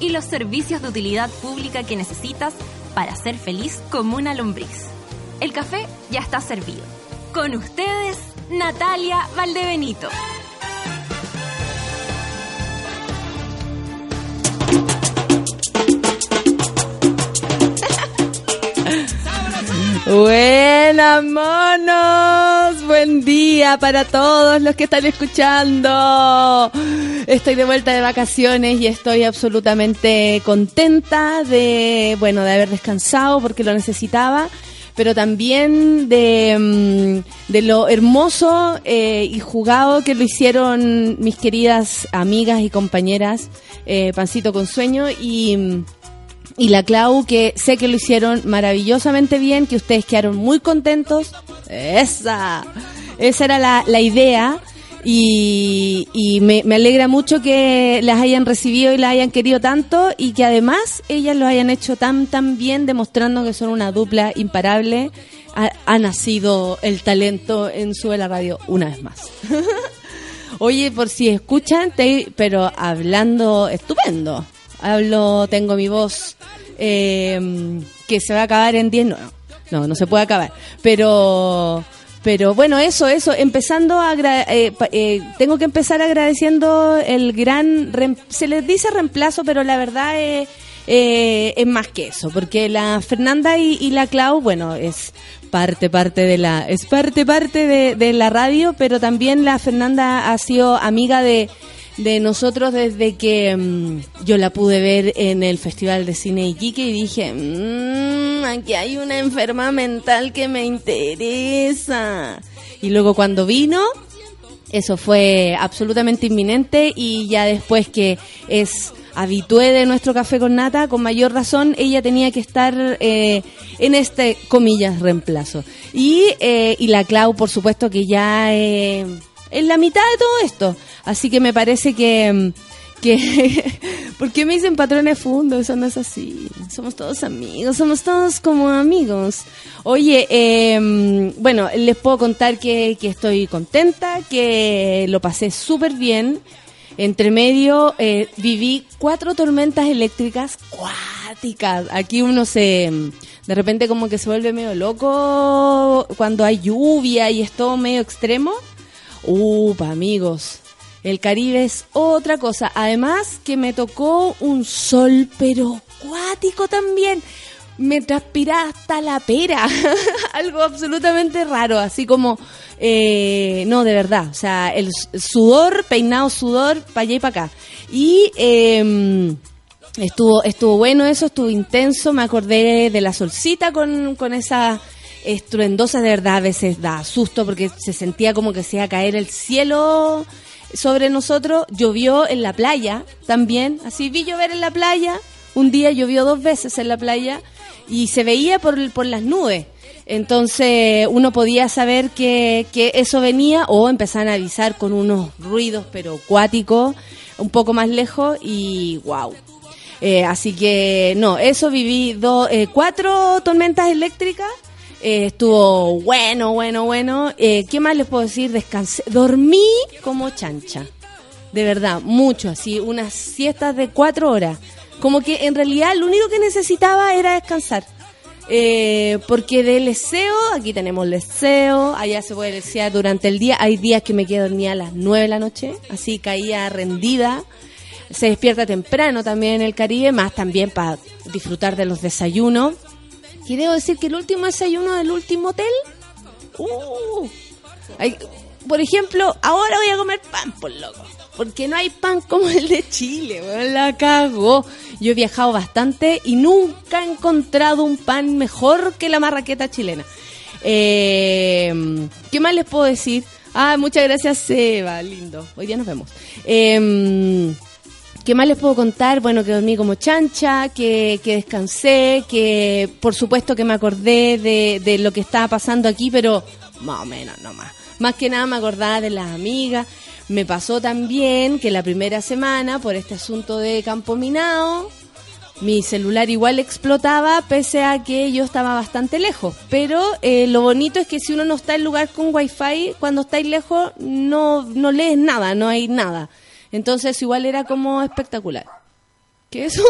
y los servicios de utilidad pública que necesitas para ser feliz como una lombriz. El café ya está servido. Con ustedes, Natalia Valdebenito. Buenas monos, buen día para todos los que están escuchando. Estoy de vuelta de vacaciones y estoy absolutamente contenta de, bueno, de haber descansado porque lo necesitaba, pero también de, mm, de lo hermoso eh, y jugado que lo hicieron mis queridas amigas y compañeras, eh, Pancito con Sueño y y la Clau, que sé que lo hicieron maravillosamente bien, que ustedes quedaron muy contentos. Esa, esa era la, la idea. Y, y me, alegra mucho que las hayan recibido y las hayan querido tanto y que además ellas lo hayan hecho tan tan bien demostrando que son una dupla imparable. Ha, ha nacido el talento en Sube la Radio una vez más. Oye, por si escuchan, te, pero hablando estupendo hablo, tengo mi voz eh, que se va a acabar en 10, no, no, no se puede acabar, pero... Pero bueno, eso, eso, empezando a... Eh, eh, tengo que empezar agradeciendo el gran... Se les dice reemplazo, pero la verdad es, eh, es más que eso, porque la Fernanda y, la Clau, bueno, es parte, parte de la... Es parte, parte de la radio, pero también la Fernanda ha sido amiga de de nosotros desde que um, yo la pude ver en el Festival de Cine Iquique y dije, mmm, aquí hay una enferma mental que me interesa. Y luego cuando vino, eso fue absolutamente inminente y ya después que es habitué de nuestro café con nata, con mayor razón ella tenía que estar eh, en este, comillas, reemplazo. Y, eh, y la Clau, por supuesto, que ya eh, en la mitad de todo esto. Así que me parece que... que ¿Por qué me dicen patrones fundos? Eso no es así. Somos todos amigos, somos todos como amigos. Oye, eh, bueno, les puedo contar que, que estoy contenta, que lo pasé súper bien. Entre medio eh, viví cuatro tormentas eléctricas cuáticas. Aquí uno se... De repente como que se vuelve medio loco cuando hay lluvia y es todo medio extremo. Upa, amigos. El Caribe es otra cosa. Además que me tocó un sol, pero cuático también. Me transpiraba hasta la pera. Algo absolutamente raro. Así como, eh, no, de verdad. O sea, el sudor, peinado sudor, para allá y para acá. Y eh, estuvo, estuvo bueno eso, estuvo intenso. Me acordé de la solcita con, con esa estruendosa de verdad a veces da susto porque se sentía como que se iba a caer el cielo sobre nosotros. Llovió en la playa también, así vi llover en la playa. Un día llovió dos veces en la playa y se veía por, por las nubes. Entonces uno podía saber que, que eso venía o empezaban a avisar con unos ruidos pero acuáticos un poco más lejos y wow. Eh, así que no, eso viví dos, eh, cuatro tormentas eléctricas eh, estuvo bueno, bueno, bueno. Eh, ¿Qué más les puedo decir? Descansé. Dormí como chancha. De verdad, mucho, así, unas siestas de cuatro horas. Como que en realidad lo único que necesitaba era descansar. Eh, porque del leseo, aquí tenemos leseo, allá se puede lesear durante el día. Hay días que me quedo dormida a las nueve de la noche, así caía rendida. Se despierta temprano también en el Caribe, más también para disfrutar de los desayunos. Y debo decir que el último desayuno del último hotel, uh, por ejemplo, ahora voy a comer pan, por loco. Porque no hay pan como el de Chile, bueno, la cago. Yo he viajado bastante y nunca he encontrado un pan mejor que la marraqueta chilena. Eh, ¿Qué más les puedo decir? Ah, muchas gracias, Seba, lindo. Hoy día nos vemos. Eh, ¿Qué más les puedo contar? Bueno, que dormí como chancha, que, que descansé, que por supuesto que me acordé de, de lo que estaba pasando aquí, pero más o menos, no más. Más que nada me acordaba de las amigas. Me pasó también que la primera semana, por este asunto de campo minado, mi celular igual explotaba pese a que yo estaba bastante lejos. Pero eh, lo bonito es que si uno no está en lugar con wifi, cuando estáis lejos no, no lees nada, no hay nada. Entonces igual era como espectacular. ¿Qué es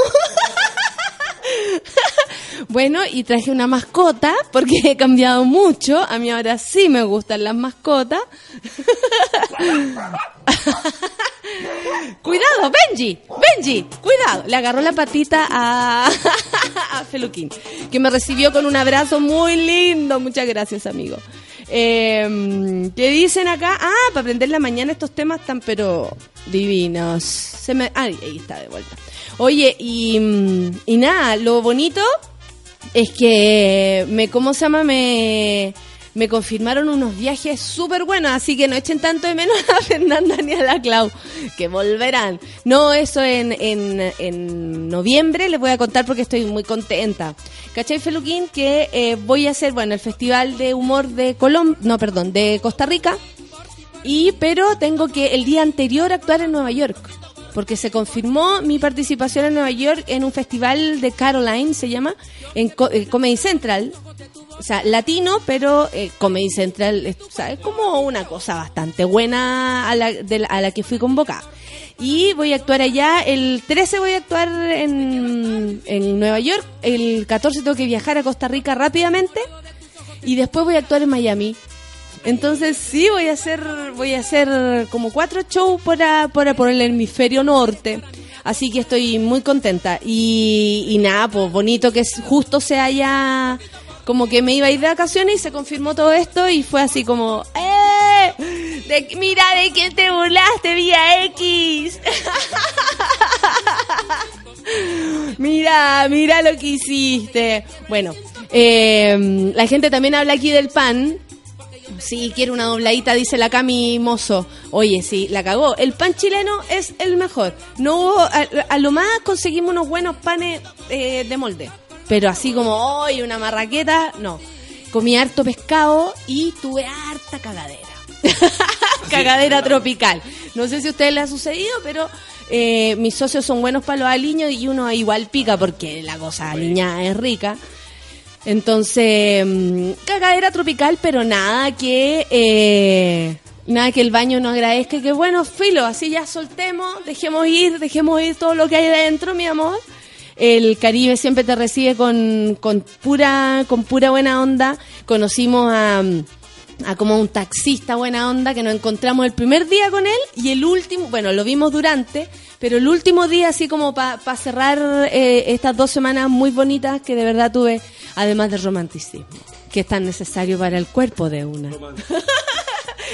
bueno, y traje una mascota porque he cambiado mucho. A mí ahora sí me gustan las mascotas. cuidado, Benji, Benji, cuidado. Le agarró la patita a, a Feluquín, que me recibió con un abrazo muy lindo. Muchas gracias, amigo. Eh, ¿Qué dicen acá? Ah, para aprender la mañana estos temas tan pero divinos. Se me, ah, ahí está de vuelta. Oye, y, mm, y nada, lo bonito es que me, ¿cómo se llama? Me, me confirmaron unos viajes súper buenos, así que no echen tanto de menos a Fernanda ni a la Clau, que volverán. No, eso en, en, en noviembre les voy a contar porque estoy muy contenta. ¿Cachai, Feluquín? Que eh, voy a hacer, bueno, el Festival de Humor de Colombia, no, perdón, de Costa Rica, y pero tengo que el día anterior actuar en Nueva York. Porque se confirmó mi participación en Nueva York en un festival de Caroline, se llama, en eh, Comedy Central, o sea, latino, pero eh, Comedy Central es, o sea, es como una cosa bastante buena a la, que fui convocada. Y voy a actuar allá, el 13 voy a actuar en, en Nueva York, el 14 tengo que viajar a Costa Rica rápidamente y después voy a actuar en Miami. Entonces sí voy a hacer voy a hacer como cuatro shows por, a- por, el hemisferio norte. Así que estoy muy contenta. Y, y nada, pues bonito que justo se haya como que me iba a ir de vacaciones y se confirmó todo esto y fue así como ¡Eh! De- mira de quién te burlaste vía X. mira, mira lo que hiciste. Bueno, eh, la gente también habla aquí del pan. Sí, quiere una dobladita, dice la Cami Mozo. Oye, sí, la cagó. El pan chileno es el mejor. No a, a lo más conseguimos unos buenos panes eh, de molde. Pero así como hoy una marraqueta, no. Comí harto pescado y tuve harta cagadera. cagadera tropical. No sé si a ustedes les ha sucedido, pero eh, mis socios son buenos para los aliños y uno igual pica porque la cosa aliñada es rica. Entonces, mm, cagadera tropical, pero nada que eh, nada que el baño no agradezca. Que bueno, filo, así ya soltemos, dejemos ir, dejemos ir todo lo que hay dentro, mi amor. El Caribe siempre te recibe con, con pura con pura buena onda. Conocimos a, como un taxista buena onda que nos encontramos el primer día con él y el último, bueno, lo vimos durante, pero el último día así como para cerrar eh, estas dos semanas muy bonitas que de verdad tuve, además del romanticismo, que es tan necesario para el cuerpo de una.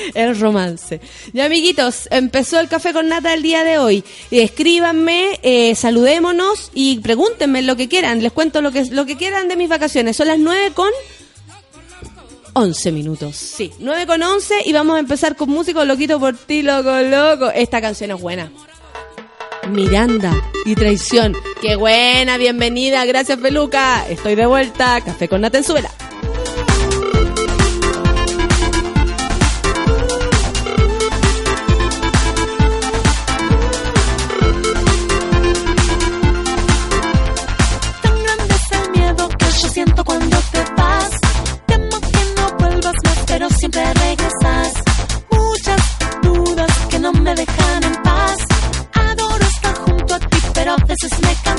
el romance. Ya, amiguitos, empezó el café con nata el día de hoy. Escríbanme, eh, saludémonos y pregúntenme lo que quieran. Les cuento lo que, lo que quieran de mis vacaciones. Son las 9 con 11 minutos. Sí, 9 con 11 y vamos a empezar con músico loquito por ti, loco, loco. Esta canción es buena. Miranda y traición. Qué buena, bienvenida, gracias Peluca. Estoy de vuelta, café con nata en. Pero a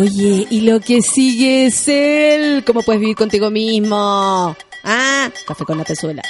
Oye, y lo que sigue es él. ¿Cómo puedes vivir contigo mismo? Ah, café con la pezuela.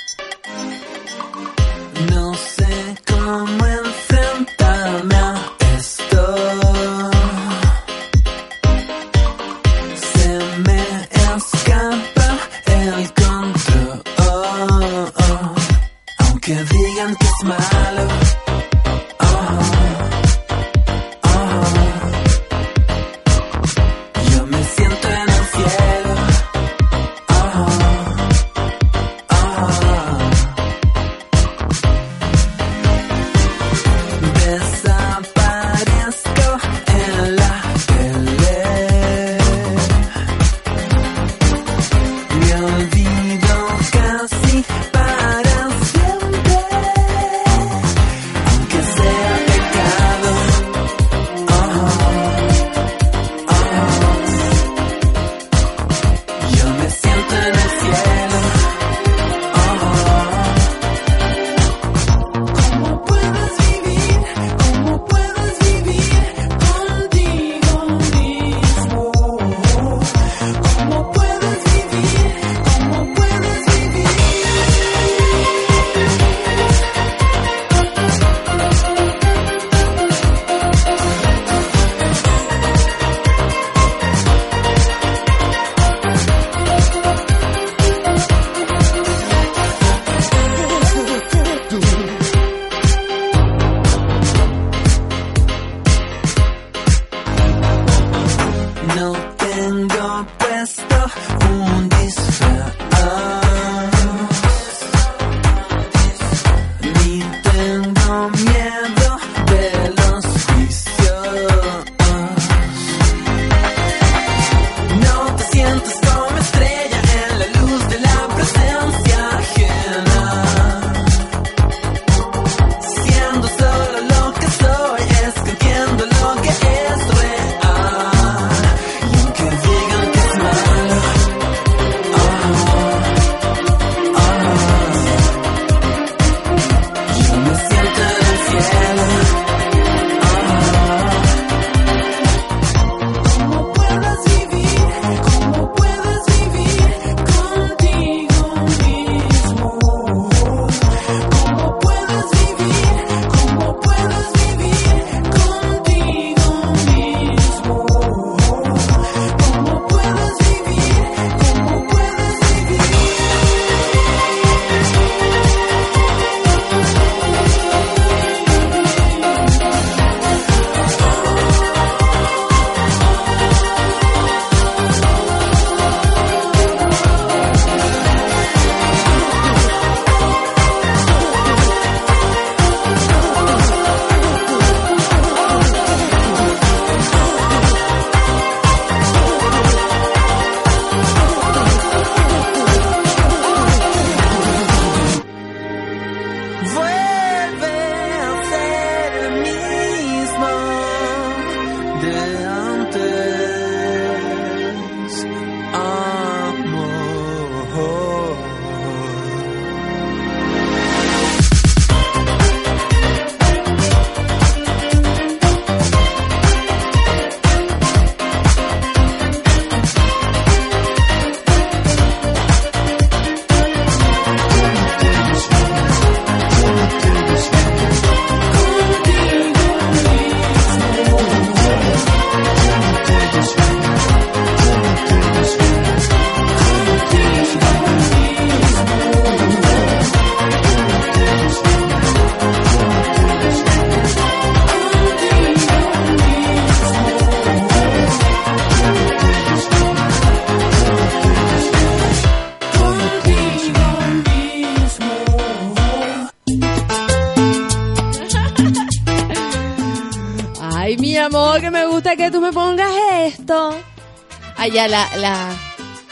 Allá la, la,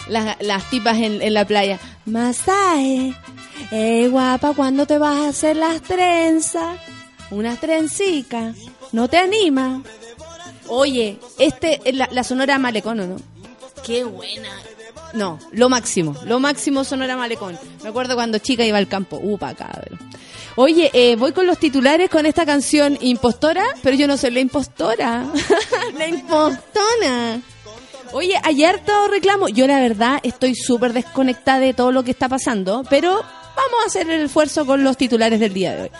la- las tipas en, en la playa. Masaje. Eh, guapa, ¿cuándo te vas a hacer las trenzas? Unas trencicas. ¿No te anima? Oye, este, la, la Sonora Malecón, ¿o no? Qué buena. No, lo máximo, lo máximo Sonora Malecón. Me acuerdo cuando chica iba al campo. Upa, cabrón. Oye, eh, voy con los titulares con esta canción impostora, pero yo no soy la impostora. la impostona. Oye, hay harto reclamo. Yo la verdad estoy súper desconectada de todo lo que está pasando, pero vamos a hacer el esfuerzo con los titulares del día de hoy.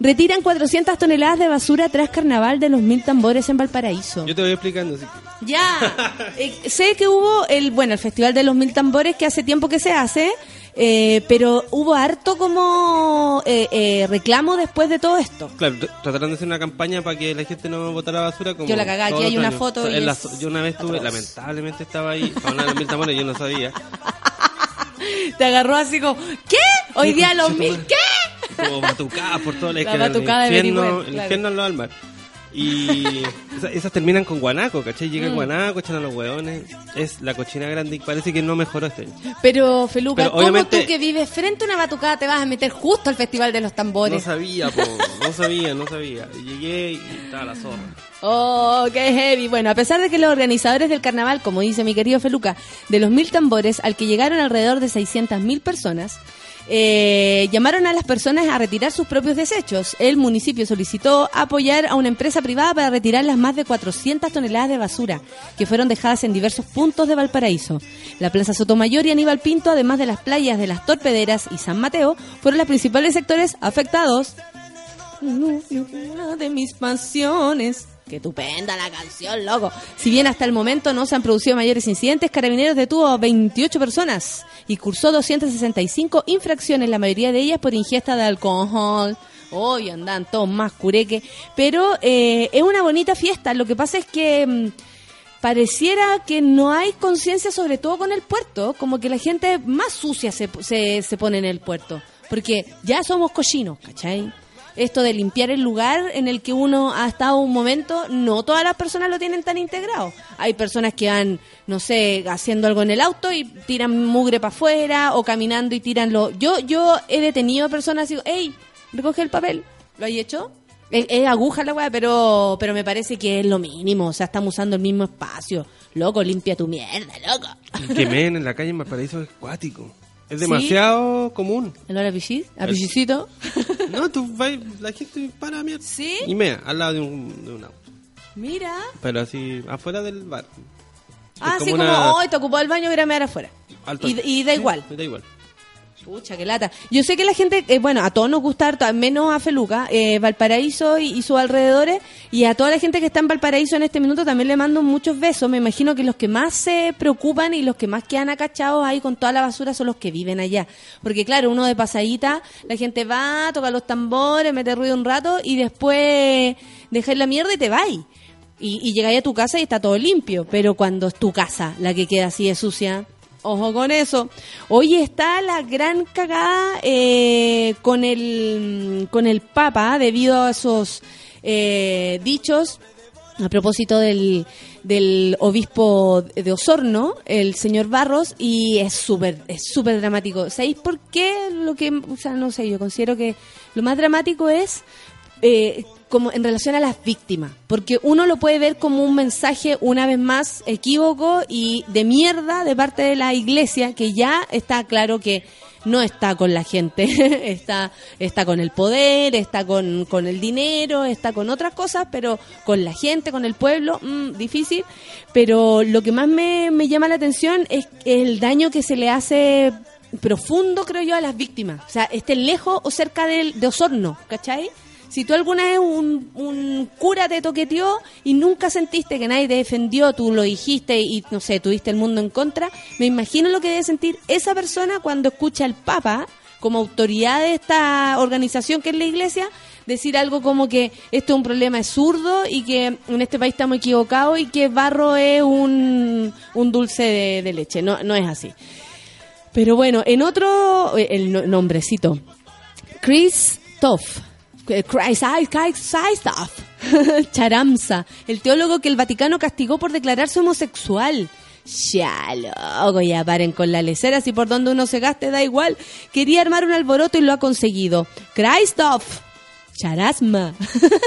Retiran 400 toneladas de basura tras carnaval de los mil tambores en Valparaíso. Yo te voy explicando. que- Ya, Eh, sé que hubo el, bueno, el Festival de los Mil Tambores que hace tiempo que se hace, eh, pero hubo harto como eh, eh, reclamo después de todo esto. Claro, tr- trataron de hacer una campaña para que la gente no botara basura como Yo la cagá, aquí hay una años. foto y la yo una vez estuve, lamentablemente estaba ahí, los mil tambores, yo no sabía. Te agarró así como, ¿qué? Hoy día los mil, ¿qué? Como batucadas por todo La el, que batucada el de infierno, el claro. infierno en los almas. Y esa- esas terminan con guanaco, ¿cachai? Llega Mm. el guanaco, echan a los hueones. Es la cochina grande y parece que no mejoró este año. Pero, Feluca, Pero ¿cómo obviamente- tú que vives frente a una batucada te vas a meter justo al Festival de los No Tambores? sabía, po, no sabía, no sabía. Llegué y estaba la zorra. Oh, qué heavy. Bueno, a pesar de que los organizadores del carnaval, como dice mi querido Feluca, de los mil tambores, al que llegaron alrededor de 600.000 personas, eh, llamaron a las personas a retirar sus propios desechos. El municipio solicitó apoyar a una empresa privada para retirar las más de 400 toneladas de basura que fueron dejadas en diversos puntos de Valparaíso. La Plaza Sotomayor y Aníbal Pinto, además de las playas de las Torpederas y San Mateo, fueron los principales sectores afectados de mis pasiones. Qué estupenda la canción, loco. Si bien hasta el momento no se han producido mayores incidentes, Carabineros detuvo a 28 personas y cursó 265 infracciones, la mayoría de ellas por ingesta de alcohol. Hoy andan todos más cureque. Pero eh, es una bonita fiesta. Lo que pasa es que mm, pareciera que no hay conciencia, sobre todo con el puerto. Como que la gente más sucia se, se, se pone en el puerto. Porque ya somos cochinos, ¿cachai? Esto de limpiar el lugar en el que uno ha estado un momento, no todas las personas lo tienen tan integrado. Hay personas que van, no sé, haciendo algo en el auto y tiran mugre para afuera o caminando y tiran lo... Yo, yo he detenido a personas y digo, hey, recoge el papel. ¿Lo hay hecho? Es, es aguja la weá, pero, pero me parece que es lo mínimo. O sea, estamos usando el mismo espacio. Loco, limpia tu mierda, loco. El que en la calle en Valparaíso es acuático. Es ¿Sí? demasiado común. ¿El hora pichis? ¿A pichicito? No, tú vas, la gente para mierda. ¿Sí? Y mea, al lado de un, de un auto. Mira. Pero así, afuera del bar. Ah, sí, una- como, hoy te ocupó el baño, voy a a mear afuera. Alto. Y, y da Sí, igual. Da igual. Pucha, qué lata. Yo sé que la gente, eh, bueno, a todos nos gusta harto, menos a Feluca, eh, Valparaíso y, sus alrededores, y a toda la gente que está en Valparaíso en este minuto también le mando muchos besos. Me imagino que los que más se preocupan y los que más quedan acachados ahí con toda la basura son los que viven allá. Porque claro, uno de pasadita, la gente va, toca los tambores, mete ruido un rato y después dejáis la mierda y te vais. Y, y llegáis a tu casa y está todo limpio. Pero cuando es tu casa la que queda así de sucia, Ojo con eso. Hoy está la gran cagada eh, con el con el Papa debido a esos eh, dichos a propósito del, del obispo de Osorno, el señor Barros, y es súper es súper dramático. ¿Sabéis por qué? Lo que, o sea, no sé, yo considero que lo más dramático es eh, como en relación a las víctimas, porque uno lo puede ver como un mensaje una vez más equívoco y de mierda de parte de la iglesia, que ya está claro que no está con la gente, está, está con el poder, está con, con el dinero, está con otras cosas, pero con la gente, con el pueblo, mm, difícil. Pero lo que más me, me llama la atención es el daño que se le hace profundo, creo yo, a las víctimas. O sea, estén lejos o cerca del, de Osorno, ¿cachai? Si tú alguna vez un, un cura te toqueteó y nunca sentiste que nadie te defendió, tú lo dijiste y no sé, tuviste el mundo en contra, me imagino lo que debe sentir esa persona cuando escucha al Papa, como autoridad de esta organización que es la iglesia, decir algo como que esto es un problema es zurdo y que en este país estamos equivocados y que barro es un, dulce de, leche. No, no es así. Pero bueno, en otro, eh, el no- nombrecito, Chris Toff. Eh. Charamsa, el teólogo que el Vaticano castigó por declararse homosexual. Ya, loco, ya paren con la lecera, si por donde uno se gaste da igual. Quería armar un alboroto y lo ha conseguido. Christoph, Charasma,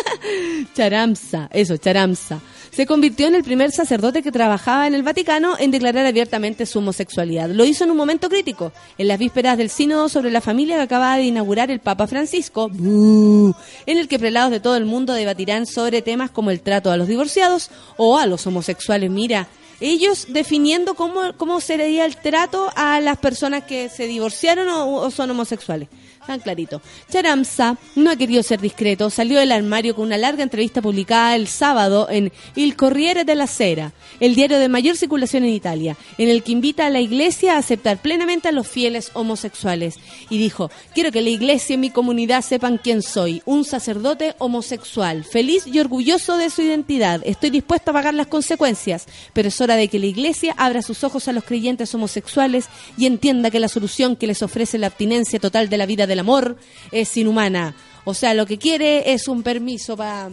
Charamsa, eso, Charamsa. Se convirtió en el primer sacerdote que trabajaba en el Vaticano en declarar abiertamente su homosexualidad. Lo hizo en un momento crítico, en las vísperas del sínodo sobre la familia que acababa de inaugurar el Papa Francisco, en el que prelados de todo el mundo debatirán sobre temas como el trato a los divorciados o a los homosexuales. Mira, ellos definiendo cómo, cómo sería el trato a las personas que se divorciaron o son homosexuales. Tan clarito. Charamsa no ha querido ser discreto. Salió del armario con una larga entrevista publicada el sábado en Il Corriere della Sera, el diario de mayor circulación en Italia, en el que invita a la iglesia a aceptar plenamente a los fieles homosexuales. Y dijo, quiero que la iglesia y mi comunidad sepan quién soy, un sacerdote homosexual, feliz y orgulloso de su identidad. Estoy dispuesto a pagar las consecuencias, pero es hora de que la iglesia abra sus ojos a los creyentes homosexuales y entienda que la solución que les ofrece la abstinencia total de la vida del amor es inhumana. O sea, lo que quiere es un permiso para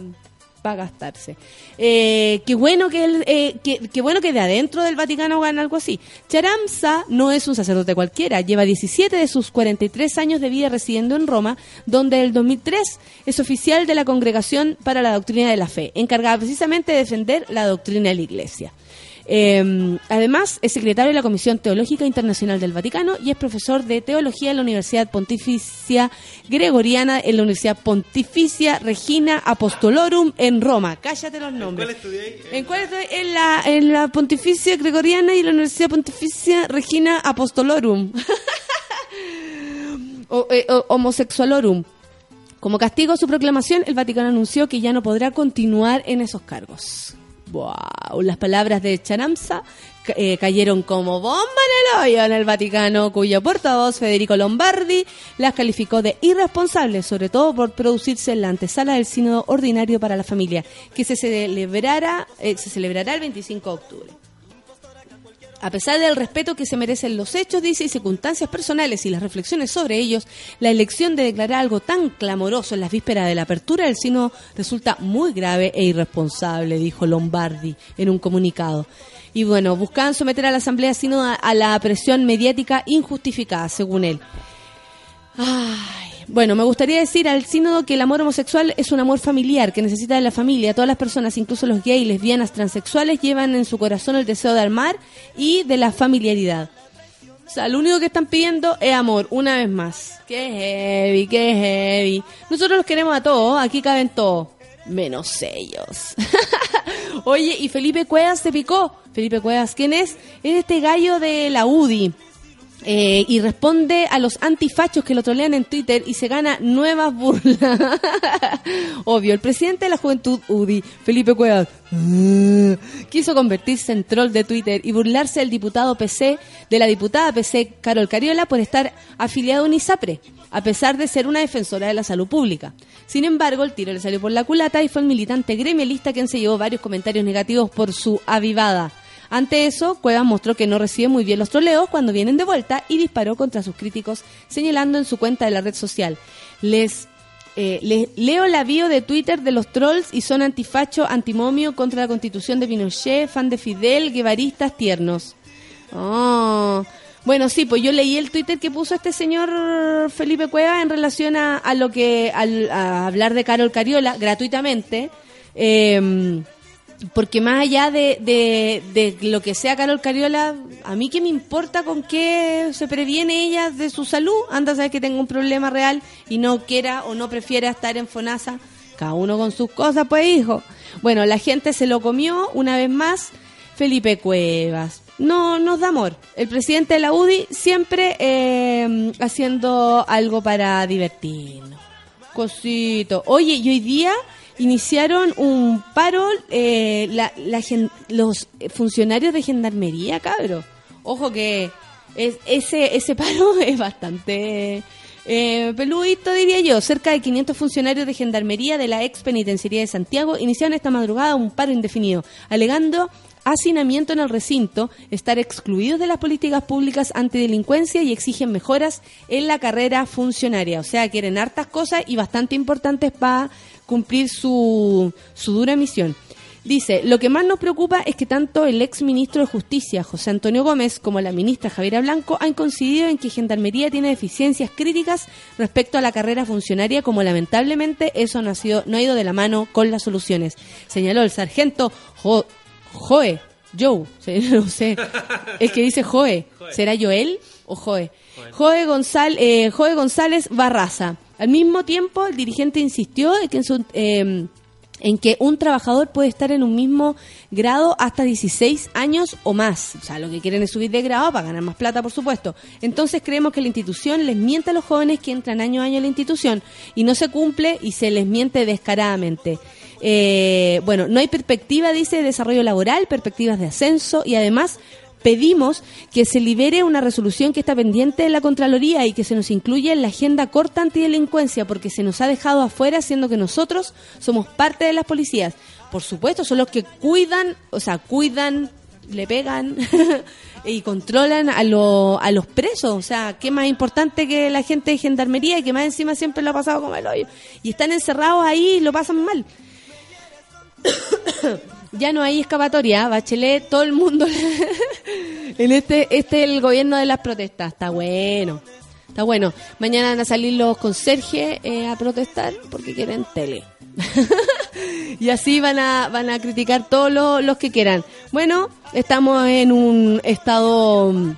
gastarse. Eh, qué bueno que, él, eh, qué, bueno que de adentro del Vaticano hagan algo así. Charamsa no es un sacerdote cualquiera, lleva 17 de sus 43 años de vida residiendo en Roma, donde el 2003 es oficial de la Congregación para la Doctrina de la Fe, encargada precisamente de defender la doctrina de la Iglesia. Eh, además, es secretario de la Comisión Teológica Internacional del Vaticano y es profesor de teología en la Universidad Pontificia Gregoriana en la Universidad Pontificia Regina Apostolorum en Roma. Cállate los nombres. ¿En cuál estoy? En la, en la Pontificia Gregoriana y la Universidad Pontificia Regina Apostolorum. o, eh, o- homosexualorum. Como castigo a su proclamación, el Vaticano anunció que ya no podrá continuar en esos cargos. Wow, las palabras de Charamsa ca- eh, cayeron como bomba en el hoyo en el Vaticano, cuyo portavoz Federico Lombardi las calificó de irresponsables, sobre todo por producirse en la antesala del Sínodo Ordinario para la Familia, que se eh, se celebrará el 25 de octubre. A pesar del respeto que se merecen los hechos, dice, y circunstancias personales y las reflexiones sobre ellos, la elección de declarar algo tan clamoroso en las vísperas de la apertura del sino resulta muy grave e irresponsable, dijo Lombardi en un comunicado. Y bueno, buscaban someter a la Asamblea Sino a, a la presión mediática injustificada, según él. Ay, bueno, me gustaría decir al sínodo que el amor homosexual es un amor familiar que necesita de la familia. Todas las personas, incluso los gays, lesbianas, transexuales, llevan en su corazón el deseo de armar y de la familiaridad. O sea, lo único que están pidiendo es amor, una vez más. Qué heavy, qué heavy. Nosotros los queremos a todos, aquí caben todos, menos ellos. Oye, y Felipe Cuevas se picó. Felipe Cuevas, ¿quién es? Es este gallo de la UDI. Eh, y responde a los antifachos que lo trolean en Twitter y se gana nuevas burlas. Obvio, el presidente de la juventud UDI, Felipe Cuevas, ah, quiso convertirse en troll de Twitter y burlarse del diputado PC, de la diputada PC Carol Cariola por estar afiliado a UNISAPRE, a pesar de ser una defensora de la salud pública. Sin embargo, el tiro le salió por la culata y fue el militante gremialista quien se llevó varios comentarios negativos por su avivada. Ante eso, Cuevas mostró que no recibe muy bien los troleos cuando vienen de vuelta y disparó contra sus críticos, señalando en su cuenta de la red social. Les, eh, les leo la bio de Twitter de los trolls y son antifacho, antimomio, contra la constitución de Pinochet, fan de Fidel, guevaristas tiernos. Oh. Bueno, sí, pues yo leí el Twitter que puso este señor Felipe Cueva en relación a, a lo que, al- a hablar de Carol Cariola gratuitamente. Eh, porque más allá de, de, de lo que sea Carol Cariola, a mí qué me importa con qué se previene ella de su salud. Anda a saber que tenga un problema real y no quiera o no prefiera estar en FONASA. Cada uno con sus cosas, pues hijo. Bueno, la gente se lo comió una vez más. Felipe Cuevas. No nos da amor. El presidente de la UDI siempre eh, haciendo algo para divertirnos. Cosito. Oye, y hoy día iniciaron un paro eh, la- la los funcionarios de gendarmería, cabro. Ojo que es, ese, ese paro es bastante eh, peludito, diría yo. Cerca de 500 funcionarios de gendarmería de la ex penitenciaría de Santiago iniciaron esta madrugada un paro indefinido, alegando hacinamiento en el recinto, estar excluidos de las políticas públicas antidelincuencia y exigen mejoras en la carrera funcionaria. O sea, quieren hartas cosas y bastante importantes para cumplir su, su dura misión. Dice, lo que más nos preocupa es que tanto el ex ministro de Justicia, José Antonio Gómez, como la ministra Javiera Blanco han coincidido en que Gendarmería tiene deficiencias críticas respecto a la carrera funcionaria, como lamentablemente eso no ha, sido, no ha ido de la mano con las soluciones. Señaló el sargento Jo- Joe, Joe, no sé, es que dice Joe, ¿será Joel o Joe? Joe, Gonzal- eh, Joe González Barraza. Al mismo tiempo, el dirigente insistió en que en su... eh, en que un trabajador puede estar en un mismo grado hasta 16 años o más. O sea, lo que quieren es subir de grado para ganar más plata, por supuesto. Entonces creemos que la institución les miente a los jóvenes que entran año a año a la institución y no se cumple y se les miente descaradamente. Eh, bueno, no hay perspectiva, dice, de desarrollo laboral, perspectivas de ascenso y además pedimos que se libere una resolución que está pendiente de la Contraloría y que se nos incluya en la agenda corta antidelincuencia porque se nos ha dejado afuera siendo que nosotros somos parte de las policías. Por supuesto, son los que cuidan, o sea, cuidan, le pegan y controlan a, lo- a los presos. O sea, qué más importante que la gente de gendarmería y que más encima siempre lo ha pasado como el hoyo. Y están encerrados ahí y lo pasan mal ya no hay escapatoria, Bachelet, todo el mundo en este este es el gobierno de las protestas, está bueno. Está bueno. Mañana van a salir los conserjes eh, a protestar porque quieren tele. y así van a van a criticar todos los, los que quieran. Bueno, estamos en un estado mm,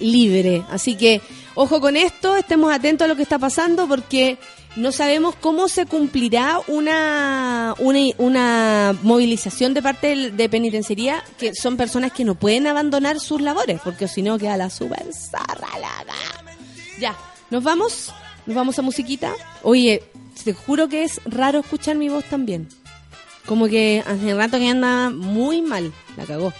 libre, así que ojo con esto, estemos atentos a lo que está pasando porque no sabemos cómo se cumplirá una, una, movilización de parte del- de penitenciaría, que son personas que no pueden abandonar sus labores, porque si no queda la super zarra la ga- Ya, nos vamos, nos vamos a musiquita. Oye, te juro que es raro escuchar mi voz también. Como que hace rato que anda muy mal, la cagó.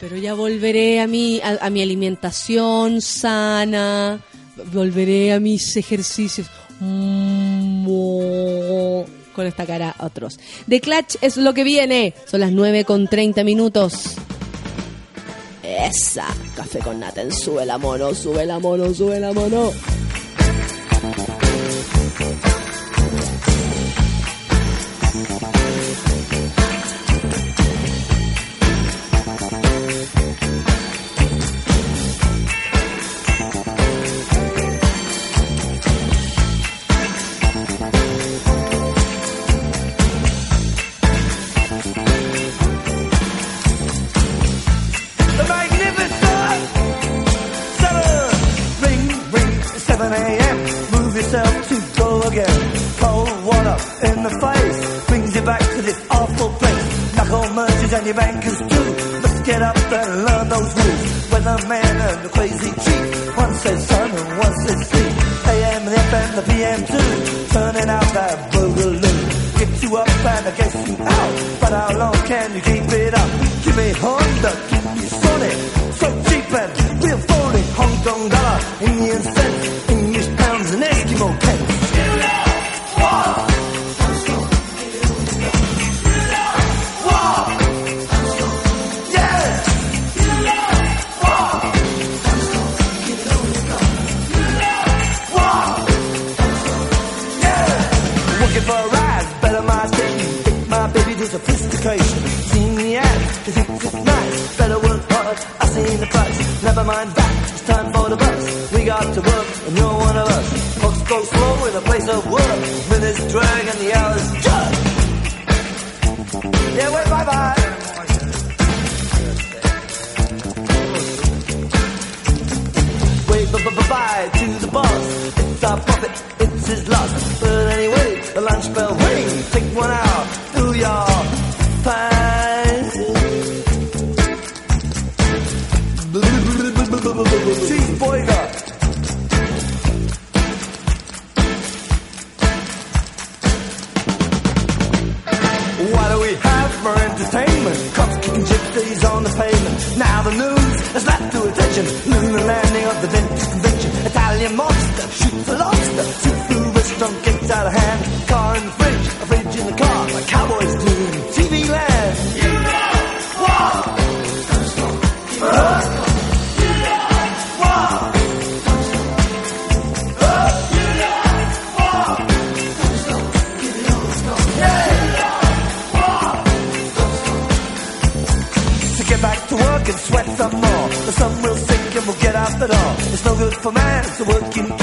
Pero ya volveré a mi, a mi alimentación sana, volveré a mis ejercicios. Mo- Con esta cara atroz. The Clutch es lo que viene. Son las 9 con 30 minutos. Esa. Café con Naten. Sube la mono, sube la mono, sube la mono. The face brings you back to this awful place. Knuckle merchants and your bankers too. Let's get up and learn those rules. Weatherman and the crazy chief. One says sun and one says sea. AM, the FM, the PM too. Turning out that boogaloo. Get you up and I guess you out. But how long can you keep it up? Give me Honda, keep me solid. So cheap and we're folding. Hong Kong dollar, Indian cents, Never mind that, it's time for the bus. We got to work, and you're one of us. Folks go slow in a place of work. Minutes drag and the hours judge. Yeah, wait, bye bye. Bye bye bye to the boss. It's our profit, it's his loss. On the pavement. Now the news has lapped to attention. Lunar landing of the dentist convention. Italian monster shoots a lobster. Seafood restaurant gets out of hand. working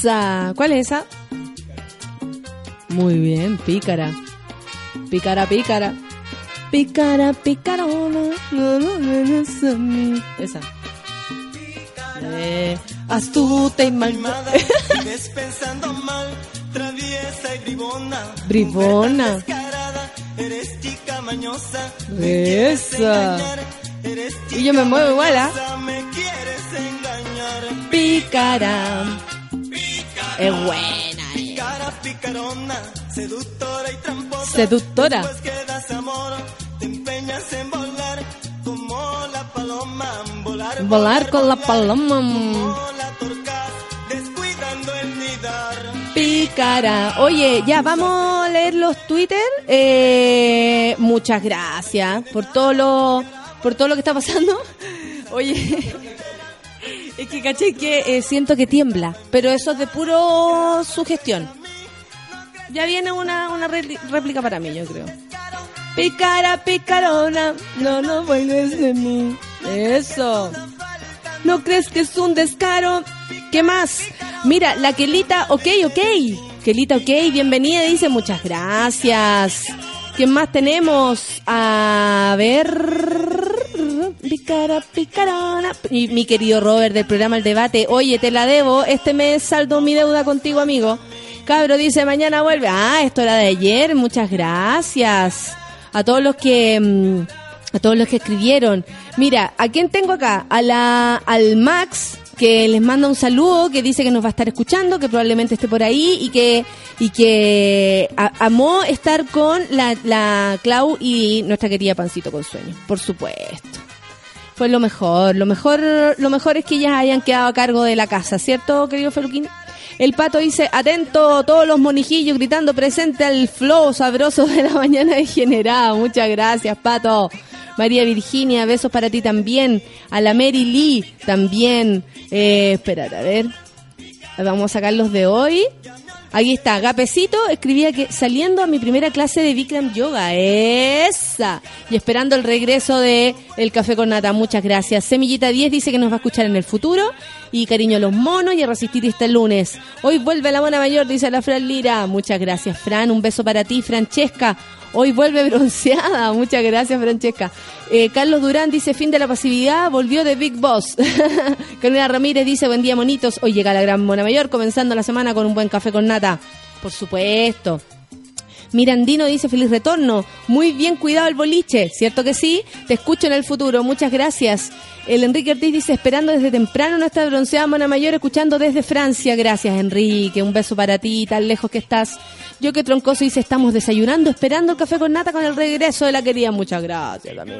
Esa. ¿Cuál es esa? Muy bien, pícara. Pícara, pícara. Pícara, pícarona. No, no, no, no, es a mí. Esa. Eh, astuta y mal. Pensando mal, traviesa y bribona. Bribona. Eres chica mañosa. Esa. Y yo me muevo igual, ¿ah? engañar. Pícara. Seductora. Volar con la paloma. Pícara. Oye, ya vamos a leer los Twitter. Eh, muchas gracias por todo lo por todo lo que está pasando. Oye, es que caché que eh, siento que tiembla, pero eso es de puro sugestión. Ya viene una, una réplica para mí, yo creo. Picara, picarona, no, no vuelves de mí. Eso. ¿No crees que es un descaro? ¿Qué más? Mira, la Kelita, ok, ok. Kelita, ok, bienvenida, dice muchas gracias. ¿Qué más tenemos? A ver. Picara, picarona. Y mi querido Robert del programa El Debate. Oye, te la debo. Este mes saldo mi deuda contigo, amigo. Cabro dice, mañana vuelve. Ah, esto era de ayer. Muchas gracias. A todos los que... mm, a todos los que escribieron. Mira, ¿a quién tengo acá? A la, al Max, que les manda un saludo, que dice que nos va a estar escuchando, que probablemente esté por ahí y que, y que a- amó estar con la, la Clau y nuestra querida Pancito con sueño, por supuesto. Fue lo mejor, lo mejor, lo mejor es que ellas hayan quedado a cargo de la casa, ¿cierto, querido Feluquín? El pato dice, atento, todos los monijillos gritando presente al flow sabroso de la mañana degenerada. Muchas gracias, pato. María Virginia, besos para ti también. A la Mary Lee también. Eh, a ver. Vamos a sacar los de hoy. Aquí está, Gapecito escribía que saliendo a mi primera clase de Bikram Yoga, esa, y esperando el regreso de El Café con Nata, muchas gracias. Semillita 10 dice que nos va a escuchar en el futuro, y cariño a los monos y a resistir este lunes. Hoy vuelve la mona mayor, dice la Fran Lira, muchas gracias Fran, un beso para ti, Francesca. Hoy vuelve bronceada, muchas gracias Francesca. Eh, Carlos Durán dice fin de la pasividad, volvió de Big Boss. Carolina Ramírez dice buen día monitos, hoy llega la gran mona mayor, comenzando la semana con un buen café con nata. Por supuesto. Mirandino dice feliz retorno. Muy bien cuidado el boliche, ¿cierto que sí? Te escucho en el futuro, muchas gracias. El Enrique Ortiz dice esperando desde temprano nuestra bronceada mona mayor, escuchando desde Francia. Gracias Enrique, un beso para ti, tan lejos que estás. Yo que troncoso dice estamos desayunando, esperando el café con nata con el regreso de la querida. Muchas gracias, amigo.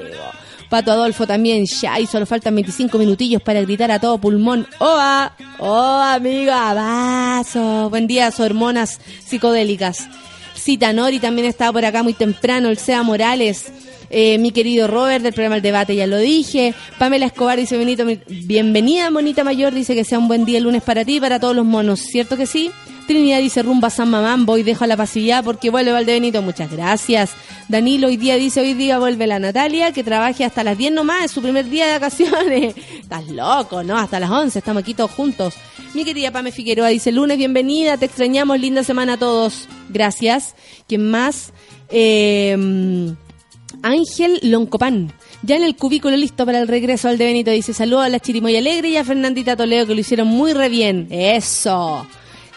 Pato Adolfo también, ya, y solo faltan 25 minutillos para gritar a todo pulmón. ¡Oa! ¡Oh, amiga! ¡Vaso! Buen día, hormonas psicodélicas. Cita Nori también estaba por acá muy temprano, el Sea Morales, eh, mi querido Robert del programa El Debate, ya lo dije. Pamela Escobar dice, Benito, bienvenida, monita mayor, dice que sea un buen día el lunes para ti y para todos los monos, ¿cierto que sí? Trinidad dice, rumba San Mamán, voy, dejo a la pasividad porque vuelve Valdebenito, muchas gracias. Danilo hoy día dice, hoy día vuelve la Natalia, que trabaje hasta las 10 nomás, es su primer día de vacaciones. Estás loco, ¿no? Hasta las 11, estamos aquí todos juntos. Mi querida Pame Figueroa dice, lunes, bienvenida, te extrañamos, linda semana a todos. Gracias. ¿Quién más? Eh, Ángel Loncopan. Ya en el cubículo listo para el regreso al de Benito dice saludos a la Chirimoya Alegre y a Fernandita Toledo que lo hicieron muy re bien. Eso.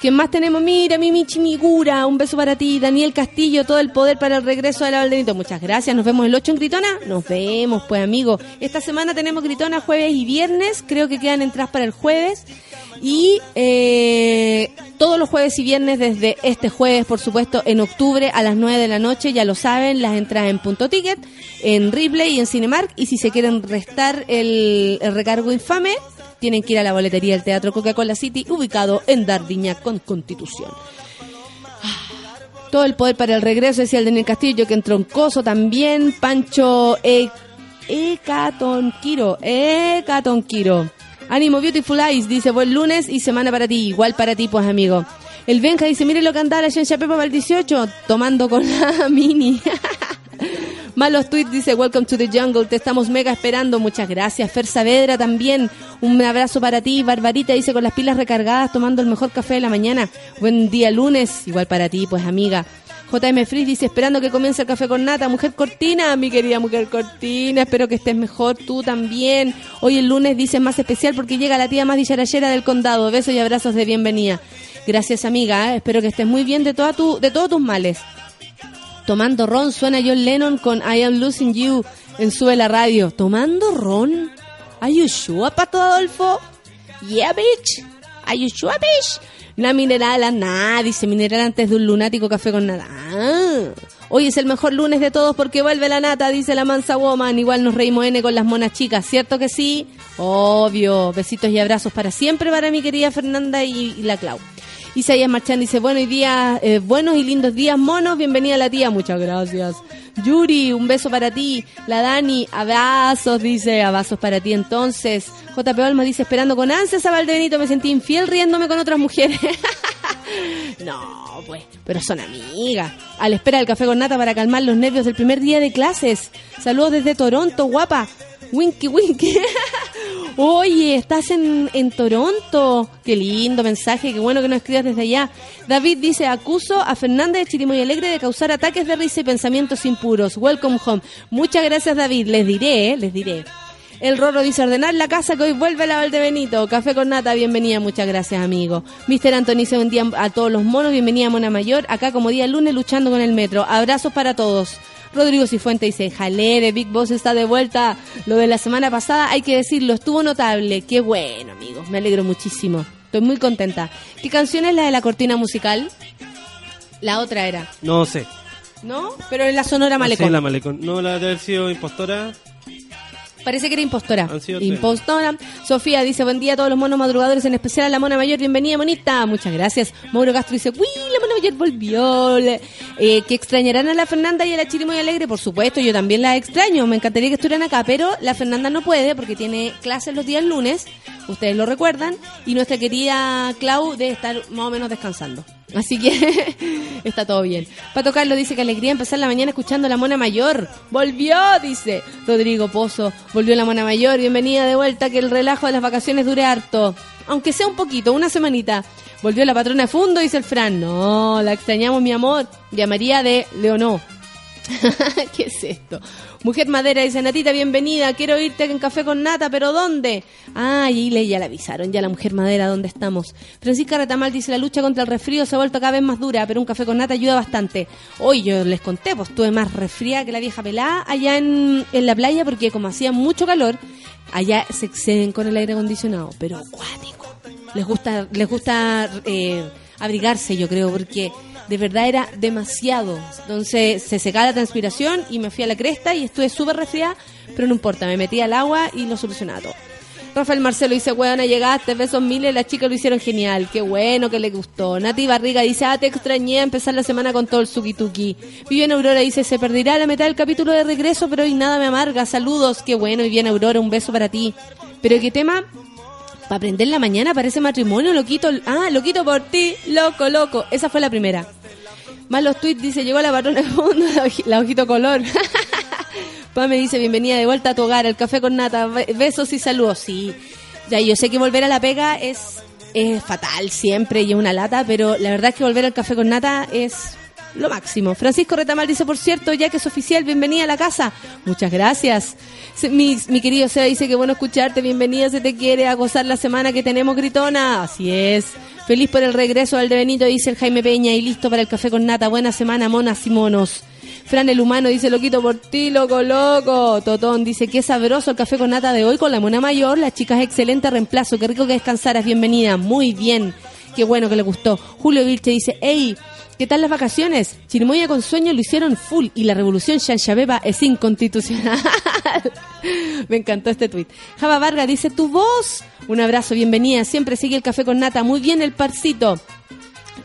¿Quién más tenemos? Mira, mi Michi Migura, un beso para ti. Daniel Castillo, todo el poder para el regreso de la Valdenito. Muchas gracias. Nos vemos el 8 en Gritona. Nos vemos, pues, amigo. Esta semana tenemos Gritona jueves y viernes. Creo que quedan entradas para el jueves. Y eh, todos los jueves y viernes, desde este jueves, por supuesto, en octubre a las 9 de la noche, ya lo saben, las entradas en punto ticket, en Ripley y en Cinemark. Y si se quieren restar el, el recargo infame, tienen que ir a la boletería del Teatro Coca-Cola City, ubicado en Dardiña con Constitución. Todo el poder para el regreso, decía el Daniel Castillo, que en Troncoso también, Pancho e Ecatonquiro, Ecatonquiro. Ánimo Beautiful Eyes, dice buen lunes y semana para ti, igual para ti, pues amigo. El Benja dice, mire lo que andaba la Shencha Pepa para el 18, tomando con la mini. Malos tweets dice Welcome to the Jungle, te estamos mega esperando, muchas gracias. Fer Saavedra también, un abrazo para ti. Barbarita dice con las pilas recargadas, tomando el mejor café de la mañana. Buen día lunes, igual para ti, pues amiga. JM Frizz dice esperando que comience el café con nata. Mujer Cortina, mi querida Mujer Cortina, espero que estés mejor tú también. Hoy el lunes dice más especial porque llega la tía más dicharachera del condado. Besos y abrazos de bienvenida. Gracias amiga, ¿eh? espero que estés muy bien de, toda tu, de todos tus males. Tomando ron suena John Lennon con I Am Losing You en Sube la Radio. ¿Tomando ron? ¿Are Pato Adolfo? Yeah, bitch. ¿Are bitch? Una mineral, nada, dice mineral antes de un lunático café con nada. Ah. Hoy es el mejor lunes de todos porque vuelve la nata, dice la mansa woman. Igual nos reímos N con las monas chicas, ¿cierto que sí? Obvio. Besitos y abrazos para siempre para mi querida Fernanda y la Clau. Isaías Marchán dice, buenos días, eh, buenos y lindos días, monos, bienvenida la tía, muchas gracias. Yuri, un beso para ti. La Dani, abrazos, dice, abrazos para ti entonces. JP Olmo dice, esperando con ansias a Valdebenito, me sentí infiel riéndome con otras mujeres. no, pues, pero son amigas. A la espera del café con nata para calmar los nervios del primer día de clases. Saludos desde Toronto, guapa. Winky, winky. Oye, estás en, en Toronto. Qué lindo mensaje, qué bueno que nos escribas desde allá. David dice, acuso a Fernanda de Chirimoy Alegre de causar ataques de risa y pensamientos impuros. Welcome home. Muchas gracias, David. Les diré, eh, les diré. El Rorro dice ordenar la casa que hoy vuelve la Valdebenito. Café con nata, bienvenida, muchas gracias, amigo. Mr. Antonice, buen día a todos los monos, bienvenida, Mona Mayor. Acá como día lunes luchando con el metro. Abrazos para todos. Rodrigo Cifuente dice, jale, de Big Boss está de vuelta. Lo de la semana pasada, hay que decirlo, estuvo notable. Qué bueno, amigos, me alegro muchísimo. Estoy muy contenta. ¿Qué canción es la de la cortina musical? La otra era, No sé. ¿no? Pero en la sonora Sí, malecón. la malecón. No, la de haber sido impostora. Parece que era impostora. Tres. Impostora. Sofía dice, buen día a todos los monos madrugadores, en especial a la mona mayor. Bienvenida, monita. Muchas gracias. Mauro Castro dice, uy, la mona mayor volvió. Eh, que extrañarán a la Fernanda y a la Chirimoy Alegre. Por supuesto, yo también la extraño. Me encantaría que estuvieran acá, pero la Fernanda no puede porque tiene clases los días lunes. Ustedes lo recuerdan. Y nuestra querida Clau debe estar más o menos descansando. Así que está todo bien. Pato Carlos dice que alegría empezar la mañana escuchando la mona mayor. Volvió, dice Rodrigo Pozo. Volvió la mona mayor. Bienvenida de vuelta. Que el relajo de las vacaciones dure harto. Aunque sea un poquito, una semanita. Volvió la patrona de Fundo, dice el Fran. No, la extrañamos, mi amor. Llamaría de Leonó. ¿Qué es esto? Mujer Madera dice, Natita, bienvenida, quiero irte en café con nata, pero ¿dónde? Ah, y le ya la avisaron, ya la Mujer Madera, ¿dónde estamos? Francisca Retamal dice, la lucha contra el resfrío se ha vuelto cada vez más dura, pero un café con nata ayuda bastante. Hoy yo les conté, pues estuve más resfriada que la vieja pelada allá en, en la playa, porque como hacía mucho calor, allá se exceden con el aire acondicionado, pero acuático. Les gusta, les gusta eh, abrigarse, yo creo, porque de verdad era demasiado. Entonces se secaba la transpiración y me fui a la cresta y estuve súper resfriada, pero no importa, me metí al agua y lo solucionaba todo. Rafael Marcelo dice, weona, llegaste, besos miles, las chicas lo hicieron genial, qué bueno que le gustó. Nati Barriga dice, ah, te extrañé empezar la semana con todo el suki tuki. Vivian Aurora dice, se perderá la mitad del capítulo de regreso, pero hoy nada me amarga, saludos, qué bueno, Vivian Aurora, un beso para ti. Pero qué tema, para aprender la mañana parece matrimonio, loquito, ah, loquito por ti, loco, loco. Esa fue la primera. Más los tweets dice, llegó la patrona de fondo, la, oji- la ojito color. Pame dice, bienvenida de vuelta a tu hogar, el café con nata, be- besos y saludos. Sí, ya yo sé que volver a la pega es, es fatal siempre y es una lata, pero la verdad es que volver al café con nata es lo máximo. Francisco Retamal dice, por cierto, ya que es oficial, bienvenida a la casa. Muchas gracias. Mi, mi querido Seba dice que bueno escucharte, bienvenida, se te quiere a gozar la semana que tenemos gritona. Así es. Feliz por el regreso al de Benito, dice el Jaime Peña, y listo para el café con nata. Buena semana, monas y monos. Fran el humano dice, loquito por ti, loco, loco. Totón dice, qué sabroso el café con nata de hoy con la mona mayor. La chica es excelente reemplazo, qué rico que descansaras, bienvenida. Muy bien, qué bueno que le gustó. Julio Vilche dice, hey, ¿qué tal las vacaciones? Chirimoya con sueño lo hicieron full y la revolución Shanshabeba es inconstitucional. Me encantó este tweet. Java Vargas dice, tu voz. Un abrazo, bienvenida. Siempre sigue el café con nata. Muy bien el parcito.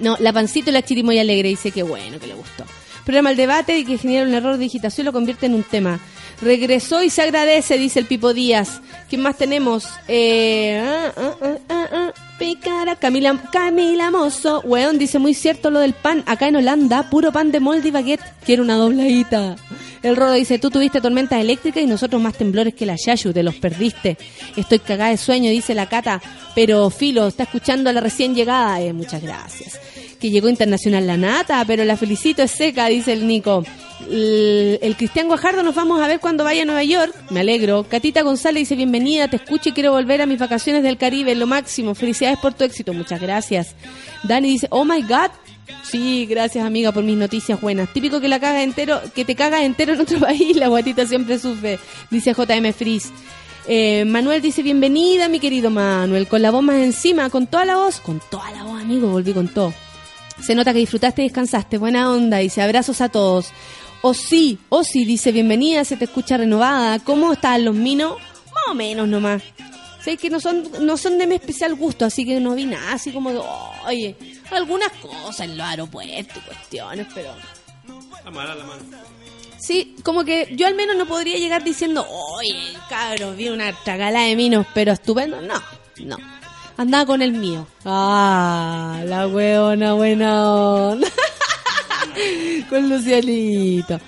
No, la pancito y la chirimoya alegre. Dice que bueno, que le gustó. Programa el debate y que genera un error de digitación lo convierte en un tema. Regresó y se agradece, dice el Pipo Díaz. ¿Quién más tenemos? Eh, ah, ah, ah, ah, ah, Picara, Camila, Camila Mozo. Weón, dice muy cierto lo del pan. Acá en Holanda, puro pan de molde y baguette. Quiero una dobladita. El Rodo dice, tú tuviste tormentas eléctricas y nosotros más temblores que la Yayu, te los perdiste. Estoy cagada de sueño, dice la Cata. Pero Filo, está escuchando a la recién llegada. Eh, muchas gracias que llegó internacional la nata, pero la felicito es seca, dice el Nico. El, el Cristian Guajardo nos vamos a ver cuando vaya a Nueva York. Me alegro. Catita González dice bienvenida, te escucho y quiero volver a mis vacaciones del Caribe, lo máximo. Felicidades por tu éxito, muchas gracias. Dani dice, oh my god. Sí, gracias amiga por mis noticias buenas. Típico que la caga entero, que te cagas entero en otro país, la guatita siempre sufre, dice JM Frizz. Eh, Manuel dice, bienvenida mi querido Manuel, con la voz más encima, con toda la voz, con toda la voz amigo, volví con todo. Se nota que disfrutaste y descansaste. Buena onda. Dice abrazos a todos. O sí, o sí, dice bienvenida, se te escucha renovada. ¿Cómo están los minos? Más o menos nomás. Sé que no son, no son de mi especial gusto, así que no vi nada así como de, oye, algunas cosas en los aeropuertos y cuestiones, pero Amara la mano. Sí, como que yo al menos no podría llegar diciendo, oye, cabros, vi una tragala de minos, pero estupendo. No, no. Andaba con el mío. Ah, la hueona buena con Lucianito.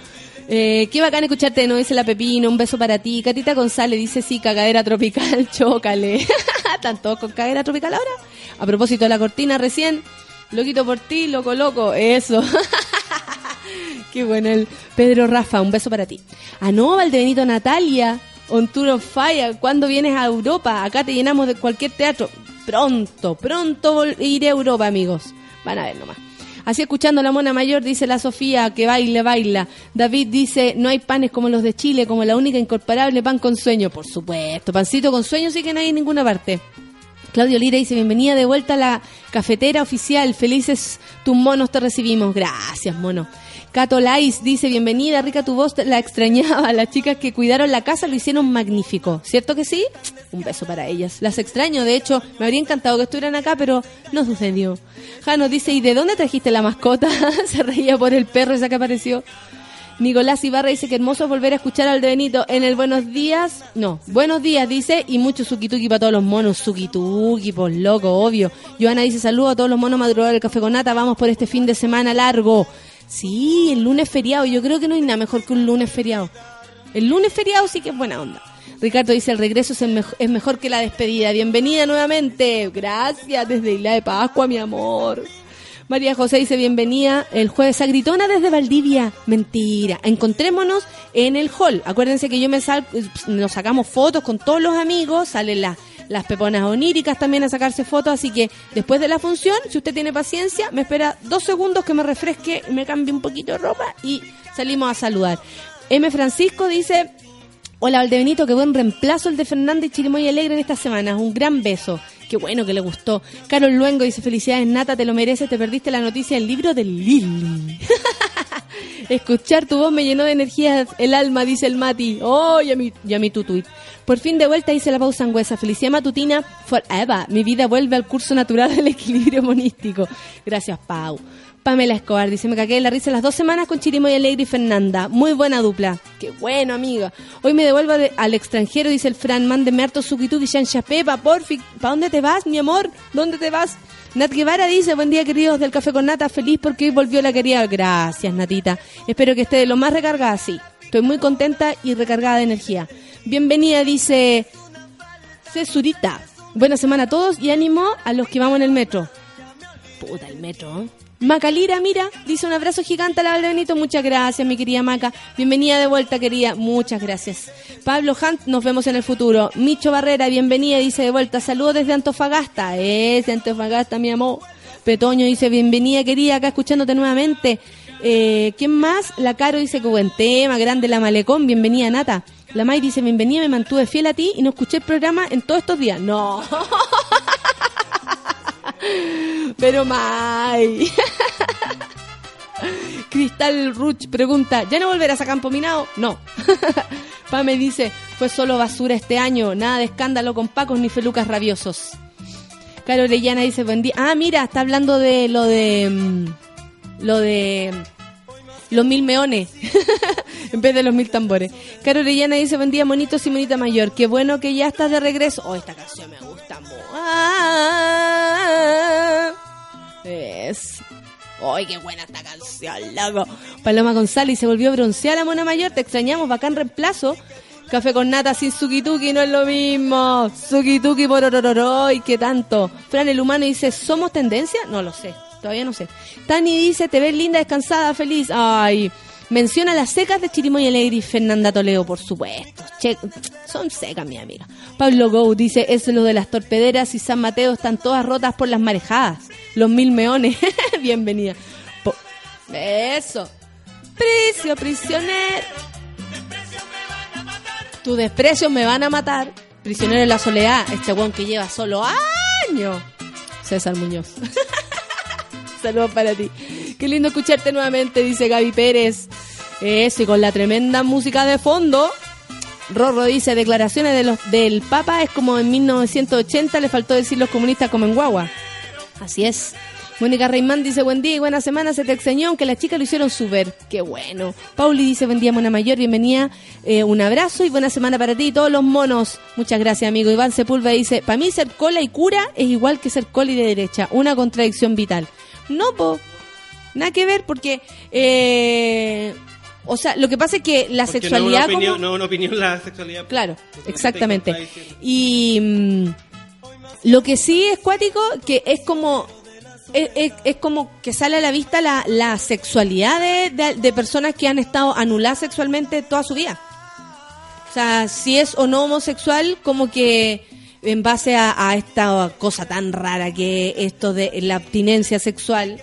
Eh, qué bacán escucharte, no dice la Pepino, un beso para ti. Catita González dice sí, cagadera tropical, chócale. ¿Están todos con cagadera tropical ahora? A propósito de la cortina recién, loquito por ti, loco, loco, eso. Qué bueno el Pedro Rafa, un beso para ti. Ah, no, Valdebenito Natalia, on Tour of Fire, ¿cuándo vienes a Europa? Acá te llenamos de cualquier teatro. Pronto, pronto iré a Europa, amigos. Van a ver nomás. Así escuchando la mona mayor, dice la Sofía, que baile, baila. David dice, no hay panes como los de Chile, como la única incorporable pan con sueño. Por supuesto, pancito con sueño sí que no hay en ninguna parte. Claudio Lira dice, bienvenida de vuelta a la cafetera oficial. Felices tus monos te recibimos. Gracias, mono. Cato Lais dice, bienvenida, rica tu voz, la extrañaba. Las chicas que cuidaron la casa lo hicieron magnífico. ¿Cierto que sí? Un beso para ellas. Las extraño, de hecho, me habría encantado que estuvieran acá, pero no sucedió. Jano dice, ¿y de dónde trajiste la mascota? Se reía por el perro esa que apareció. Nicolás Ibarra dice que hermoso volver a escuchar al de Benito en el Buenos Días. No, Buenos Días dice y mucho suquituki para todos los monos. Suquituki, pues loco, obvio. Joana dice saludo a todos los monos madrugadores del Café con Nata. Vamos por este fin de semana largo. Sí, el lunes feriado. Yo creo que no hay nada mejor que un lunes feriado. El lunes feriado sí que es buena onda. Ricardo dice, el regreso es, mejor que la despedida. Bienvenida nuevamente. Gracias desde Isla de Pascua, mi amor. María José dice, bienvenida el jueves a Gritona desde Valdivia. Mentira. Encontrémonos en el hall. Acuérdense que yo me sal, nos sacamos fotos con todos los amigos, salen las, las peponas oníricas también a sacarse fotos, así que después de la función, si usted tiene paciencia, me espera dos segundos que me refresque, me cambie un poquito de ropa y salimos a saludar. M. Francisco dice, Hola Valdebenito, qué buen reemplazo el de Fernández Chirimoy Alegre en estas semanas. Un gran beso. Qué bueno que le gustó. Carol Luengo dice, felicidades Nata, te lo mereces, te perdiste la noticia del libro de Lili. Escuchar tu voz me llenó de energía el alma, dice el Mati. Oh, ya mi, ya mi tu tuit. Por fin de vuelta hice la pausa angüesa. Felicidad matutina forever. Mi vida vuelve al curso natural del equilibrio monístico. Gracias, Pau. Pamela Escobar dice, me cagué de la risa las dos semanas con Chirimoy Alegre y Fernanda. Muy buena dupla. Qué bueno, amiga. Hoy me devuelvo de- al extranjero, dice el Fran. Mándeme harto suquituki, chancha pepa, porfi. ¿Para dónde te vas, mi amor? ¿Dónde te vas? Nat Guevara dice, buen día queridos del Café con Nata, feliz porque hoy volvió la querida. Gracias, Natita. Espero que esté de lo más recargada, sí. Estoy muy contenta y recargada de energía. Bienvenida, dice Cesurita. Buena semana a todos y ánimo a los que vamos en el metro. Puta, el metro. ¿eh? Macalira, mira, dice un abrazo gigante a la Valdebenito. Muchas gracias, mi querida Maca. Bienvenida de vuelta, querida. Muchas gracias. Pablo Hunt, nos vemos en el futuro. Micho Barrera, bienvenida, dice de vuelta. Saludos desde Antofagasta. Es de Antofagasta, mi amor. Petoño dice, bienvenida, querida, acá escuchándote nuevamente. Eh, ¿Quién más? La Caro dice que buen tema, grande la Malecón, bienvenida, Nata. La May dice, bienvenida, me mantuve fiel a ti y no escuché el programa en todos estos días. No. Pero May. Cristal Ruch pregunta, ¿ya no volverás a Campo Minado? No. Pame dice, fue solo basura este año, nada de escándalo con pacos ni felucas rabiosos. Caro Orellana dice, buen día. Ah, mira, está hablando de lo de... mm, Lo de... Los mil meones. en vez de los mil tambores. Caro Orellana dice, buen día, monitos y monita mayor. Qué bueno que ya estás de regreso. Oh, esta canción me gusta. Ah, es... ¡Ay, qué buena esta canción, loco! Paloma González se volvió bronceada la mona mayor. Te extrañamos, bacán reemplazo. Café con nata sin sukituki no es lo mismo. Sukituki por y qué tanto. Fran el humano dice, ¿somos tendencia? No lo sé, todavía no sé. Tani dice, te ves linda, descansada, feliz. Ay, menciona las secas de Chirimoy Alegre Fernanda Toledo, por supuesto. Che, son secas, mi amiga. Pablo Go dice, es lo de las torpederas y San Mateo están todas rotas por las marejadas. Los mil meones. Bienvenida. Eso. Pricio, prisionero. Tus desprecios me van a matar. Prisionero de la soledad, este weón que lleva solo años. César Muñoz. Saludos para ti. Qué lindo escucharte nuevamente, dice Gaby Pérez. Eso, y con la tremenda música de fondo. Rorro dice, declaraciones de los, del Papa es como en 1980 le faltó decir los comunistas como en guagua. Así es. Mónica Reimán dice, buen día y buena semana, se te extrañó, aunque las chicas lo hicieron súper. Qué bueno. Pauli dice, buen día, Mona Mayor, bienvenida, eh, un abrazo y buena semana para ti y todos los monos. Muchas gracias, amigo. Iván Sepúlveda dice, para mí ser cola y cura es igual que ser cola y de derecha, una contradicción vital. No, po, nada que ver, porque, eh, o sea, lo que pasa es que la Porque sexualidad... No una opinión, como- no una opinión la sexualidad. Claro, Porque no exactamente. Y mm, lo que sí es cuático, que es como es, es- es como que sale a la vista la, la sexualidad de, de- de personas que han estado anuladas sexualmente toda su vida. O sea, si es o no homosexual, como que en base a, esta cosa tan rara que esto de la abstinencia sexual,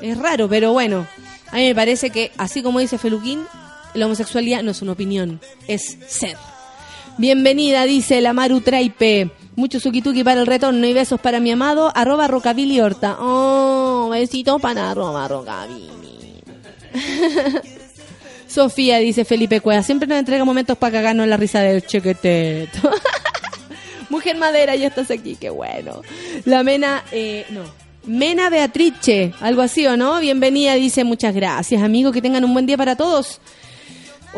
es raro, pero bueno, a mí me parece que, así como dice Feluquín, la homosexualidad no es una opinión, es ser. Bienvenida, dice la Maru Traipe. Mucho suquituki para el retorno y besos para mi amado, arroba rocabili horta. Oh, besito para arroba rocabili. Sofía, dice Felipe Cueva, siempre nos entrega momentos para cagarnos la risa del chequeteto. Mujer Madera, ya estás aquí, qué bueno. La Mena, eh, no. Mena Beatrice, algo así o no. Bienvenida, dice muchas gracias, amigo. Que tengan un buen día para todos.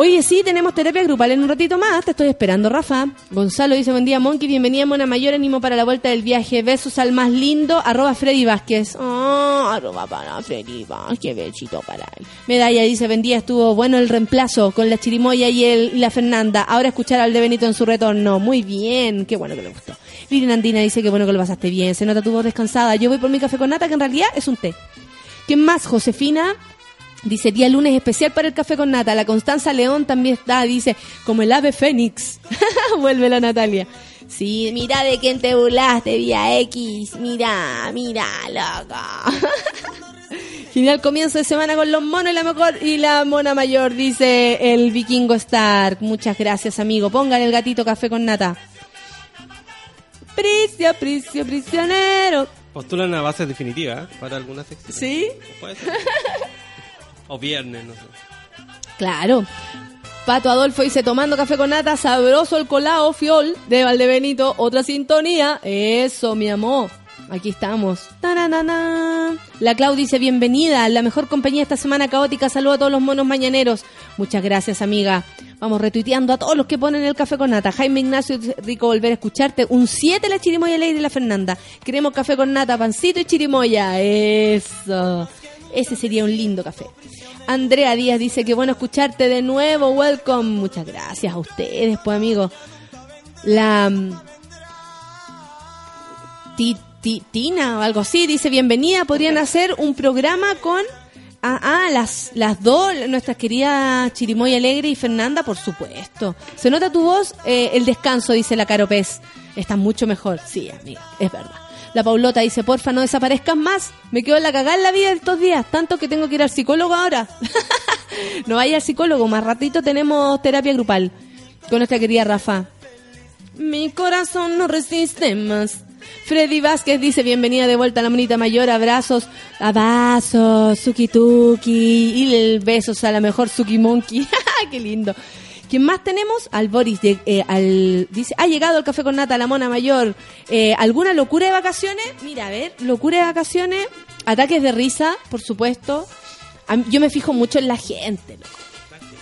Oye, sí, tenemos terapia grupal en un ratito más. Te estoy esperando, Rafa. Gonzalo dice, buen día, Monkey. Bienvenida, Mona Mayor. Ánimo para la vuelta del viaje. Besos al más lindo. Arroba Freddy Vázquez. Oh, arroba para Freddy Vázquez. Besito para él. Medalla dice, buen día. Estuvo bueno el reemplazo con la chirimoya y, el, la Fernanda. Ahora escuchar al de Benito en su retorno. Muy bien. Qué bueno que le gustó. Lilian Andina dice que bueno que lo pasaste bien. Se nota tu voz descansada. Yo voy por mi café con nata, que en realidad es un té. ¿Quién más? Josefina Dice, día lunes especial para el café con nata. La Constanza León también está, dice, como el ave fénix. Vuelve la Natalia. Sí, mira de quién te burlaste, vía X. Mira, mira, loco. Genial comienzo de semana con los monos y la mejor y la mona mayor, dice el vikingo Stark. Muchas gracias, amigo. Pongan el gatito café con nata. Pricio, pricio, prisionero. Postulan a base definitiva ¿eh? para alguna sección. ¿Sí? Puede ser. o viernes, no sé. Claro. Pato Adolfo dice, tomando café con nata, sabroso el colado, fiol, de Valdebenito, otra sintonía. Eso, mi amor. Aquí estamos. La Clau dice, bienvenida, la mejor compañía esta semana caótica. Saludo a todos los monos mañaneros. Muchas gracias, amiga. Vamos retuiteando a todos los que ponen el café con nata. Jaime Ignacio, rico volver a escucharte. Un 7 la chirimoya ley de la Fernanda. Queremos café con nata, pancito y chirimoya. Eso. Ese sería un lindo café. Andrea Díaz dice que bueno escucharte de nuevo. Welcome. Muchas gracias a ustedes, pues amigo. La mm, Ti- Ti- Tina o algo así dice bienvenida. Podrían hacer un programa con ah, ah, las las dos, nuestras queridas Chirimoya Alegre y Fernanda, por supuesto. Se nota tu voz, eh, el descanso, dice la Caro Pez. Está mucho mejor. Sí, amiga, es verdad. La Paulota dice, porfa, no desaparezcas más. Me quedo en la cagada en la vida estos días. Tanto que tengo que ir al psicólogo ahora. no vaya al psicólogo. Más ratito tenemos terapia grupal con nuestra querida Rafa. Mi corazón no resiste más. Freddy Vázquez dice, bienvenida de vuelta a la monita mayor, abrazos, abrazos, Suki Tuki, y besos a la mejor Suki Monkey. Qué lindo. ¿Quién más tenemos? Al Boris, eh, dice, ha llegado el café con nata, la mona mayor. Eh, ¿Alguna locura de vacaciones? Mira, a ver, locura de vacaciones, ataques de risa, por supuesto. Yo me fijo mucho en la gente, loco.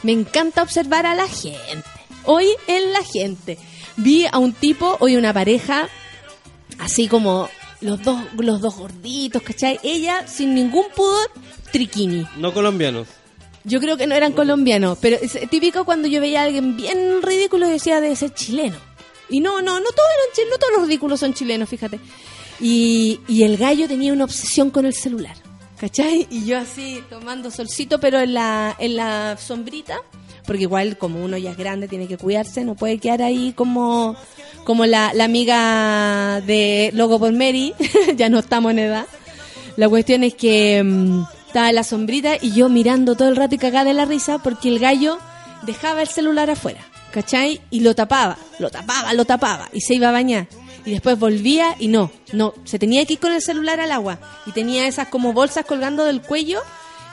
Me encanta observar a la gente. Hoy en la gente. Vi a un tipo, hoy una pareja, así como los dos, los dos gorditos, ¿cachai? Ella sin ningún pudor, triquini. No colombianos. Yo creo que no eran colombianos, pero es típico cuando yo veía a alguien bien ridículo y decía debe ser chileno. Y no, no, no todos eran chilenos, no todos los ridículos son chilenos, fíjate. Y, y el gallo tenía una obsesión con el celular, ¿cachai? Y yo así tomando solcito, pero en la, en la sombrita, porque igual como uno ya es grande tiene que cuidarse, no puede quedar ahí como, como la, la amiga de Logo por Mary, ya no estamos en edad. La cuestión es que mm, estaba la sombrita y yo mirando todo el rato y cagada de la risa porque el gallo dejaba el celular afuera, ¿cachai? Y lo tapaba, lo tapaba, lo tapaba y se iba a bañar. Y después volvía y no, no, se tenía que ir con el celular al agua y tenía esas como bolsas colgando del cuello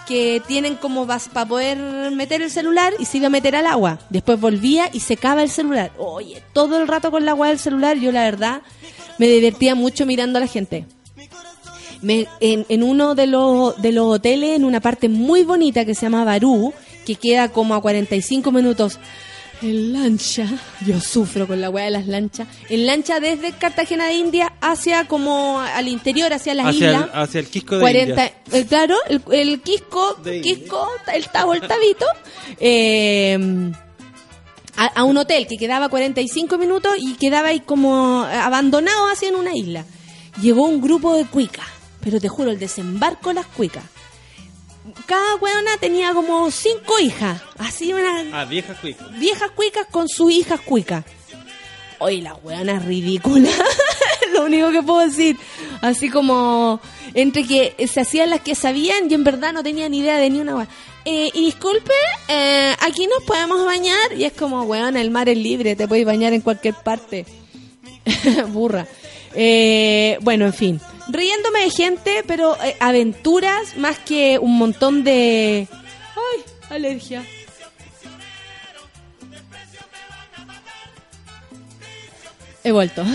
que tienen como para poder meter el celular y se iba a meter al agua. Después volvía y secaba el celular. Oye, todo el rato con el agua del celular, yo la verdad me divertía mucho mirando a la gente. Me- en, en uno de los, de los hoteles, en una parte muy bonita que se llama Barú, que queda como a 45 minutos en lancha. Yo sufro con la weá de las lanchas. En lancha desde Cartagena de India hacia como al interior, hacia las Hacia islas. el, hacia el Quisco de 40, Indias. eh, claro, el, el Quisco, Quisco, el Tabo, el Tabito, eh, a, a un hotel que quedaba 45 minutos y quedaba ahí como abandonado así en una isla. Llegó un grupo de cuicas, pero te juro, el desembarco de las cuicas. Cada weona tenía como cinco hijas, así una Ah, vieja cuica. viejas cuicas con sus hijas cuicas. Oye, la weona es ridícula. Lo único que puedo decir. Así como entre que se hacían las que sabían y en verdad no tenían idea de ni una weá. Eh, y disculpe, eh, aquí nos podemos bañar. Y es como, weón, el mar es libre, te puedes bañar en cualquier parte. Burra. Eh, bueno, en fin. Riéndome de gente, pero eh, aventuras más que un montón de... ¡Ay! Alergia. He vuelto.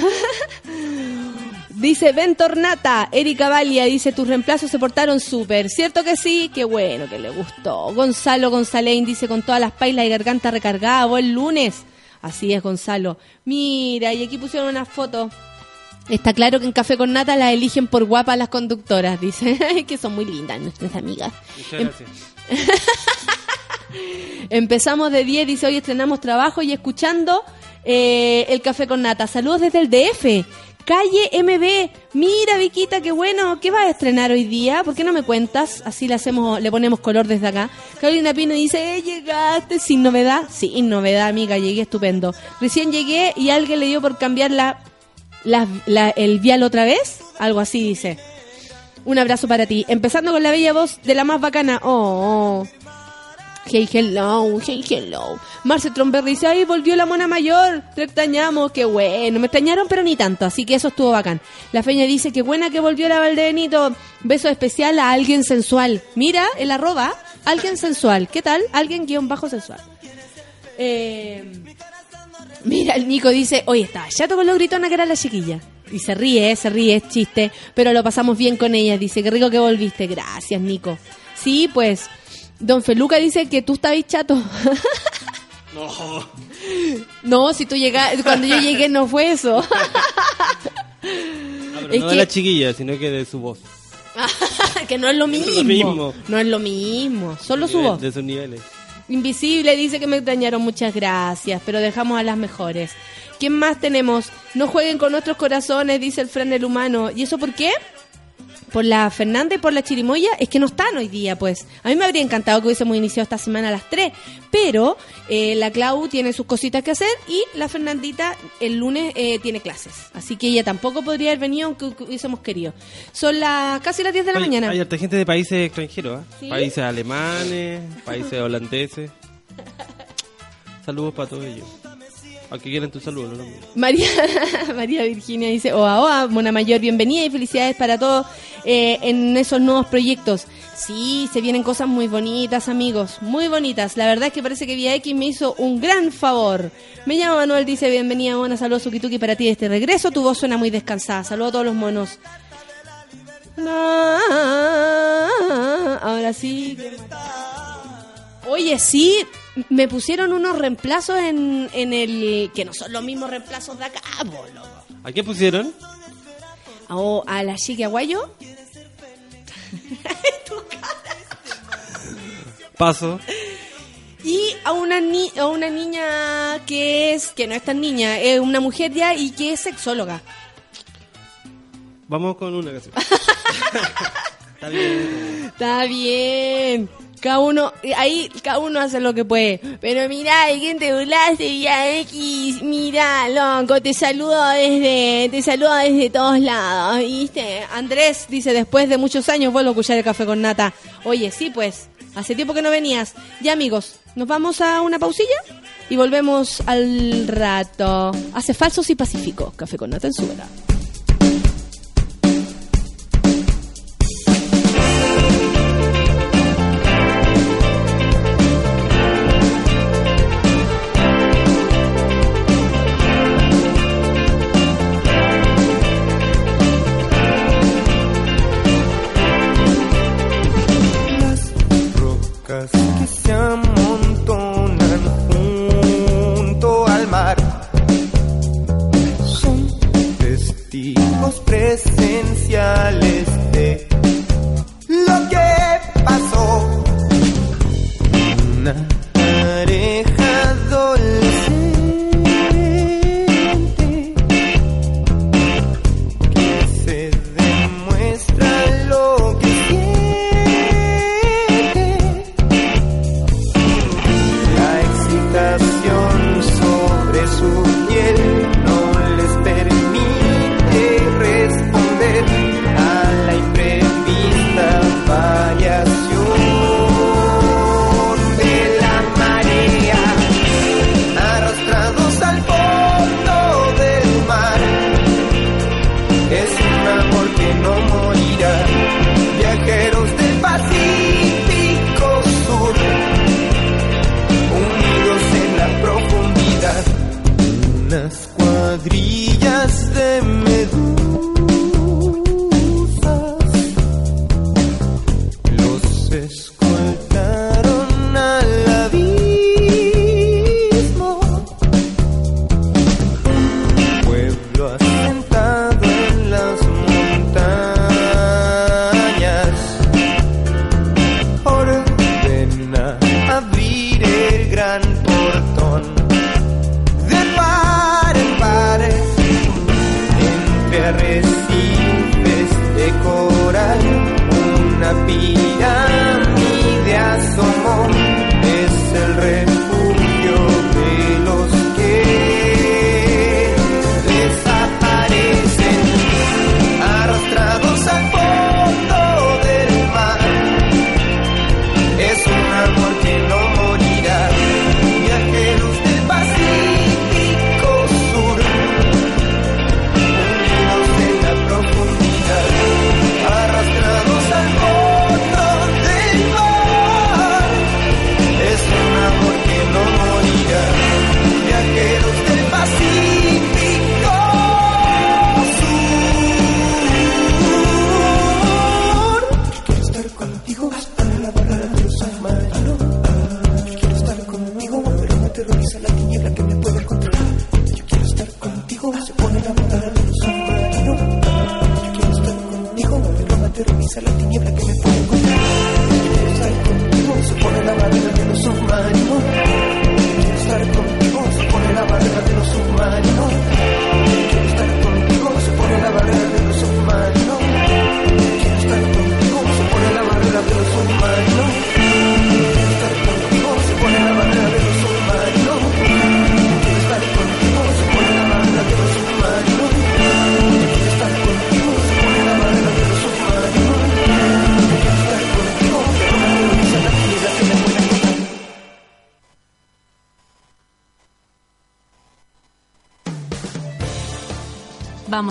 Dice Ventornata, Erika Valia dice tus reemplazos se portaron súper. ¿Cierto que sí? Qué bueno que le gustó. Gonzalo González dice con todas las pailas y garganta recargada, buen lunes. Así es, Gonzalo. Mira, y aquí pusieron una foto. Está claro que en Café con Nata las eligen por guapas las conductoras, dice. Que son muy lindas nuestras amigas. Muchas Em- gracias. Empezamos de 10, dice hoy estrenamos trabajo y escuchando eh, el café con nata. Saludos desde el DF. Calle MB. Mira, Viquita, qué bueno. ¿Qué vas a estrenar hoy día? ¿Por qué no me cuentas? Así le hacemos, le ponemos color desde acá. Carolina Pino dice, eh, llegaste sin novedad. Sin novedad, amiga, llegué estupendo. Recién llegué y alguien le dio por cambiar la, la- el vial otra vez. Algo así dice. Un abrazo para ti. Empezando con la bella voz de la más bacana. Oh, oh. Hey, hello, hey, hello. Marce Tromberry dice, ay, volvió la mona mayor, te extrañamos, qué bueno. Me extrañaron, pero ni tanto, así que eso estuvo bacán. La Feña dice, qué buena que volvió la Valdebenito. Beso especial a alguien sensual. Mira, el arroba, alguien sensual. ¿Qué tal? Alguien guion bajo sensual. Eh, mira, el Nico dice, oye, estaba chato con lo gritona que era la chiquilla. Y se ríe, se ríe, es chiste, pero lo pasamos bien con ella. Dice, qué rico que volviste. Gracias, Nico. Sí, pues, Don Feluca dice que tú estabas chato. No. no, si tú llegas, cuando yo llegué no fue eso. Pero Es no que- de la chiquilla, sino que de su voz. que no es lo mismo. lo mismo. No es lo mismo, solo su voz. De sus niveles. Invisible dice que me extrañaron, muchas gracias, pero dejamos a las mejores. ¿Quién más tenemos? No jueguen con nuestros corazones, dice el Fran el humano. ¿Y eso por qué? Por la Fernanda y por la Chirimoya, es que no están hoy día, pues. A mí me habría encantado que hubiésemos iniciado esta semana a las 3, pero eh, la Clau tiene sus cositas que hacer y la Fernandita el lunes eh, tiene clases. Así que ella tampoco podría haber venido aunque hu- hubiésemos querido. Son las casi las 10 de la Oye, mañana. Hay harta gente de países extranjeros. ¿Sí? Países alemanes, países holandeses. Saludos para todos ellos. ¿A qué quieren tus saludos? No. María, María Virginia dice, oa, oa, Mona Mayor, bienvenida y felicidades para todos eh, en esos nuevos proyectos. Sí, se vienen cosas muy bonitas, amigos, muy bonitas. La verdad es que parece que Vía X me hizo un gran favor. Me llamo Manuel, dice, bienvenida, Mona, saludos, Sukituki, para ti de este regreso. Tu voz suena muy descansada. Saludos a todos los monos. Ahora sí. Oye, sí, me pusieron unos reemplazos en, en el... que no son los mismos reemplazos de acá, po, loco. ¿A qué pusieron? A la chica Aguayo. Paso. Y a una, ni a una niña que es... que no es tan niña, es una mujer ya y que es sexóloga. Vamos con una canción. Está bien. Está bien. Cada uno, ahí cada uno hace lo que puede. Pero mira, ¿de quién te burlaste, Vía X? Mira, loco, te saludo desde, te saludo desde todos lados, ¿viste? Andrés dice, después de muchos años vuelvo a escuchar el café con nata. Oye, sí, pues, hace tiempo que no venías. Ya, amigos, nos vamos a una pausilla y volvemos al rato. Hace falsos y pacífico. Café con nata en su hora.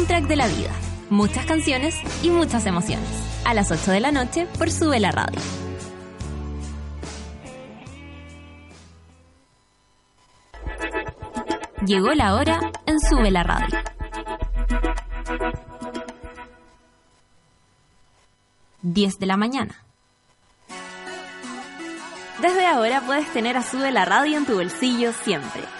Soundtrack de la vida. Muchas canciones y muchas emociones. A las 8 de la noche por Sube la Radio. Llegó la hora en Sube la Radio. Diez de la mañana. Desde ahora puedes tener a Sube la Radio en tu bolsillo siempre.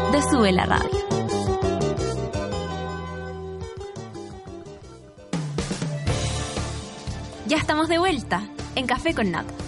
de Sube la Radio. Ya estamos de vuelta en Café con Nata.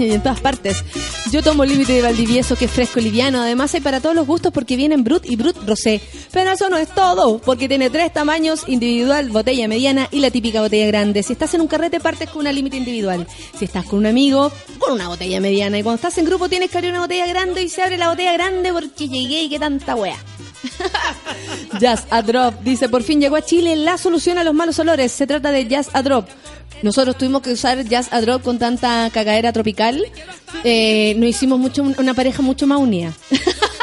El y en todas partes. Yo tomo límite de Valdivieso, que es fresco y liviano. Además, hay para todos los gustos porque vienen Brut y Brut Rosé. Pero eso no es todo, porque tiene tres tamaños: individual, botella mediana y la típica botella grande. Si estás en un carrete, partes con una límite individual. Si estás con un amigo, con una botella mediana. Y cuando estás en grupo, tienes que abrir una botella grande y se abre la botella grande porque llegué y qué tanta wea. Jazz a Drop dice, por fin llegó a Chile la solución a los malos olores. Se trata de Jazz a Drop. Nosotros tuvimos que usar Jazz a Drop con tanta cagadera tropical. Eh, nos hicimos mucho una pareja mucho más unida.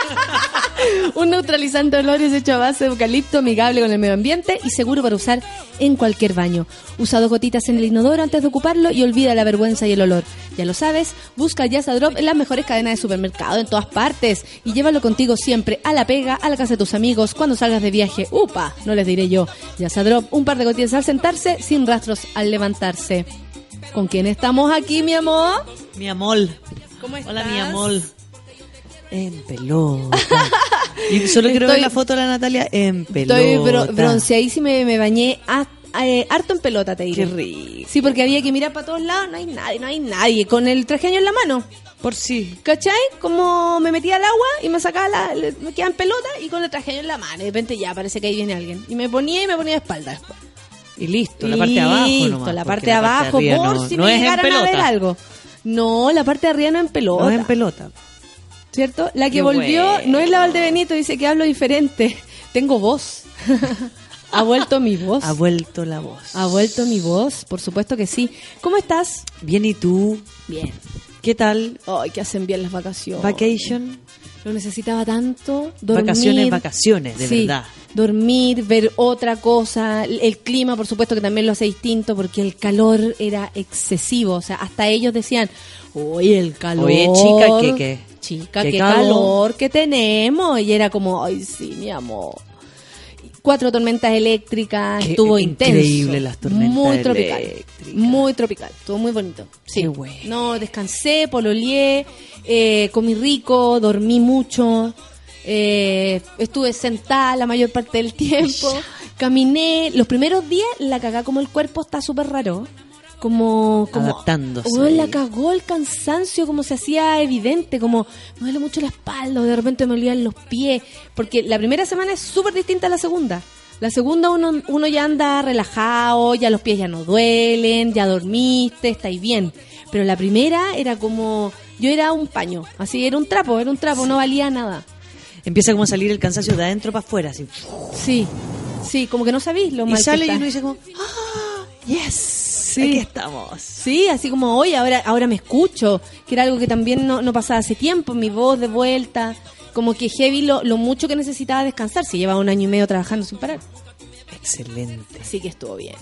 Un neutralizante de olores hecho a base de eucalipto, amigable con el medio ambiente y seguro para usar en cualquier baño. Usa dos gotitas en el inodoro antes de ocuparlo y olvida la vergüenza y el olor. Ya lo sabes, busca Jazz a Drop en las mejores cadenas de supermercado en todas partes y llévalo contigo siempre a la pega, a la casa de tus amigos, cuando salgas de viaje. ¡Upa! No les diré yo. Jazz a Drop, un par de gotitas al sentarse, sin rastros al levantarse. ¿Con quién estamos aquí, mi amor? Mi amor. ¿Cómo estás? Hola, mi amor. En pelota. y solo quiero ver la foto de la Natalia en pelota. Estoy bro- bronceadísima y me bañé a- eh, harto en pelota, te Qué diré. rico. Sí, porque había que mirar para todos lados, no hay nadie, no hay nadie. Con el traje de baño en la mano. Por sí. ¿Cachai? Como me metía al agua y me sacaba la, le- me quedaba en pelota y con el traje de baño en la mano. Y de repente ya parece que ahí viene alguien. Y me ponía y me ponía de espalda después. Y listo, la parte de abajo Listo, la parte de abajo, por no- si no me es llegaran a ver algo. No, la parte de arriba no en pelota. No es en pelota. ¿Cierto? La que Qué volvió bueno. no es la Valdebenito, dice que hablo diferente. Tengo voz. ha vuelto mi voz. Ha vuelto la voz. Ha vuelto mi voz, por supuesto que sí. ¿Cómo estás? Bien, ¿y tú? Bien. ¿Qué tal? Ay, que hacen bien las vacaciones. Vacation. Lo necesitaba tanto. Dormir. Vacaciones, vacaciones, de Sí, verdad. Dormir, ver otra cosa. El clima, por supuesto, que también lo hace distinto porque el calor era excesivo. O sea, hasta ellos decían, oye, el calor. Oye, chica, ¿qué, qué? Chica, ¿Qué qué, calor? calor que tenemos. Y era como, ay, sí, mi amor. Cuatro tormentas eléctricas, Qué estuvo intenso. increíble las tormentas Muy tropical. eléctricas. Muy tropical, estuvo muy bonito. Sí. Qué bueno. No, descansé, pololeé, eh, comí rico, dormí mucho, eh, estuve sentada la mayor parte del tiempo, caminé. Los primeros días la cagá como el cuerpo está súper raro. Como, como Adaptándose Oh, la cagó el cansancio, como se hacía evidente, como me duele mucho la espalda, o de repente me olían los pies, porque la primera semana es súper distinta a la segunda. La segunda uno, uno ya anda relajado, ya los pies ya no duelen, ya dormiste, estáis bien. Pero la primera era como, yo era un paño, así era un trapo, era un trapo, no valía nada. Empieza como a salir el cansancio de adentro para afuera, así. Sí, sí, como que no sabéis lo Y mal que sale y uno dice como, ¡ah! ¡Yes! Sí. Aquí estamos. Sí, así como hoy, ahora, ahora me escucho, que era algo que también no, no pasaba hace tiempo, mi voz de vuelta, como que heavy lo, lo mucho que necesitaba descansar, si llevaba un año y medio trabajando sin parar. Excelente. Así que estuvo bien.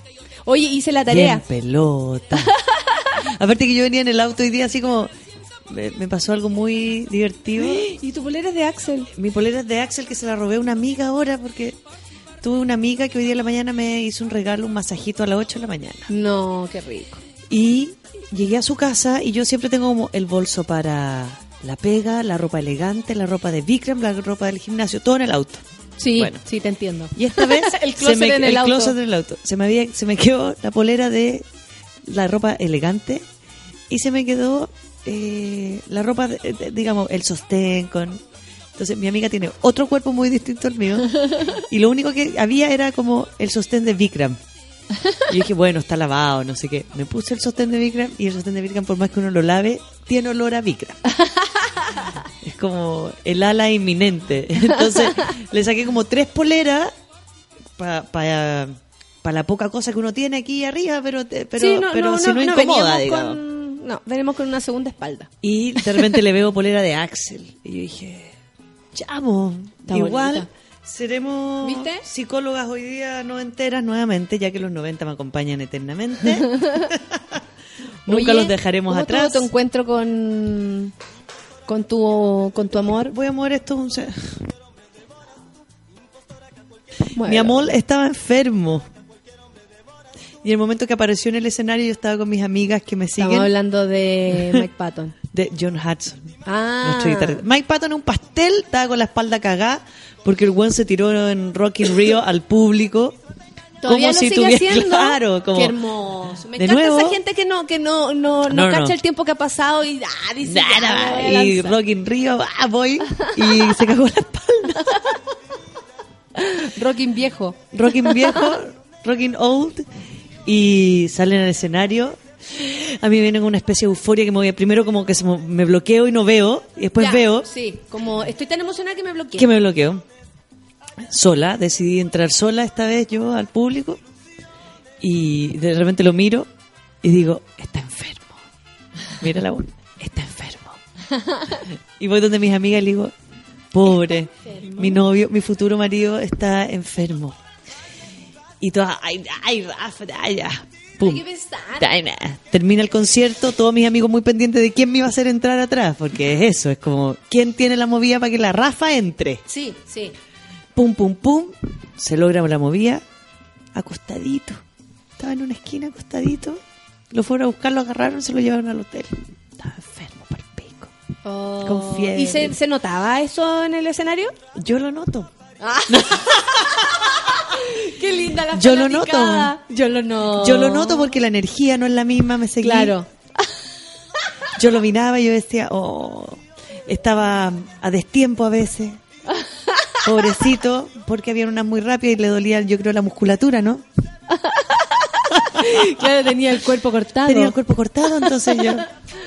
Oye, hice la tarea. Bien pelota. Aparte que yo venía en el auto hoy día así como... Me, me pasó algo muy divertido. Y tu polera es de Axel. Mi polera es de Axel que se la robé a una amiga ahora porque tuve una amiga que hoy día en la mañana me hizo un regalo, un masajito a las 8 de la mañana. No, qué rico. Y llegué a su casa y yo siempre tengo como el bolso para la pega, la ropa elegante, la ropa de Vikram, la ropa del gimnasio, todo en el auto. Sí, Bueno. sí, te entiendo. Y esta vez El se closet me, en el auto. closet en el auto. Se me había se me quedó la polera de la ropa elegante y se me quedó eh, la ropa de- de- digamos el sostén con entonces mi amiga tiene otro cuerpo muy distinto al mío y lo único que había era como el sostén de Vikram. Y yo dije, bueno, está lavado, no sé qué. Me puse el sostén de Vikram y el sostén de Vikram, por más que uno lo lave, tiene olor a Vikram. Es como el ala inminente. Entonces le saqué como tres poleras para la poca cosa que uno tiene aquí arriba, pero, pero, Sí, no, pero no, si no, incomoda, digamos. con- no, venimos con una segunda espalda. Y de repente le veo polera de Axel. Y yo dije, chamo, Está igual bonita. seremos ¿Viste? psicólogas hoy día no enteras nuevamente, ya que los 90 me acompañan eternamente. Nunca Oye, los dejaremos ¿cómo atrás. tu encuentro con, con, tu, con tu amor? Voy a mover esto. un Mi amor estaba enfermo. Y en el momento que apareció en el escenario, yo estaba con mis amigas que me Estamos siguen. hablando de Mike Patton. De John Hudson. Ah. Mike Patton en un pastel, estaba con la espalda cagada, porque el buen se tiró en Rock in Rio al público. Todavía como lo si sigue haciendo. Claro, como. Qué hermoso. Me De encanta nuevo- esa gente que no que no no, no, No, no, cacha no. el tiempo que ha pasado y ah, dice, Nada, y. Rock in Rio, ah, voy. Y se cagó la espalda. Rocking viejo. Rocking viejo, Rocking old, y salen al escenario. A mí viene con una especie de euforia que me voy a, primero como que se me, me bloqueo y no veo, y después Ya, veo Sí, como estoy tan emocionada que me bloqueé. que me bloqueo. Sola, decidí entrar sola esta vez yo al público y de repente lo miro y digo, está enfermo. Mira la voz, está enfermo. Y voy donde mis amigas y le digo, pobre, mi novio, mi futuro marido está enfermo. Y todas, ay, ay, Rafa, ay, ya. Pum. Termina el concierto, todos mis amigos muy pendientes de quién me iba a hacer entrar atrás, porque es eso, es como, ¿quién tiene la movida para que la Rafa entre? Sí, sí. Pum, pum, pum, se logra la movida, acostadito. Estaba en una esquina acostadito, lo fueron a buscar, lo agarraron, se lo llevaron al hotel. Estaba enfermo para el pico. Oh. Con fiebre. ¿Y se, se notaba eso en el escenario? Yo lo noto. Qué linda la Yo lo fanaticada. Yo lo noto. Yo lo noto porque la energía no es la misma, me seguí. Claro. Yo lo miraba y yo decía, oh, estaba a destiempo a veces. Pobrecito, porque había unas muy rápidas y le dolía, yo creo, la musculatura, ¿no? Claro, tenía el cuerpo cortado. Tenía el cuerpo cortado, entonces yo,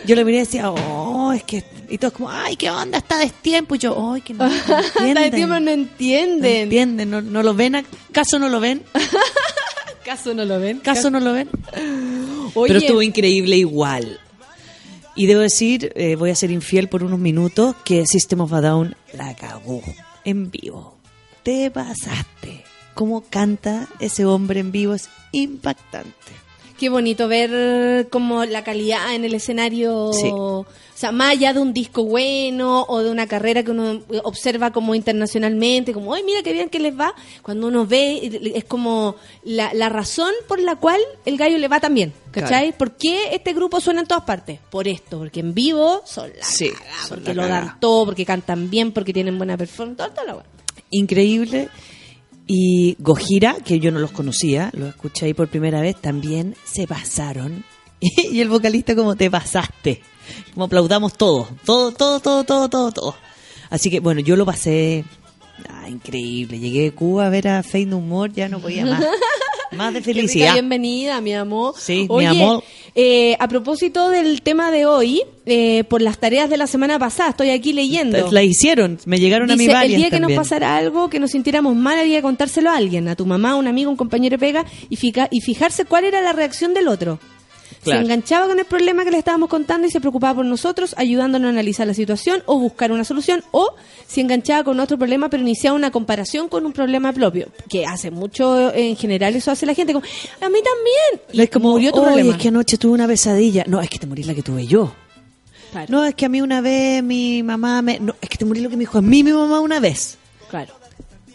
yo lo miré y decía, oh, es que... Y todos como, ay, ¿qué onda? Está a destiempo. Y yo, ay, que no, no entienden. De no No entienden. entienden, no, no lo ven. ¿Acaso no lo ven? ¿Caso no lo ven? ¿Acaso no lo ven? Oye, Pero estuvo increíble igual. Y debo decir, eh, voy a ser infiel por unos minutos, que System of a Down la cagó en vivo. Te pasaste. Cómo canta ese hombre en vivo es impactante. Qué bonito ver como la calidad en el escenario, Sí. o sea, más allá de un disco bueno o de una carrera que uno observa como internacionalmente, como, ay, mira qué bien que les va, cuando uno ve, es como la, la razón por la cual el gallo le va tan bien, ¿cachai? Claro. ¿Por qué este grupo suena en todas partes? Por esto, porque en vivo son la Sí, son porque la lo dan todo, porque cantan bien, porque tienen buena performance, todo, todo lo bueno. increíble. Y Gojira, que yo no los conocía, los escuché ahí por primera vez, también se pasaron. Y el vocalista como te pasaste. Como aplaudamos todo, todo, todo, todo, todo, todo, todo. Así que bueno, yo lo pasé ah, increíble. Llegué de Cuba a ver a No More, ya no podía más. Más de rica felicidad. bienvenida, mi amor. Sí, mi amor. eh, a propósito del tema de hoy, eh, por las tareas de la semana pasada, estoy aquí leyendo. La hicieron, me llegaron a Dice, varias el día que también. nos pasara algo, que nos sintiéramos mal, había que contárselo a alguien, a tu mamá, a un amigo, un compañero de pega, y, fica- y fijarse cuál era la reacción del otro. Claro. Se enganchaba con el problema que le estábamos contando y se preocupaba por nosotros, ayudándonos a analizar la situación o buscar una solución, o si enganchaba con otro problema, pero iniciaba una comparación con un problema propio, que hace mucho, en general, eso hace la gente, como, a mí también. Y es como, murió tu "Oye, problema. es que anoche tuve una pesadilla. No, es que te morí la que tuve yo. Claro, No, es que a mí una vez mi mamá me... No, es que te morí lo que me dijo a mí mi mamá una vez. claro.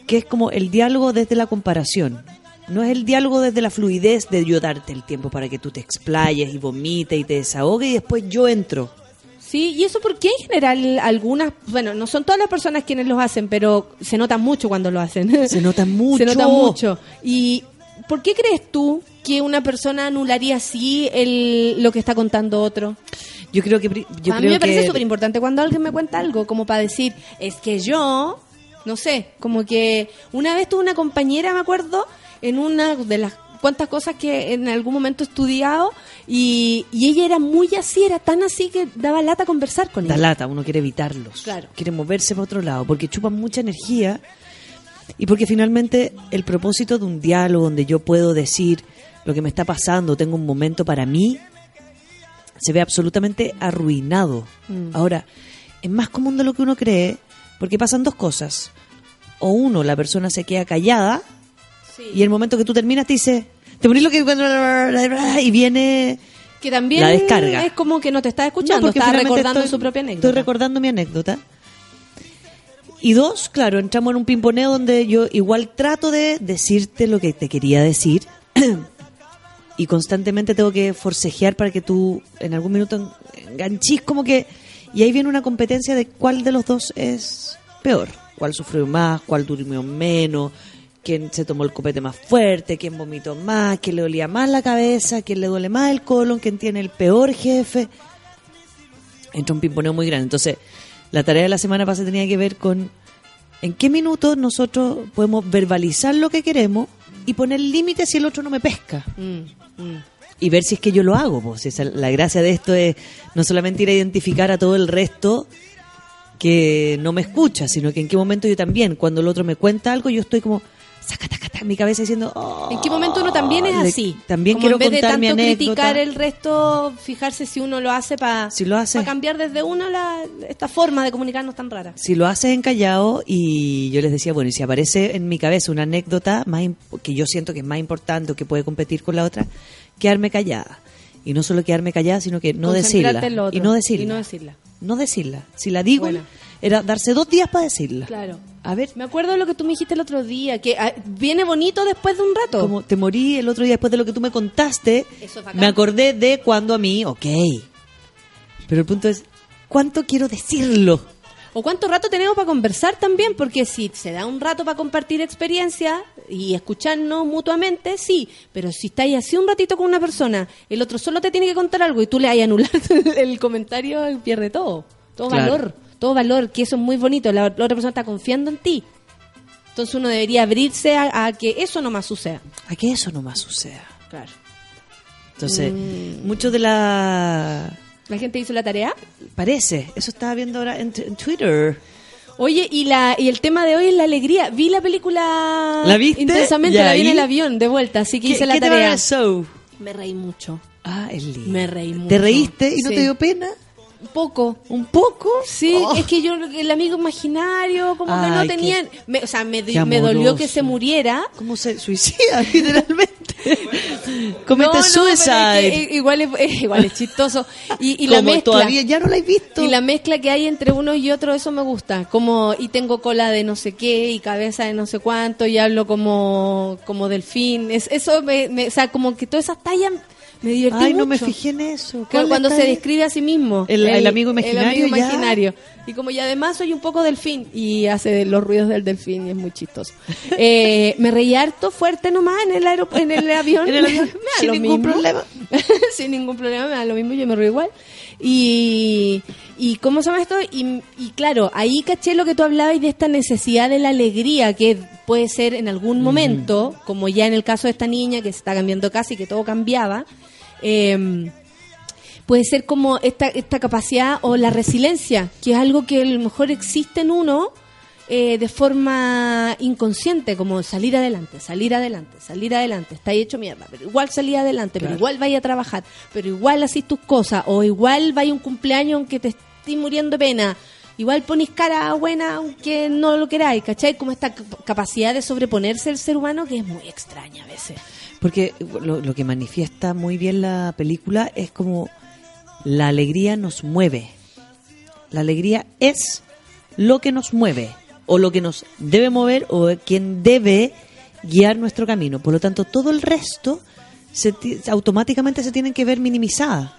Que es como el diálogo desde la comparación. No es el diálogo desde la fluidez de yo darte el tiempo para que tú te explayes y vomites y te desahogues y después yo entro. Sí, y eso porque en general algunas, bueno, no son todas las personas quienes los hacen, pero se nota mucho cuando lo hacen. Se nota mucho. Se nota mucho. ¿Y por qué crees tú que una persona anularía así el, lo que está contando otro? Yo creo que... Yo a mí creo me parece que- súper importante cuando alguien me cuenta algo, como para decir, es que yo, no sé, como que una vez tuve una compañera, me acuerdo, en una de las cuantas cosas que en algún momento he estudiado, y, y ella era muy así, era tan así que daba lata conversar con Da ella. lata, uno quiere evitarlos. Claro. Quiere moverse para otro lado, porque chupan mucha energía y porque finalmente el propósito de un diálogo donde yo puedo decir lo que me está pasando, tengo un momento para mí, se ve absolutamente arruinado. Mm. Ahora, es más común de lo que uno cree, porque pasan dos cosas. O uno, la persona se queda callada y el momento que tú terminas te dice, te morís lo que... y viene... Que también La descarga. es como que no te está No, escuchando, porque está recordando estoy- su propia anécdota. Estoy recordando mi anécdota. Y dos, claro, entramos en un pimponeo donde yo igual trato de decirte lo que te quería decir. y constantemente tengo que forcejear para que tú en algún minuto en- enganchís como que... Y ahí viene una competencia de cuál de los dos es peor. Cuál sufrió más, cuál durmió menos, quién se tomó el copete más fuerte, quién vomitó más, quién le dolía más la cabeza, quién le duele más el colon, quién tiene el peor jefe entra un pimponeo muy grande. Entonces, la tarea de la semana pasada tenía que ver con en qué minuto nosotros podemos verbalizar lo que queremos y poner límites si el otro no me pesca. Mm, mm. Y ver si es que yo lo hago. Pues. Esa- la gracia de esto es no solamente ir a identificar a todo el resto que no me escucha, sino que en qué momento yo también, cuando el otro me cuenta algo, yo estoy como en mi cabeza diciendo, "Oh", ¿En qué momento uno también es le- así? También Como quiero en vez de contar mi tanto anécdota. criticar el resto, fijarse si uno lo hace para Si cambiar desde uno la, esta forma de comunicarnos tan rara. si lo haces en callado y yo les decía, bueno, y si aparece en mi cabeza una anécdota más que yo siento que es más importante o que puede competir con la otra, quedarme callada. Y no solo quedarme callada, sino que no decirla. Y no decirla. Y no decirla. No decirla. Si la digo, Buena. Era darse dos días para decirla. Claro. A ver, Me acuerdo de lo que tú me dijiste el otro día, que ah, viene bonito después de un rato. como te morí el otro día después de lo que tú me contaste, Eso es bacán. me acordé de cuando a mí, ok. Pero el punto es, ¿cuánto quiero decirlo? O cuánto rato tenemos para conversar también, porque si se da un rato para compartir experiencia y escucharnos mutuamente, sí, pero si estáis así un ratito con una persona, el otro solo te tiene que contar algo y tú le hay anular el comentario, pierde todo, todo Claro. valor, todo valor, que eso es muy bonito, la, la otra persona está confiando en ti. Entonces uno debería abrirse a, a que eso no más suceda. A que eso no más suceda. Claro. Entonces, Mm. mucho de la ¿La gente hizo la tarea? Parece, eso estaba viendo ahora en, en Twitter. Oye, y la y el tema de hoy es la alegría. Vi la película ¿La viste? intensamente, ¿Y la vi en el avión de vuelta, así que ¿Qué, hice la qué te tarea. pareció? Me reí mucho. Ah, es lindo. Me reí mucho. ¿Te reíste y no Sí. te dio pena? Un poco. ¿Un poco? Sí, Oh. es que yo, el amigo imaginario, como que no tenían. me- o sea, me, me dolió que se muriera. ¿Cómo se suicida, literalmente? Comete No, suicide. es que, igual, es, igual es chistoso. Y, y la mezcla. todavía ya no la he visto. Y la mezcla que hay entre uno y otro, eso me gusta. Como, y tengo cola de no sé qué, y cabeza de no sé cuánto, y hablo como, como delfín. Es, eso me, me- o sea, como que todas esas tallas me divertí Ay, no me mucho. fijé en eso. Cu- ¿Cuál Cuando se describe a sí mismo. El- el amigo imaginario, El amigo ya. imaginario. Y como y además soy un poco delfín y hace los ruidos del delfín y es muy chistoso. Eh, me reí harto fuerte nomás en el, aerop- en el avión. En el avión, Me da sin lo ningún mismo. problema. sin ningún problema, me da lo mismo, yo me río igual. Y, y ¿cómo se llama esto? Y, y claro, ahí caché lo que tú hablabas de esta necesidad de la alegría que puede ser en algún momento, como ya en el caso de esta niña que se está cambiando casi, que todo cambiaba. Eh, puede ser como esta, esta capacidad o la resiliencia, que es algo que a lo mejor existe en uno eh, de forma inconsciente, como salir adelante, salir adelante, salir adelante, está hecho mierda, pero igual salí adelante, pero igual vaya a trabajar, pero igual así tus cosas, o igual vaya a un cumpleaños aunque te estés muriendo de pena, igual ponís cara buena aunque no lo queráis, ¿cachai? Como esta cap- capacidad de sobreponerse el ser humano que es muy extraña a veces. Porque lo, lo que manifiesta muy bien la película es como la alegría nos mueve. La alegría es lo que nos mueve, o lo que nos debe mover, o quien debe guiar nuestro camino. Por lo tanto, todo el resto se ti- automáticamente se tienen que ver minimizadas.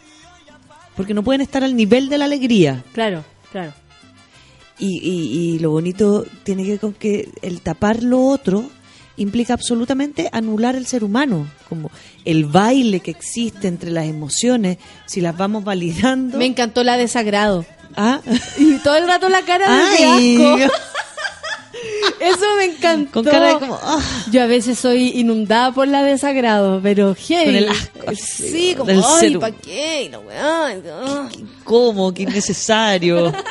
Porque no pueden estar al nivel de la alegría. Claro, claro. Y, y- y lo bonito tiene que ver con que el tapar lo otro implica absolutamente anular el ser humano, como el baile que existe entre las emociones, si las vamos validando. Me encantó la desagrado. Ah, Y todo el rato la cara de Ay. asco. Eso me encantó. Con cara de como, ah. Yo a veces soy inundada por la desagrado, pero hey. Con el asco, Sí, como, del ay, ¿para qué? Ah. ¿cómo? Qué innecesario.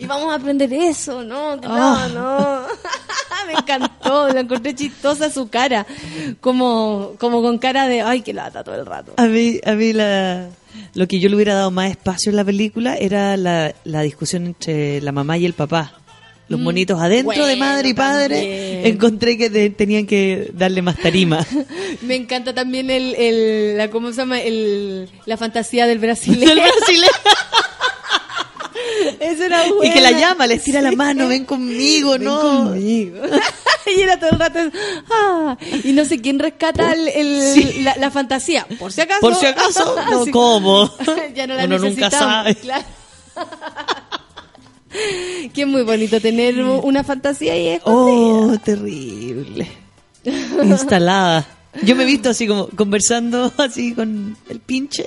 Y vamos a aprender eso, ¿no? que Ah. No, no. me encantó, la encontré chistosa su cara. Como, como con cara de, ay, qué lata todo el rato. A mí, a mí la, lo que yo le hubiera dado más espacio en la película era la, la discusión entre la mamá y el papá. Los monitos adentro de Mm. Bueno, madre y padre, también. encontré que te- tenían que darle más tarima. Me encanta también el, el la, ¿cómo se llama? El, la fantasía del brasileño. Del brasileño. Eso era Y que la llama, le estira la mano, ven conmigo, Ven ¿no? conmigo. y era todo el rato. ah, y no sé quién rescata el, el- Sí. la, la fantasía. Por si acaso. Por si acaso, no, ¿cómo? ya no la Uno nunca necesitamos, sabe. claro. Que es muy bonito tener una fantasía y es Oh, terrible. Instalada. Yo me he visto así como conversando así con el pinche.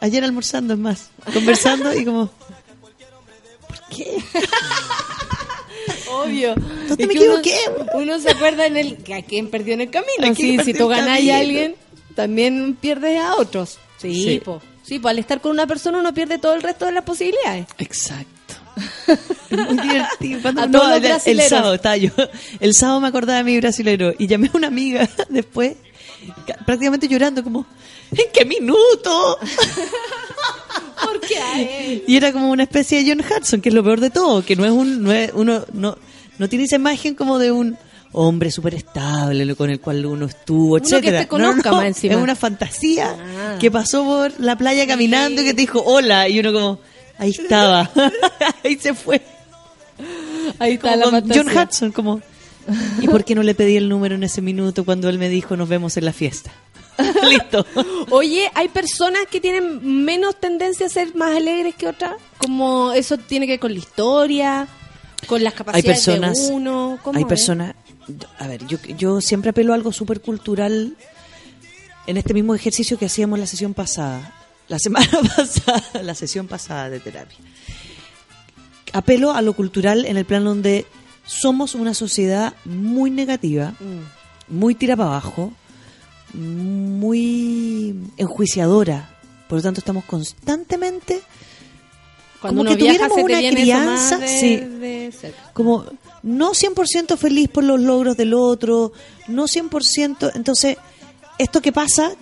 Ayer almorzando es más. Conversando y como. ¿Por qué? obvio. ¿Dónde Es me uno- equivoqué? Uno, se acuerda en el que a quién perdió en el camino. ¿A quién Sí, si tú ganas a alguien, también pierdes a otros. Sí, Sí. po. Sí, al estar con una persona uno pierde todo el resto de las posibilidades. Exacto. Es muy divertido. Cuando- A no, el- sábado estaba yo. El sábado me acordaba de mi brasilero y llamé a una amiga después, ca- prácticamente llorando, como, ¿en qué minuto? ¿Por qué a él? Y era como una especie de John Hudson, que es lo peor de todo, que no es un, no es, uno, no, no tiene esa imagen como de un hombre súper estable con el cual uno estuvo, etcétera. te conozca más encima. Es una fantasía Ah. que pasó por la playa caminando y que te dijo hola y uno como, ahí estaba, ahí se fue. Ahí está Como la fantasía. John Hudson, como, ¿y por qué no le pedí el número en ese minuto cuando él me dijo nos vemos en la fiesta? Listo. Oye, hay personas que tienen menos tendencia a ser más alegres que otras. Como eso tiene que ver con la historia, con las hay capacidades personas, de uno. ¿Cómo hay personas, a ver, yo, yo siempre apelo a algo súper cultural en este mismo ejercicio que hacíamos la sesión pasada, la semana pasada, la sesión pasada de terapia. Apelo a lo cultural en el plano donde somos una sociedad muy negativa, Mm. muy tira para abajo, muy enjuiciadora. Por lo tanto, estamos constantemente Cuando como uno que viaja tuviéramos una crianza, de- sí. de como no 100% feliz por los logros del otro, no 100%, entonces esto que pasa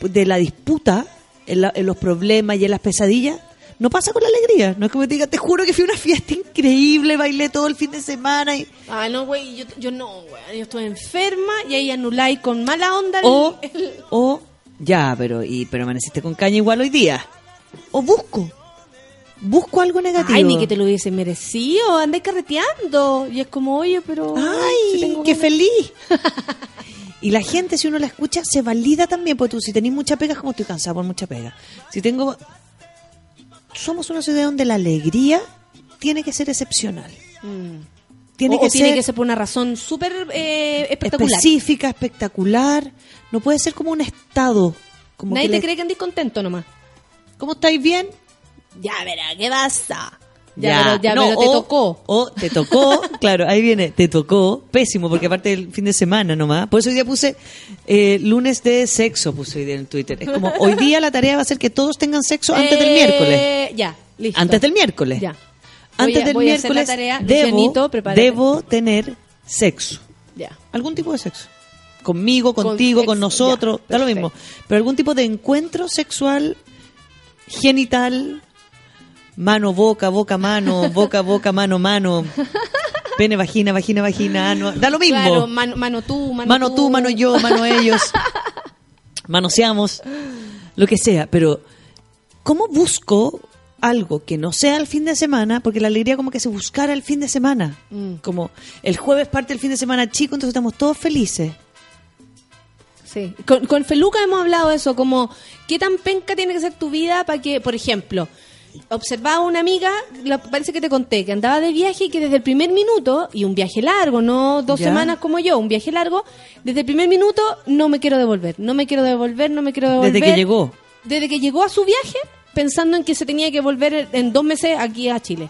de la disputa en, la- en los problemas y en las pesadillas no pasa con la alegría. No es como que te diga, te juro que fui a una fiesta increíble, bailé todo el fin de semana y... Ah, no, güey, yo, yo no, güey. Yo estoy enferma y ahí anuláis con mala onda el- O, el- o, ya, pero, y, pero amaneciste con caña igual hoy día. O busco. Busco algo negativo. Ay, ni que te lo hubiese merecido, andé carreteando. Y es como, oye, pero... ¡Ay, si qué ganas". feliz! y la gente, si uno la escucha, se valida también. Porque tú, si tenés mucha pega, es como estoy cansado por mucha pega. Si tengo. Somos una ciudad donde la alegría tiene que ser excepcional. Tiene, o, que, o tiene que ser por una razón súper eh, espectacular. específica, espectacular. No puede ser como un estado. Como Nadie que te le- cree que andís contento nomás. ¿Cómo estáis bien? Ya, verá, ¿qué pasa? Ya, pero, ya, No, pero te o- tocó. O te tocó, claro, ahí viene, te tocó, pésimo, porque aparte del fin de semana nomás. Por eso hoy día puse eh, lunes de sexo, puse hoy día en Twitter. Es como, hoy día la tarea va a ser que todos tengan sexo antes del Eh, miércoles. Ya, listo. Antes del miércoles. Ya. Antes Voy a- del voy a hacer la miércoles tarea. debo, debo tener sexo. Ya. Algún tipo de sexo. Conmigo, Con contigo, con, ex- nosotros, ya, da lo mismo. Pero algún tipo de encuentro sexual, genital, mano, boca, boca, mano, boca, boca, mano, mano, pene, vagina, vagina, vagina, ano, da lo mismo. Claro, mano, mano tú, mano, mano tú, mano yo, mano ellos. Manoseamos, lo que sea. Pero, ¿cómo busco algo que no sea el fin de semana? Porque la alegría como que se buscara el fin de semana. Mm. Como el jueves parte el fin de semana chico, entonces estamos todos felices. Sí. Con, con Feluca hemos hablado de eso, como qué tan penca tiene que ser tu vida para que, por ejemplo, observaba a una amiga, la- parece que te conté, que andaba de viaje y que desde el primer minuto, y un viaje largo, no dos Ya. semanas como yo, un viaje largo, desde el primer minuto no me quiero devolver, no me quiero devolver, no me quiero devolver. Desde que llegó. Desde que llegó a su viaje, pensando en que se tenía que volver en dos meses aquí a Chile.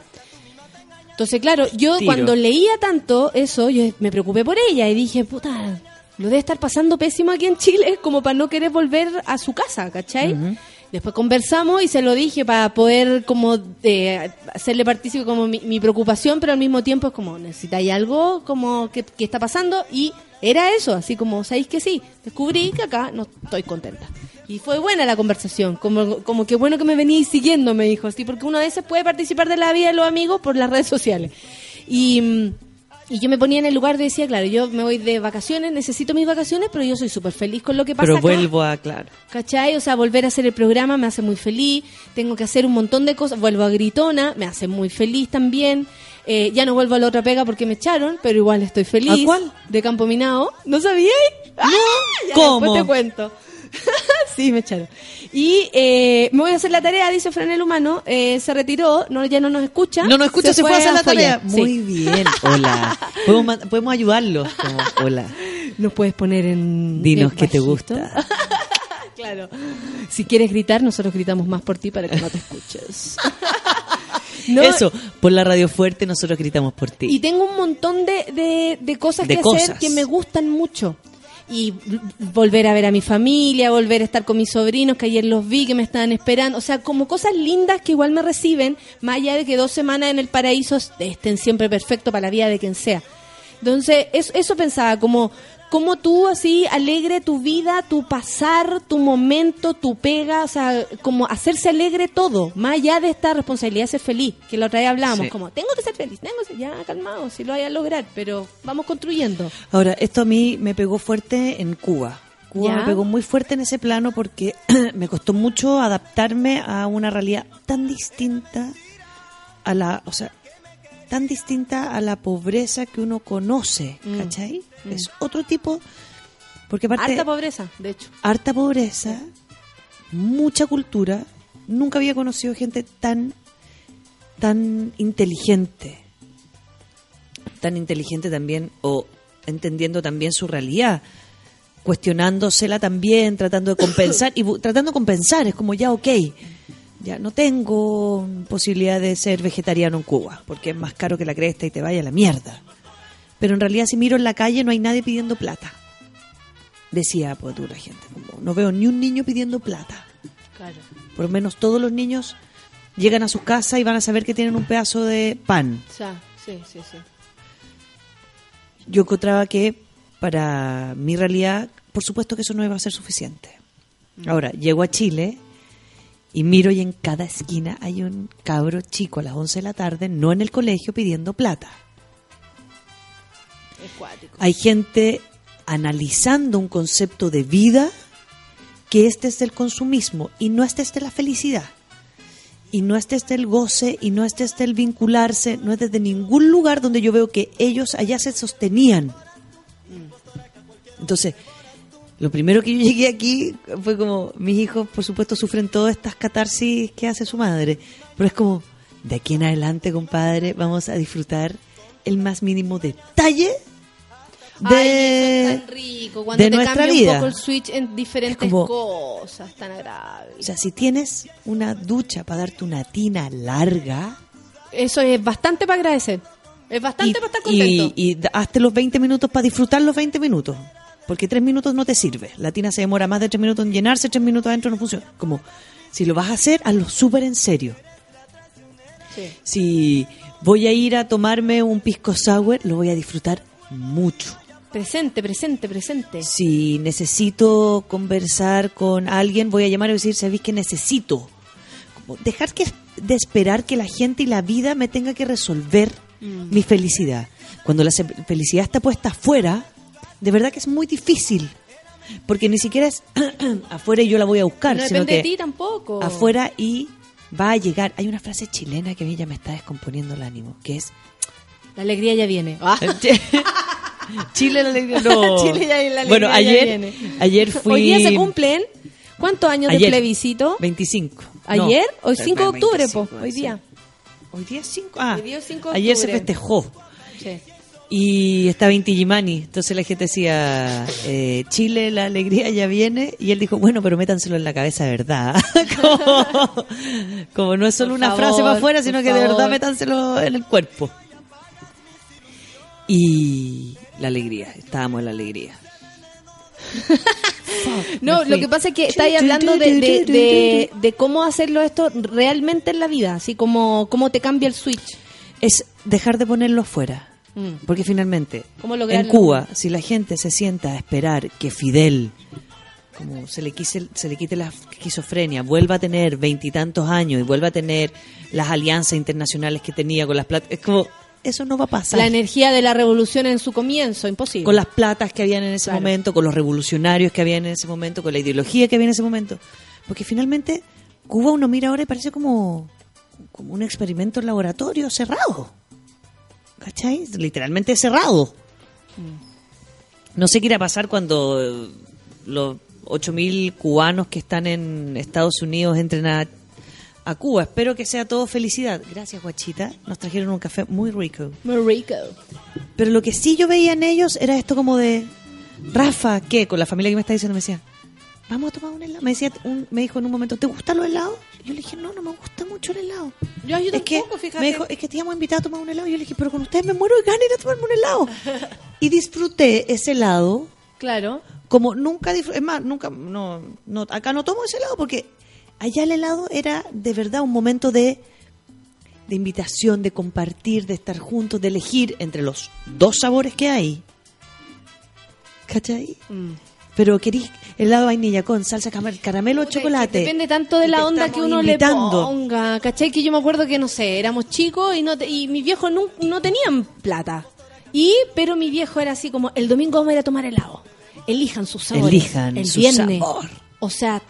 Entonces, claro, yo Tiro. cuando leía tanto eso, yo me preocupé por ella y dije, puta, lo debe estar pasando pésimo aquí en Chile como para no querer volver a su casa, ¿cachai? Después conversamos y se lo dije para poder como eh, hacerle partícipe como mi, preocupación, pero al mismo tiempo es como, necesitáis algo como que, que está pasando y era eso, así como, ¿sabéis que sí? Descubrí que acá no estoy contenta. Y fue buena la conversación, como, como que bueno que me venís siguiendo, me dijo, sí, porque uno a veces puede participar de la vida de los amigos por las redes sociales. Y, mm, y yo me ponía en el lugar de decía, claro, yo me voy de vacaciones, necesito mis vacaciones, pero yo soy súper feliz con lo que pasa. Pero acá. vuelvo a, claro. ¿Cachai? O sea, volver a hacer el programa me hace muy feliz. Tengo que hacer un montón de cosas. Vuelvo a Gritona, me hace muy feliz también. Eh, ya no vuelvo a la otra pega porque me echaron, pero igual estoy feliz. ¿A cuál? De Campo Minado. ¿No sabíais? ¡Ah! Ya ¿Cómo? Después te cuento. sí, me echaron. Y eh, me voy a hacer la tarea, dice Franel Humano. Eh, se retiró, no, ya no nos escucha. No nos escucha, se, fue a hacer la tarea. Sí. Muy bien, hola. Podemos, podemos ayudarlos. Como, hola. Nos puedes poner en. Dinos qué te gusta. Claro. Si quieres gritar, nosotros gritamos más por ti para que no te escuches. No, Eso, por la radio fuerte nosotros gritamos por ti. Y tengo un montón de, de, de cosas De que cosas. hacer que me gustan mucho. Y volver a ver a mi familia, volver a estar con mis sobrinos, que ayer los vi, que me estaban esperando. O sea, como cosas lindas que igual me reciben, más allá de que dos semanas en el paraíso estén siempre perfecto para la vida de quien sea. Entonces, eso, eso pensaba, como, como tú así alegre tu vida, tu pasar, tu momento, tu pega, o sea, como hacerse alegre todo, más allá de esta responsabilidad de ser feliz, que la otra vez hablábamos, Sí. como, tengo que ser feliz, tengo que ser, ya, calmado, si lo vaya a lograr, pero vamos construyendo. Ahora, esto a mí me pegó fuerte en Cuba. Cuba ¿Ya? me pegó muy fuerte en ese plano porque me costó mucho adaptarme a una realidad tan distinta a la, o sea, tan distinta a la pobreza que uno conoce, Mm. ¿cachai? Es otro tipo, porque aparte Harta pobreza, de hecho. harta pobreza, mucha cultura. Nunca había conocido gente tan, tan inteligente. Tan inteligente también, o entendiendo también su realidad, cuestionándosela también, tratando de compensar, y tratando de compensar, es como ya, ok, ya no tengo posibilidad de ser vegetariano en Cuba, porque es más caro que la cresta y te vaya a la mierda. Pero en realidad si miro en la calle no hay nadie pidiendo plata decía pues tú la gente como no veo ni un niño pidiendo plata Claro. por lo menos todos los niños llegan a su casa y van a saber que tienen un pedazo de pan O sea, sí, sí, sí. yo encontraba que para mi realidad por supuesto que eso no iba a ser suficiente ahora llego a Chile Y miro y en cada esquina hay un cabro chico a las 11 de la tarde, no en el colegio, pidiendo plata. Hay gente analizando un concepto de vida que es desde el consumismo y no es desde la felicidad. Y no es desde el goce y no es desde el vincularse, no es desde ningún lugar donde yo veo que ellos allá se sostenían. Entonces, lo primero que yo llegué aquí fue como, mis hijos por supuesto sufren todas estas catarsis que hace su madre, pero es como, de aquí en adelante, compadre, vamos a disfrutar el más mínimo detalle de, Ay, es tan rico. Cuando de te nuestra cambia vida. un poco el switch en diferentes como- cosas, tan agradables. O sea, si tienes una ducha para darte una tina larga Eso es bastante para agradecer. Es bastante y, para estar contento. y, y hazte los 20 minutos para disfrutar los 20 minutos. Porque tres minutos no te sirve. La tina se demora más de tres minutos en llenarse, tres minutos adentro no funciona. Como, si lo vas a hacer, hazlo súper en serio. Sí. Si voy a ir a tomarme un pisco sour, lo voy a disfrutar mucho. Presente, presente, presente. Si necesito conversar con alguien, voy a llamar y decir, ¿sabéis que necesito? Como dejar que, de esperar que la gente y la vida me tenga que resolver mi felicidad. Cuando la felicidad está puesta afuera, de verdad que es muy difícil. Porque ni siquiera es afuera y yo la voy a buscar, no sino depende de que ti tampoco. afuera y va a llegar. Hay una frase chilena que a mí ya me está descomponiendo el ánimo, que es La alegría ya viene. Ah. Chile la alegría. No. Chile ya- la alegría bueno, ya ayer, viene. ayer fui. Hoy día se cumplen. ¿Cuántos años de Ayer, plebiscito? 25. ¿Ayer? No, Hoy 5 de octubre, 25, po. Hoy día. Hoy día es 5. Ah, Hoy día es 5 de ayer se festejó. Sí. Y estaba Inti Gimani. Entonces la gente decía, eh, Chile, la alegría ya viene. Y él dijo, bueno, pero métanselo en la cabeza de verdad. como, como no es solo Por una favor, frase para afuera, sino que de verdad métanselo en el cuerpo. Y la alegría, estábamos en la alegría. No, lo que pasa es que estáis hablando de, de, de, de cómo hacerlo esto realmente en la vida, así como cómo te cambia el switch. Es dejar de ponerlo afuera. Mm. Porque finalmente, ¿Cómo en? Cuba, si la gente se sienta a esperar que Fidel, como se le, quise, se le quite la esquizofrenia, vuelva a tener veintitantos años y vuelva a tener las alianzas internacionales que tenía con las platas, es como, eso no va a pasar. La energía de la revolución en su comienzo, imposible. con las platas que habían en ese Claro. momento, con los revolucionarios que habían en ese momento, con la ideología que había en ese momento. Porque finalmente Cuba uno mira ahora y parece como, como un experimento en laboratorio cerrado. ¿Cachai? Literalmente cerrado. No sé qué irá a pasar cuando eh, los 8.000 cubanos que están en Estados Unidos entren a, a Cuba. Espero que sea todo felicidad. Gracias, guachita. Nos trajeron un café muy rico. Muy rico. Pero lo que sí yo veía en ellos era esto como de Rafa, ¿qué? Con la familia que me está diciendo me decía, vamos a tomar un helado. Me decía, un- me dijo en un momento, ¿te gustan los helados? Yo le dije, no, no me gusta mucho el helado. Yo, yo es que fíjate. me dijo, es que te íbamos a invitar a tomar un helado. Yo le dije, pero con ustedes me muero de ganas de ir a tomarme un helado. y disfruté ese helado Claro. como nunca disfruté. Es más, nunca, no, no, acá no tomo ese helado porque allá el helado era de verdad un momento de, de invitación, de compartir, de estar juntos, de elegir entre los dos sabores que hay. ¿Cachai? Mm. Pero querís helado vainilla con salsa caramelo o chocolate. Depende tanto de la onda que uno invitando. le ponga. ¿Cachai? Que yo me acuerdo que, no sé, éramos chicos y, no te- y mis viejos no, no tenían plata. Y, pero mi viejo era así como, el domingo vamos a ir a tomar helado. Elijan sus sabores. Elijan el su viernes. sabor. O sea,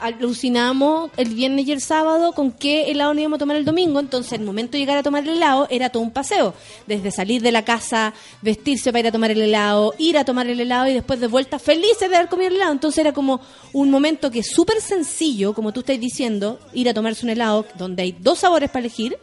alucinamos el viernes y el sábado con qué helado nos íbamos a tomar el domingo. Entonces, el momento de llegar a tomar el helado era todo un paseo. Desde salir de la casa, vestirse para ir a tomar el helado, ir a tomar el helado y después de vuelta felices de haber comido el helado. Entonces, era como un momento que es súper sencillo, como tú estás diciendo, ir a tomarse un helado donde hay dos sabores para elegir.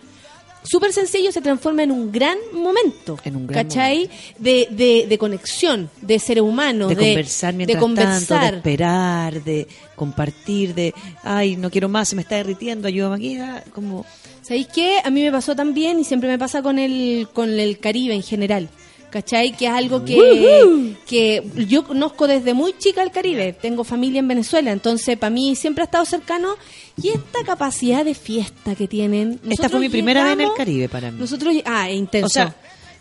Súper sencillo se transforma en un gran momento. En un gran ¿Cachai? De, de, de conexión, de seres humanos, de, de, conversar mientras de conversar. tanto, de esperar, de compartir, de, ay, no quiero más, se me está derritiendo, ayúdame aquí, ah, como... ¿Sabéis qué? A mí me pasó también y siempre me pasa con el, con el Caribe en general. ¿Cachai? Que es algo que, que yo conozco desde muy chica el Caribe. Tengo familia en Venezuela, entonces para mí siempre ha estado cercano. Y esta capacidad de fiesta que tienen. Esta fue mi primera vez en el Caribe para mí. Nosotros, ah, intenso. O sea,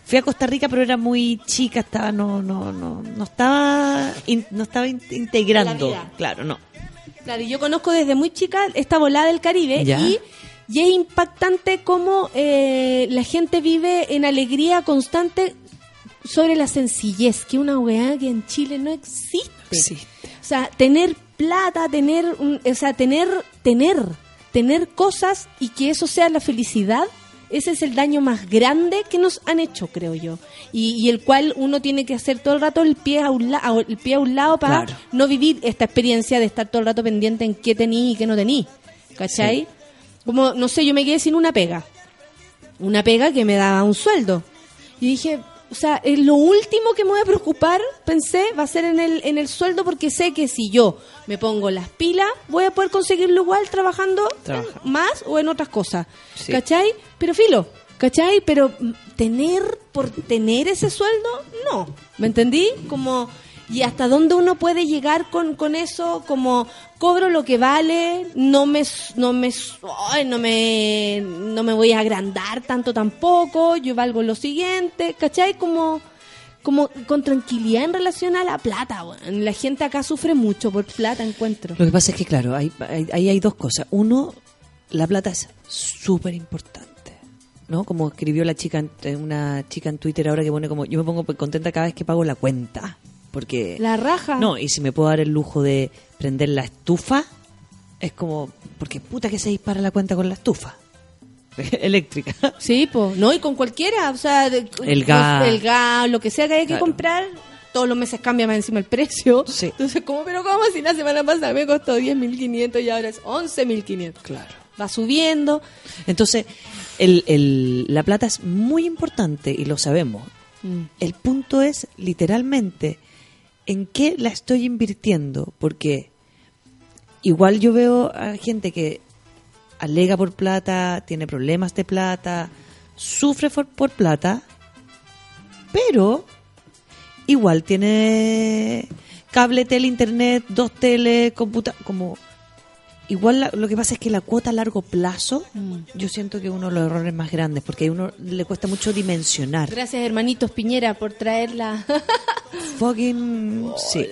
fui a Costa Rica, pero era muy chica, estaba, no, no, no, no estaba, in- no estaba in- integrando, claro, no. Claro, y yo conozco desde muy chica esta volada del Caribe Ya. y, y es impactante cómo eh, la gente vive en alegría constante sobre la sencillez, que una weá que en Chile no existe. Sí. O sea, tener plata, tener, un- o sea, tener, tener, tener cosas y que eso sea la felicidad, ese es el daño más grande que nos han hecho, creo yo. Y, y el cual uno tiene que hacer todo el rato el pie a un, la- el pie a un lado para Claro. no vivir esta experiencia de estar todo el rato pendiente en qué tení y qué no tení. ¿Cachai? Como, no sé, yo me quedé sin una pega. Una pega que me daba un sueldo. Y dije, o sea, eh, lo último que me voy a preocupar, pensé, va a ser en el, en el sueldo porque sé que si yo me pongo las pilas, voy a poder conseguirlo igual trabajando Trabaja. en- más o en otras cosas. Sí. ¿Cachai? Pero filo, ¿cachai? Pero tener por tener ese sueldo, no. ¿Me entendí? Como, ¿y hasta dónde uno puede llegar con, con eso? Como, cobro lo que vale, no me, no me, no me, no me voy a agrandar tanto tampoco, yo valgo lo siguiente, ¿cachai? Como, como con tranquilidad en relación a la plata. La gente acá sufre mucho por plata, encuentro. Lo que pasa es que, claro, ahí hay, dos cosas. Uno, la plata es súper importante. ¿No? Como escribió la chica, eh, una chica en Twitter ahora que pone como, yo me pongo contenta cada vez que pago la cuenta. Porque... La raja. No, y si me puedo dar el lujo de prender la estufa, es como, porque puta que se dispara la cuenta con la estufa. Eléctrica. Sí, pues, no, y con cualquiera, o sea, de- El gas. el gas, lo que sea que haya que comprar, todos los meses cambia más encima el precio. Sí. Entonces, ¿cómo? Pero ¿cómo si la semana pasada me costó 10.500 y ahora es 11.500? Claro. Va subiendo. Entonces, el, el- la plata es muy importante y lo sabemos. Mm. El punto es, literalmente, en qué la estoy invirtiendo. Porque igual yo veo a gente que alega por plata, tiene problemas de plata, sufre por, plata, pero igual tiene cable, tele, internet, dos tele, computador, como... Igual la- lo que pasa es que la cuota a largo plazo, yo siento que uno de los errores más grandes, porque a uno le cuesta mucho dimensionar. Gracias, hermanitos Piñera, por traerla. Fucking... Sí,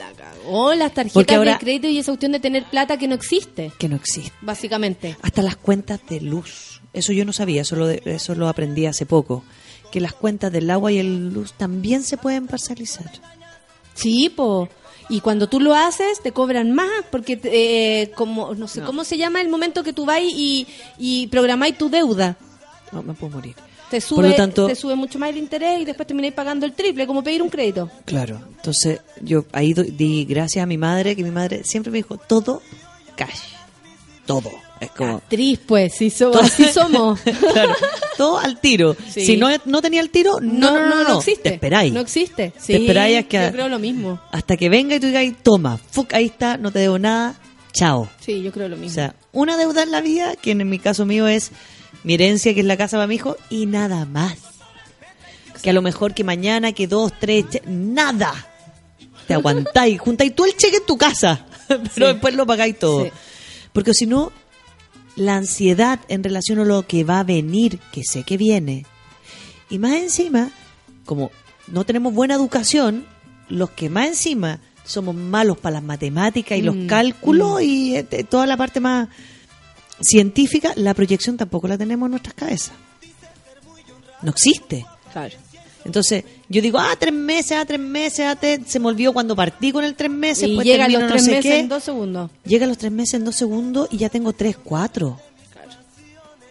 Oh, las tarjetas Porque ahora- de crédito y esa cuestión de tener plata que no existe, que no existe. básicamente. Hasta las cuentas de luz. Eso yo no sabía, eso lo, de- eso lo aprendí hace poco. Que las cuentas del agua y el luz también se pueden parcializar. Sí, po. Y cuando tú lo haces, te cobran más, porque eh, como, no sé, No. ¿cómo se llama el momento que tú vas y, y programáis tu deuda? No, me puedo morir. Te Por sube, lo tanto- te sube mucho más el interés y después termináis pagando el triple, como pedir un crédito. Claro. Entonces, yo ahí do- di gracias a mi madre, que mi madre siempre me dijo, todo cash. Todo. Es como... Actriz, pues, sí, so- así somos. claro, todo al tiro. Sí. Si no, no tenía el tiro, no, no, no, no, existe. Te esperáis. No existe. Sí, Te esperáis a que- Yo creo lo mismo. Hasta que venga y tú digas, toma, fuck, ahí está, no te debo nada, chao. Sí, yo creo lo mismo. O sea, una deuda en la vida, que en mi caso mío es mi herencia, que es la casa para mi hijo, y nada más. Que a lo mejor que mañana, que dos, tres, nada. Te aguantáis, juntáis tú el cheque en tu casa, pero después lo pagáis todo. Porque si no, la ansiedad en relación a lo que va a venir, que sé que viene, y más encima, como no tenemos buena educación, los que más encima somos malos para las matemáticas y los Mm, cálculos y eh, toda la parte más científica, la proyección tampoco la tenemos en nuestras cabezas. No existe. Claro. Entonces, yo digo, ah, tres meses, ah, tres meses, ah, te- se me olvidó cuando partí con el tres meses. Y llegan los no tres sé meses qué. en dos segundos. Llega a los tres meses en dos segundos y ya tengo tres, cuatro.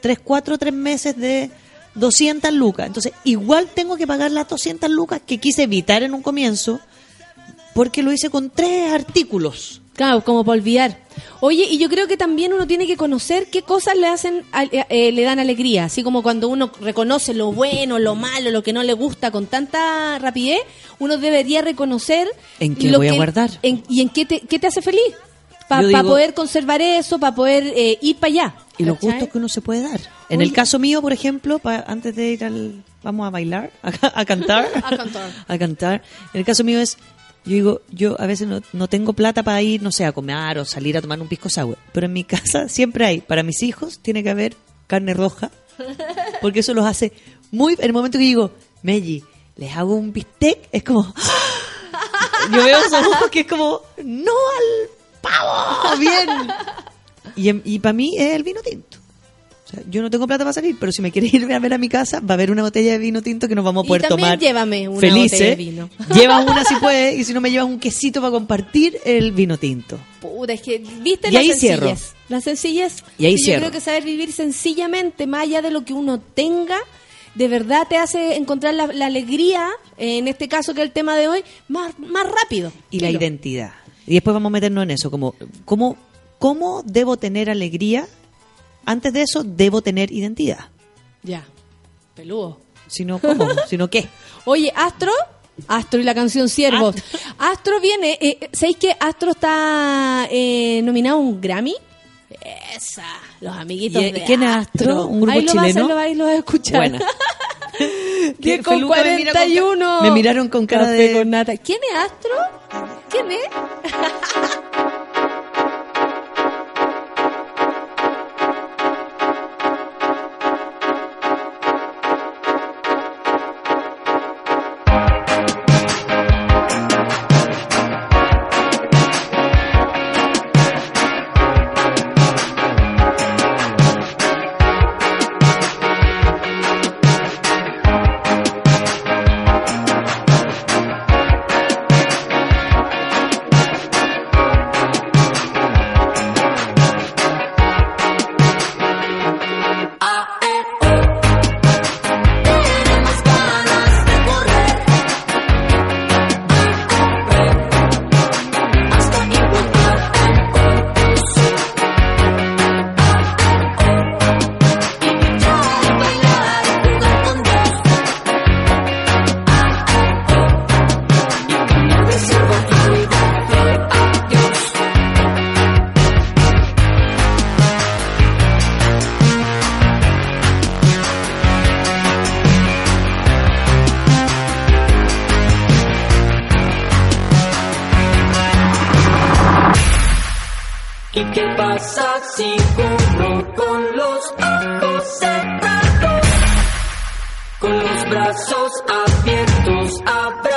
Tres, cuatro, tres meses de 200 lucas. Entonces, igual tengo que pagar las 200 lucas que quise evitar en un comienzo porque lo hice con tres artículos. Claro, como para olvidar. Oye, y yo creo que también uno tiene que conocer qué cosas le hacen, al- eh, eh, le dan alegría. Así como cuando uno reconoce lo bueno, lo malo, lo que no le gusta con tanta rapidez, uno debería reconocer ¿En qué lo voy a guardar? en- y en qué te, qué te hace feliz. Para poder conservar eso, para poder eh, ir para allá. Y los ¿cachai? gustos que uno se puede dar. En Oye. el caso mío, por ejemplo, pa- antes de ir al... Vamos a bailar, a, ca- a cantar. A cantar. a cantar. En el caso mío es, yo digo, yo a veces no, no tengo plata para ir, no sé, a comer o salir a tomar un pisco sour. Pero en mi casa siempre hay, para mis hijos, tiene que haber carne roja. Porque eso los hace muy... En el momento que digo, Meji, les hago un bistec, es como... Yo veo esos ojos que es como, no al ¡Pavo! ¡Bien! Y, para mí es el vino tinto. Sea, yo no tengo plata para salir, pero si me quieres ir a ver a mi casa, va a haber una botella de vino tinto que nos vamos a Y poder también tomar. llévame una felices. botella de vino. Llevas una si puedes, y si no me llevas un quesito para compartir el vino tinto. Puta, es que, ¿viste Y ahí sencillez? cierro. La sencillez. Y ahí yo cierro. creo que saber vivir sencillamente, más allá de lo que uno tenga, de verdad te hace encontrar la, la alegría, eh, en este caso que es el tema de hoy, más, más rápido. y la identidad. Y después vamos a meternos en eso, como ¿cómo, cómo debo tener alegría. Antes de eso, debo tener identidad. Ya, peludo. Si no, ¿cómo? si no, ¿qué? Oye, Astro, Astro y la canción Siervos. Astro viene, eh, ¿sabéis que Astro está eh, nominado a un Grammy? Esa, los amiguitos ¿Y- de quién es Astro? ¿Un grupo ahí lo vas a- chileno? lo vais- lo vas a escuchar. Buena. 10 con Feluca me mira con ca- 41. me miraron con cara Café de- con nata. ¿Quién es Astro? ¿Quién es? brazos abiertos, abrazando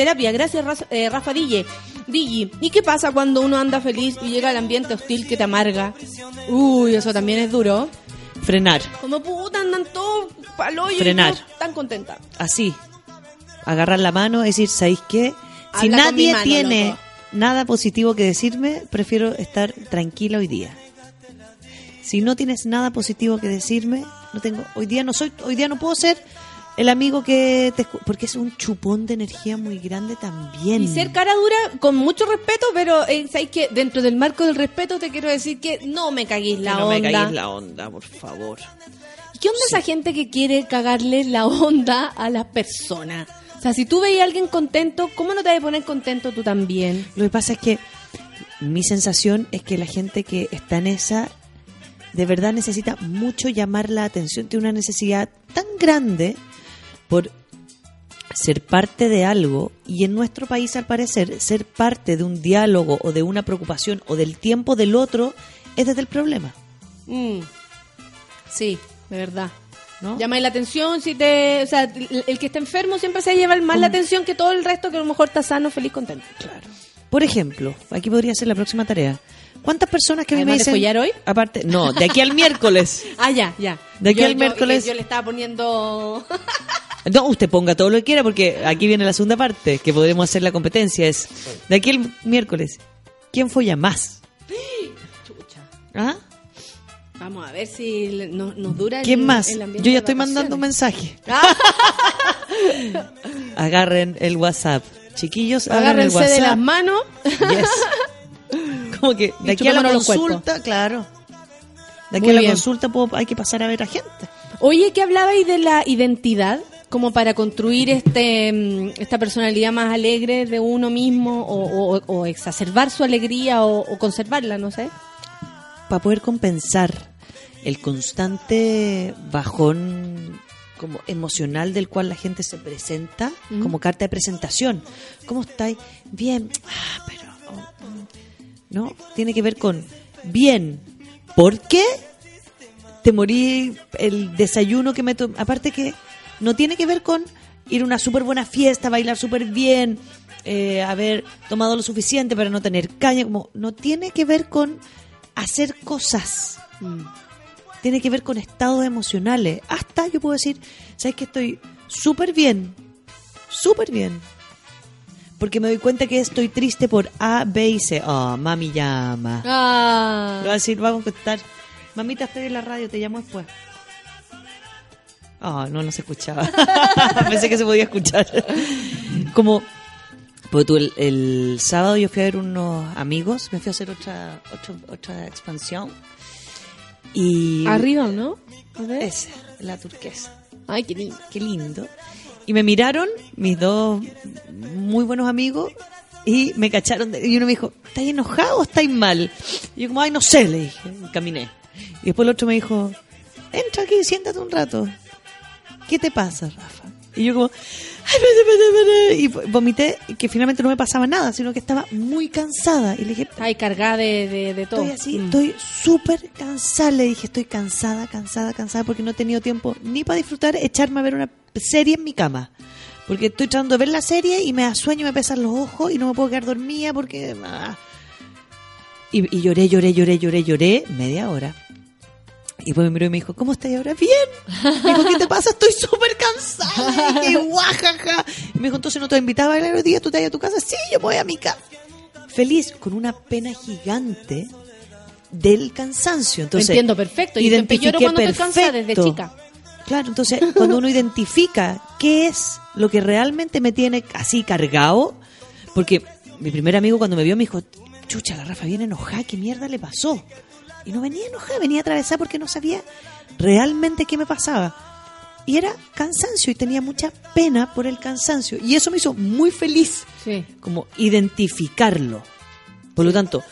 terapia. Gracias, eh, Rafa Dille. Digi, ¿y qué pasa cuando uno anda feliz y llega al ambiente hostil que te amarga? Uy, eso también es duro. Frenar, Como puta, andan todos palo y Frenar. tan contenta. así. Agarrar la mano, decir, ¿sabéis qué? Si Habla nadie mano, tiene loco. nada positivo que decirme, prefiero estar tranquila hoy día. Si no tienes nada positivo que decirme, no tengo, hoy día no soy, hoy día no puedo ser el amigo que te porque es un chupón de energía muy grande también. Y ser cara dura, con mucho respeto, pero eh, ¿sabes que Dentro del marco del respeto te quiero decir que no me caguéis la no onda. me cagues la onda, por favor. ¿Y ¿Qué onda esa gente que quiere cagarle la onda a las personas? O sea, si tú veis a alguien contento, ¿cómo no te vas a poner contento tú también? Lo que pasa es que mi sensación es que la gente que está en esa de verdad necesita mucho llamar la atención, tiene una necesidad tan grande por ser parte de algo y en nuestro país al parecer ser parte de un diálogo o de una preocupación o del tiempo del otro es desde el problema, Mm. Sí, de verdad. ¿no? Llamáis la atención, si te, o sea, el, el que está enfermo siempre se lleva más la atención que todo el resto que a lo mejor está sano, feliz, contento. Claro. Por ejemplo, aquí podría ser la próxima tarea. ¿Cuántas personas que me Además de dicen hoy? Aparte, no, de aquí al miércoles. Ah, ya, ya. De aquí Yo- al yo- miércoles. Yo, le estaba poniendo. No, usted ponga todo lo que quiera porque aquí viene la segunda parte, que podremos hacer la competencia. Es de aquí el miércoles. ¿Quién folla más? Chucha. ¿Ah? Vamos a ver si nos, nos dura. el- ¿Quién más? el ambiente Yo ya estoy mandando un mensaje. Agarren el WhatsApp. Chiquillos, agarren el WhatsApp. de las manos. Yes. Como que de aquí a la consulta, claro. De aquí Muy a la bien. consulta puedo- hay que pasar a ver a gente. Oye, ¿qué hablabais de la identidad? Como para construir este mm, esta personalidad más alegre de uno mismo o, o- o exacerbar su alegría o, o conservarla, no sé. para poder compensar el constante bajón como emocional del cual la gente se presenta Mm. como carta de presentación. ¿Cómo estáis? Bien. Ah, pero oh, mm. no, tiene que ver con bien. ¿Por qué? Te morí el desayuno que me tomé. Aparte que no tiene que ver con ir a una súper buena fiesta, bailar súper bien, eh, haber tomado lo suficiente para no tener caña. Como, no tiene que ver con hacer cosas. Tiene que ver con estados emocionales. Hasta yo puedo decir, ¿sabes que estoy súper bien? Súper bien. Porque me doy cuenta que estoy triste por A, B y C. Oh, mami llama. Ah. Le voy a decir, vamos a contestar. Mamita, estoy en la radio, te llamo después. Ah, no, no se escuchaba. Pensé que se podía escuchar. Como, pues tú, el, el sábado yo fui a ver unos amigos, me fui a hacer otra, otra, otra expansión. Y. Arriba, ¿no? A ver. Esa, la turquesa. Ay, qué lindo. Qué lindo. Y me miraron mis dos muy buenos amigos y me cacharon. de- y uno me dijo, ¿estáis enojado o estáis mal? Y yo como, ay, no sé, le dije. Y caminé. Y después el otro me dijo, entra aquí, siéntate un rato. ¿Qué te pasa, Rafa? Y yo como, y vomité que finalmente no me pasaba nada, sino que estaba muy cansada. Y le dije, Ay, cargada de, de, de todo. Estoy así, Mm. estoy súper cansada. Le dije, estoy cansada, cansada, cansada porque no he tenido tiempo ni para disfrutar, echarme a ver una serie en mi cama. Porque estoy tratando de ver la serie y me da sueño, me pesan los ojos y no me puedo quedar dormida porque... ah. Y, y lloré, lloré, lloré, lloré, lloré media hora. Y después me miró y me dijo, ¿cómo estás ahora? Bien. Me dijo, ¿qué te pasa? Estoy súper cansada. Y guajaja. Y me dijo, entonces no te invitaba a bailar hoy día, tú te vas a tu casa. Sí, yo voy a mi casa. Feliz, con una pena gigante del cansancio. Entonces, Entiendo perfecto. Yo identifiqué lloro cuando estoy cansada desde perfecto. chica. Claro, entonces cuando uno identifica qué es lo que realmente me tiene así cargado, porque mi primer amigo cuando me vio me dijo, chucha, la Rafa viene enojada, ¿qué mierda le pasó? Y no venía enojada, venía atravesada porque no sabía realmente qué me pasaba. Y era cansancio y tenía mucha pena por el cansancio. Y eso me hizo muy feliz, Sí. como identificarlo. Por lo tanto,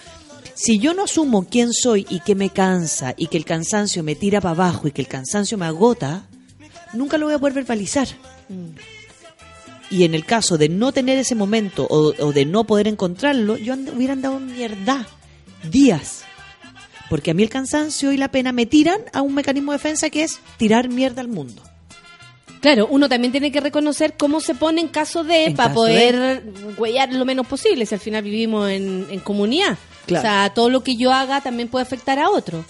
si yo no asumo quién soy y que me cansa y que el cansancio me tira para abajo y que el cansancio me agota, nunca lo voy a poder verbalizar. Y en el caso de no tener ese momento o, o de no poder encontrarlo, yo and- hubiera andado en mierda días. Porque a mí el cansancio y la pena me tiran a un mecanismo de defensa que es tirar mierda al mundo. Claro, uno también tiene que reconocer cómo se pone en caso de, para poder huellar lo menos posible, si al final vivimos en, en comunidad. Claro. O sea, todo lo que yo haga también puede afectar a otro.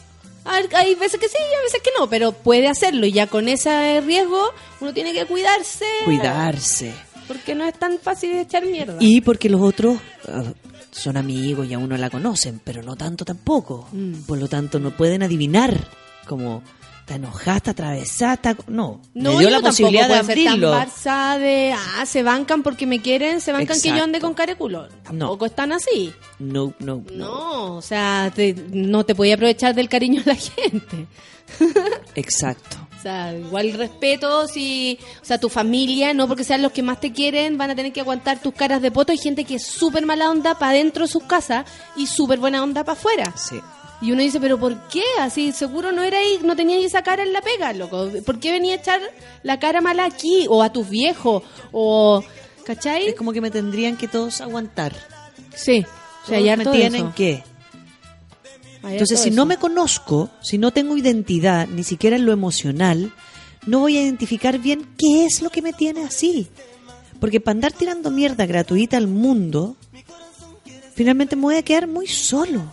Hay, veces que sí, hay veces que no, pero puede hacerlo y ya con ese riesgo uno tiene que cuidarse. Cuidarse. Porque no es tan fácil echar mierda. Y porque los otros, ah, son amigos y a uno la conocen, pero no tanto tampoco. Mm. Por lo tanto, no pueden adivinar como está atravesada, está... No, No, me dio la posibilidad de abrirlo. Tan de, ah, se bancan porque me quieren, se bancan que yo ande con cara de culo. Tampoco están así. No, no, no. No, o sea, te- no te podía aprovechar del cariño de la gente. Exacto. O sea, igual respeto si, o sea, tu familia, no porque sean los que más te quieren, van a tener que aguantar tus caras de poto. Hay gente que es súper mala onda para dentro de sus casas y súper buena onda para afuera. Sí. Y uno dice, pero ¿por qué? Así seguro no era ahí, no tenías esa cara en la pega, loco. ¿Por qué venía a echar la cara mala aquí? O a tus viejos, o... ¿Cachai? Es como que me tendrían que todos aguantar. Sí. O sea, Todos me tienen eso. que. Hay Entonces, si no me conozco, si no tengo identidad, ni siquiera en lo emocional, no voy a identificar bien qué es lo que me tiene así. Porque para andar tirando mierda gratuita al mundo, finalmente me voy a quedar muy solo.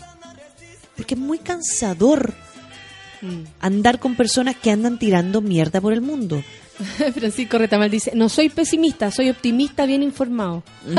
Porque es muy cansador Mm. andar con personas que andan tirando mierda por el mundo. Francisco Retamal dice, no soy pesimista, soy optimista bien informado.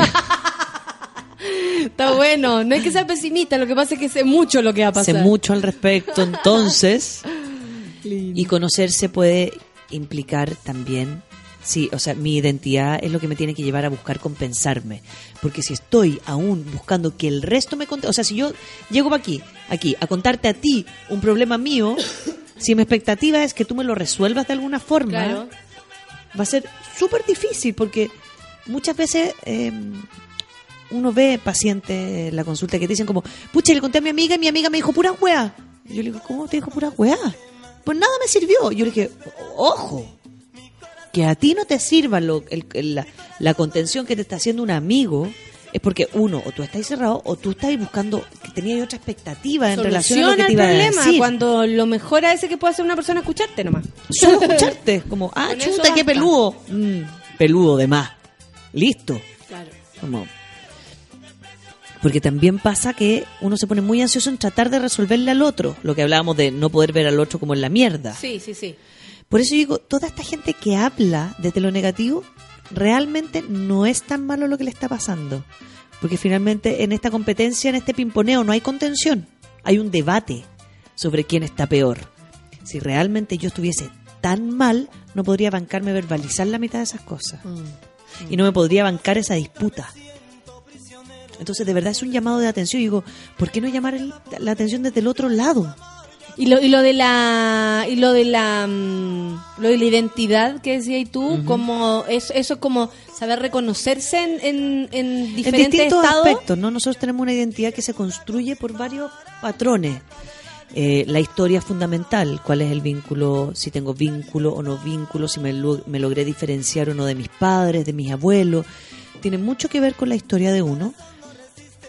Está bueno, no es que sea pesimista, lo que pasa es que sé mucho lo que va a Sé pasar. mucho al respecto, entonces. y conocerse puede implicar también, sí, o sea, mi identidad es lo que me tiene que llevar a buscar compensarme. Porque si estoy aún buscando que el resto me conte, o sea, si yo llego aquí, aquí, a contarte a ti un problema mío, si mi expectativa es que tú me lo resuelvas de alguna forma, Claro. va a ser súper difícil porque muchas veces eh, uno ve pacientes en la consulta que te dicen como, pucha, le conté a mi amiga y mi amiga me dijo pura weá. Yo le digo, ¿cómo te dijo pura weá? Pues nada me sirvió. Yo le dije, ojo, que a ti no te sirva lo- el- el- la, la contención que te está haciendo un amigo. Es porque uno, o tú estás cerrado, o tú estás buscando que tenías otra expectativa en relación a lo que te el iba a problema decir. cuando lo mejor a veces que puede hacer una persona es escucharte nomás. Solo escucharte, como, ah, Con chuta, qué peludo. Mm, peludo de más. Listo. Claro. Como... Porque también pasa que uno se pone muy ansioso en tratar de resolverle al otro, lo que hablábamos de no poder ver al otro como en la mierda. Sí, sí, sí. Por eso digo, toda esta gente que habla desde lo negativo, realmente no es tan malo lo que le está pasando. Porque finalmente en esta competencia, en este pimponeo, no hay contención. Hay un debate sobre quién está peor. Si realmente yo estuviese tan mal, no podría bancarme verbalizar la mitad de esas cosas. Y no me podría bancar esa disputa. Entonces, de verdad es un llamado de atención. Y digo, ¿por qué no llamar el- la atención desde el otro lado? Y lo, y lo de la y lo de la mm, lo de la identidad que decías tú, como eso, eso es como saber reconocerse en, en, en en diferentes distintos estados. aspectos, ¿no? Nosotros tenemos una identidad que se construye por varios patrones. Eh, la historia es fundamental, cuál es el vínculo, si tengo vínculo o no vínculo, si me, lo- me logré diferenciar o no de mis padres, de mis abuelos. Tiene mucho que ver con la historia de uno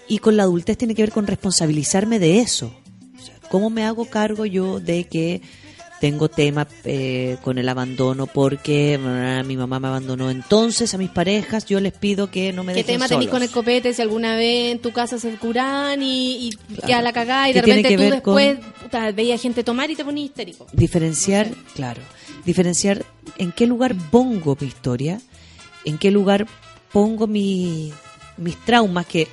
y con la adultez tiene que ver con responsabilizarme de eso. ¿Cómo me hago cargo yo de que tengo tema eh, con el abandono porque ah, mi mamá me abandonó? Entonces a mis parejas yo les pido que no me ¿Qué dejen tema tenés con el copete si alguna vez en tu casa se curan y, y queda la cagada y de repente tú después puta, veías gente tomar y te ponías histérico? Diferenciar, claro, diferenciar en qué lugar pongo mi historia, en qué lugar pongo mi, mis traumas, que,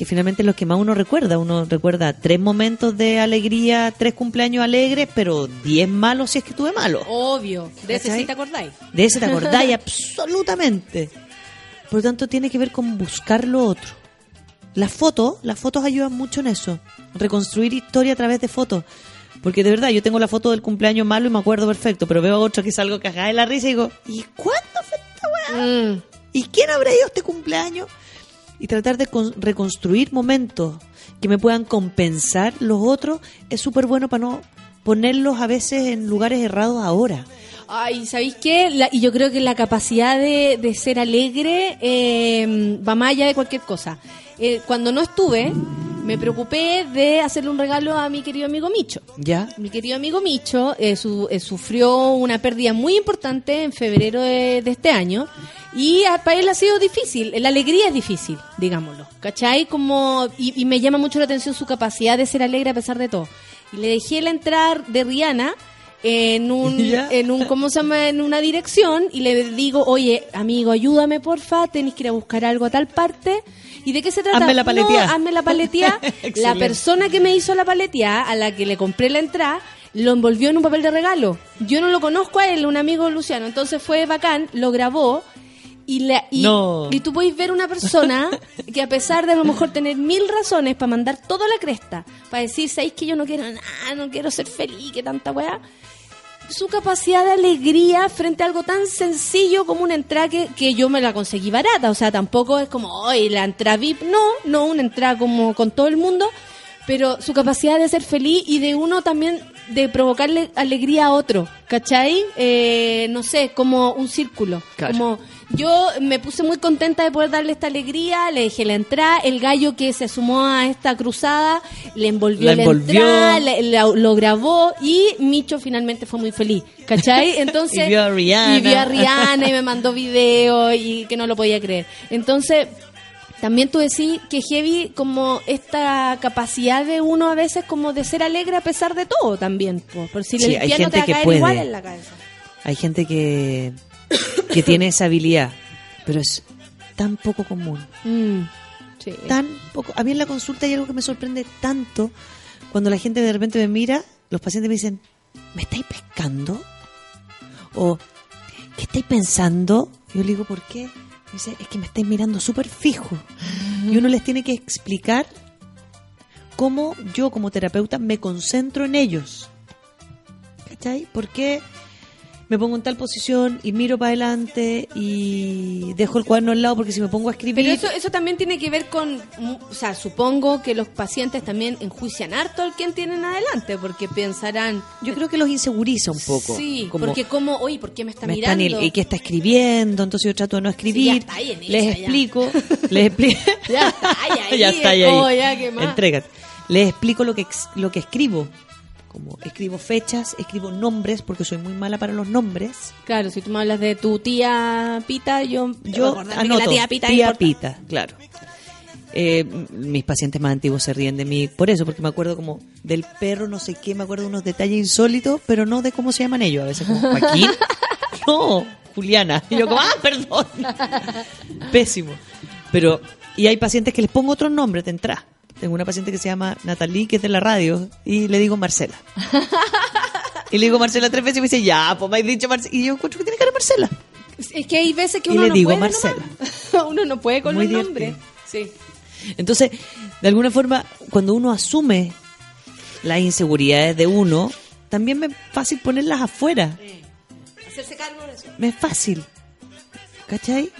que finalmente es lo que más uno recuerda. Uno recuerda tres momentos de alegría, tres cumpleaños alegres, pero diez malos si es que tuve malo. Obvio, de ese sí te acordáis. De ese te acordáis absolutamente. Por lo tanto, tiene que ver con buscar lo otro. Las fotos, las fotos ayudan mucho en eso. Reconstruir historia a través de fotos. Porque de verdad, yo tengo la foto del cumpleaños malo y me acuerdo perfecto, pero veo a otro que salgo cagada de la risa y digo, ¿y cuándo fue esta weá? Mm. ¿Y quién habrá ido a este cumpleaños? Y tratar de con- reconstruir momentos que me puedan compensar los otros es súper bueno para no ponerlos a veces en lugares errados ahora. Ay, ¿sabéis qué? La- y yo creo que la capacidad de, de ser alegre eh, va más allá de cualquier cosa. Eh, cuando no estuve, me preocupé de hacerle un regalo a mi querido amigo Micho. ¿Ya? Mi querido amigo Micho eh, su- eh, sufrió una pérdida muy importante en febrero de, de este año y a- para él ha sido difícil, la alegría es difícil, digámoslo, ¿cachai? Como, y, y me llama mucho la atención su capacidad de ser alegre a pesar de todo. Y le dejé la entrada de Rihanna en un, Ya. en un, ¿cómo se llama? En una dirección y le digo, oye, amigo, ayúdame porfa, tenés que ir a buscar algo a tal parte. ¿Y de qué se trata? Hazme la paletía. No, hazme la paletía. la persona que me hizo la paletía, a la que le compré la entrada, lo envolvió en un papel de regalo. Yo no lo conozco a él, un amigo Luciano. Entonces fue bacán, lo grabó. Y, la, y, No. y tú podéis ver una persona que a pesar de a lo mejor tener mil razones para mandar toda la cresta, para decir, ¿sabéis que yo no quiero nada, no quiero ser feliz, que tanta weá? Su capacidad de alegría frente a algo tan sencillo como una entrada que, que yo me la conseguí barata. O sea, tampoco es como, hoy la entrada VIP. No, no una entrada como con todo el mundo. Pero su capacidad de ser feliz y de uno también de provocarle alegría a otro. ¿Cachai? Eh, no sé, como un círculo. Claro. Como yo me puse muy contenta de poder darle esta alegría, le dejé la entrada, el gallo que se sumó a esta cruzada le envolvió La la, envolvió. entrada, le- la- lo grabó y Micho finalmente fue muy feliz, ¿cachai? Entonces, Y vio a Rihanna. y vio a Rihanna y me mandó video y que no lo podía creer. Entonces, también tú decís que heavy como esta capacidad de uno a veces como de ser alegre a pesar de todo también, po. por si Sí, hay piano te va a caer puede. igual en la cabeza. Hay gente que, que tiene esa habilidad, pero es tan poco común. Mm, sí. Tan poco. A mí en la consulta hay algo que me sorprende tanto cuando la gente de repente me mira, los pacientes me dicen, ¿me estáis pescando? O, ¿qué estáis pensando? Yo le digo, ¿por qué? Me dice, es que me estáis mirando súper fijo. Y uno les tiene que explicar cómo yo como terapeuta me concentro en ellos. ¿Cachai? ¿Por qué me pongo en tal posición y miro para adelante y dejo el cuaderno al lado? Porque si me pongo a escribir... Pero eso, eso también tiene que ver con, o sea, supongo que los pacientes también enjuician harto al quien tienen adelante, porque pensarán, Yo creo que los inseguriza un poco. sí, como, porque como, oye, ¿por qué me está me están mirando? y, que está escribiendo, entonces yo trato de no escribir. Sí, ya está ahí en les esa, ya. explico, les explico. Ya está ahí, ahí, ya está ahí. ya, ¿qué más? Entrégate. Les explico lo que lo que escribo. Como escribo fechas, escribo nombres, porque soy muy mala para los nombres. Claro, si tú me hablas de tu tía Pita, yo, Yo acordarme que anoto, la tía Pita tía. Pita, claro. Eh, mis pacientes más antiguos se ríen de mí por eso, porque me acuerdo como del perro, no sé qué, me acuerdo de unos detalles insólitos, pero no de cómo se llaman ellos. A veces como, ¿Joaquín? No, Juliana. Y yo como, ah, perdón. Pésimo. Pero, y hay pacientes que les pongo otros nombres de entrada. Tengo una paciente que se llama Natalie, que es de la radio, y le digo Marcela. Y le digo Marcela tres veces y me dice, ya, pues me has dicho Marcela. Y yo encuentro que tiene cara Marcela. Es que hay veces que Y uno le no digo puede Marcela. nomás. uno no puede con Muy los nombres. Sí. Entonces, de alguna forma, cuando uno asume las inseguridades de uno, también me es fácil ponerlas afuera. Hacerse cargo de eso. Me es fácil. ¿Cachai?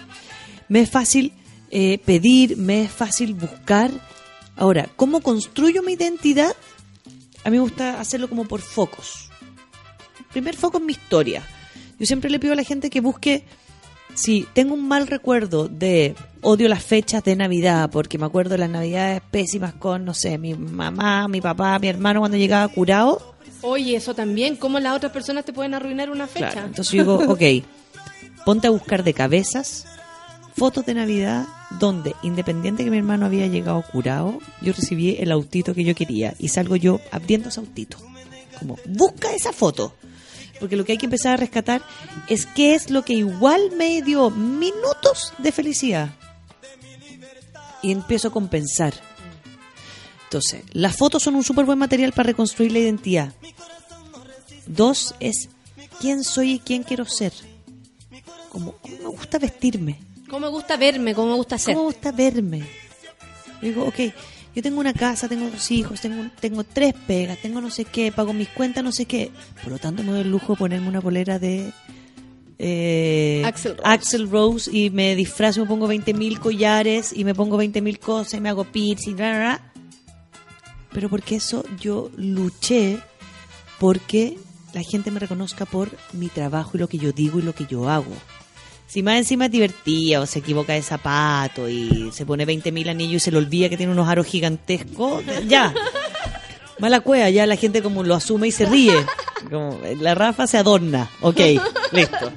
Me es fácil eh, pedir, me es fácil buscar. Ahora, ¿cómo construyo mi identidad? A mí me gusta hacerlo como por focos. El primer foco es mi historia. Yo siempre le pido a la gente que busque, si tengo un mal recuerdo de odio las fechas de Navidad, porque me acuerdo de las Navidades pésimas con, no sé, mi mamá, mi papá, mi hermano cuando llegaba curado. Oye, eso también, cómo las otras personas te pueden arruinar una fecha. Claro, entonces yo digo, ok, ponte a buscar de cabezas fotos de Navidad donde, independiente que mi hermano había llegado curado, yo recibí el autito que yo quería y salgo yo abriendo ese autito. Como, busca esa foto. Porque lo que hay que empezar a rescatar es qué es lo que igual me dio minutos de felicidad. Y empiezo a compensar. Entonces, las fotos son un súper buen material para reconstruir la identidad. Dos es quién soy y quién quiero ser. Como, ¿Cómo me gusta vestirme? Cómo me gusta verme, cómo me gusta ser. ¿Cómo me gusta verme? Yo digo, ok, yo tengo una casa, tengo dos hijos, tengo, tengo tres pegas, tengo no sé qué, pago mis cuentas, no sé qué. Por lo tanto, me doy el lujo de ponerme una polera de eh, Axl Rose. Y me disfrazo, me pongo 20.000 collares y me pongo 20.000 cosas y me hago y bla, bla, bla. Pero porque eso yo luché porque la gente me reconozca por mi trabajo y lo que yo digo y lo que yo hago. Si más encima es divertida o se equivoca de zapato y se pone 20.000 anillos y se le olvida que tiene unos aros gigantescos, ya. Mala cueva, ya la gente como lo asume y se ríe. Como, la Rafa se adorna. Ok, listo.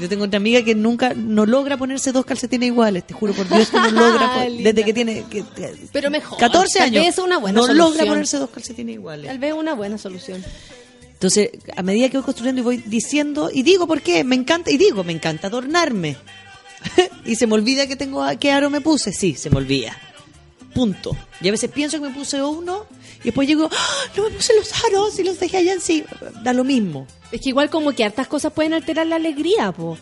Yo tengo otra amiga que nunca, no logra ponerse dos calcetines iguales, te juro por Dios que no logra, po- Linda. desde que tiene que- Pero mejor. 14 tal años, vez una buena no solución. logra ponerse dos calcetines iguales. Tal vez una buena solución. Entonces, a medida que voy construyendo y voy diciendo, y digo por qué, me encanta, y digo, me encanta adornarme. y se me olvida que tengo, qué aro me puse. Sí, se me olvida. Punto. Y a veces pienso que me puse uno, y después llego, ¡Ah! no me puse los aros y los dejé allá sí. Da lo mismo. Es que igual como que hartas cosas pueden alterar la alegría, po.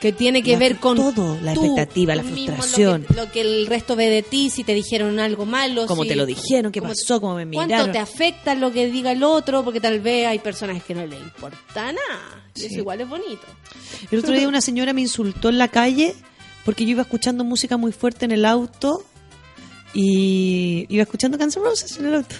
Que tiene que La- ver con todo, la expectativa, la frustración. Lo que, lo que el resto ve de ti, si te dijeron algo malo. Cómo si- te lo dijeron, qué cómo- pasó, cómo me ¿Cuánto miraron. te afecta lo que diga el otro? Porque tal vez hay personas que no le importa nada. Sí. eso igual es bonito. El otro día una señora me insultó en la calle porque yo iba escuchando música muy fuerte en el auto y iba escuchando Guns N' Roses en el auto.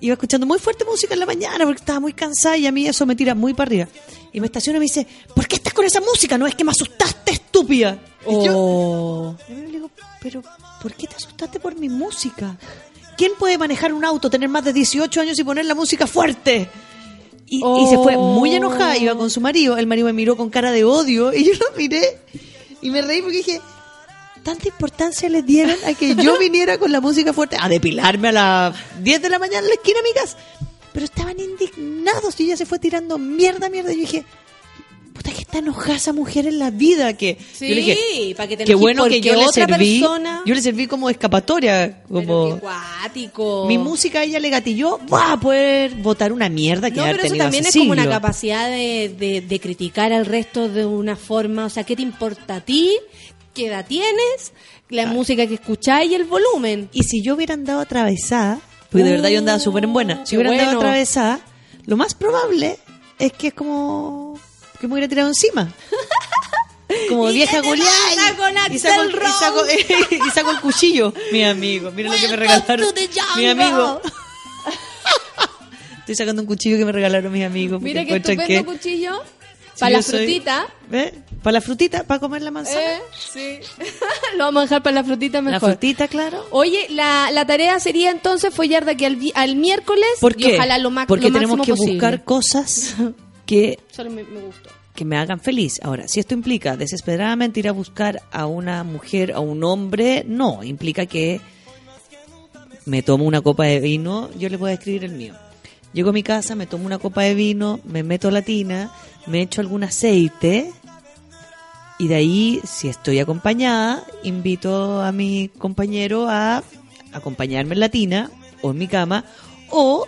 Iba escuchando muy fuerte música en la mañana porque estaba muy cansada y a mí eso me tira muy para arriba. Y me estaciona y me dice, ¿por qué estás con esa música? No es que me asustaste, estúpida. Y yo Oh. y le digo, pero ¿por qué te asustaste por mi música? ¿Quién puede manejar un auto, tener más de 18 años y poner la música fuerte? Y, y se fue muy enojada, iba con su marido, el marido me miró con cara de odio y yo lo miré y me reí porque dije, tanta importancia le dieron a que yo viniera con la música fuerte a depilarme a las 10 de la mañana en la esquina de mi casa. Pero estaban indignados y ella se fue tirando mierda, mierda. Y yo dije, puta que está enojada esa mujer en la vida que... Sí, yo le dije, para que te Qué bueno que yo le otra serví. persona- Yo le serví como escapatoria, Pero como cuático. mi música a ella le gatilló, va a poder votar una mierda que No, pero eso también es como una capacidad de, de- de criticar al resto de una forma. O sea, ¿qué te importa a ti? ¿Qué edad tienes? La música que escucháis y el volumen. Y si yo hubiera andado atravesada, porque de verdad yo andaba súper en buena, si hubiera andado bueno. atravesada, lo más probable es que es como que me hubiera tirado encima. Como vieja con Y saco, el- Axl y, saco, y saco el cuchillo. Mi amigo, mira lo que me regalaron. Mi amigo. Estoy sacando un cuchillo que me regalaron mis amigos. Mira qué estupendo que- cuchillo. Para yo la soy- frutita. ¿Ve? Para la frutita, para comer la manzana. Eh, sí. Lo vamos a dejar para la frutita la mejor. frutita, claro. Oye, la, la tarea sería entonces follar de aquí al, al miércoles ¿Por y qué? ojalá lo, ma- Porque lo tenemos que posible. buscar cosas que Solo me, me gustó. que me hagan feliz. Ahora, si esto implica desesperadamente ir a buscar a una mujer, a un hombre, no, implica que me tomo una copa de vino, yo le voy a escribir el mío. Llego a mi casa, me tomo una copa de vino, me meto la tina, me echo algún aceite y de ahí, si estoy acompañada, invito a mi compañero a acompañarme en la tina o en mi cama o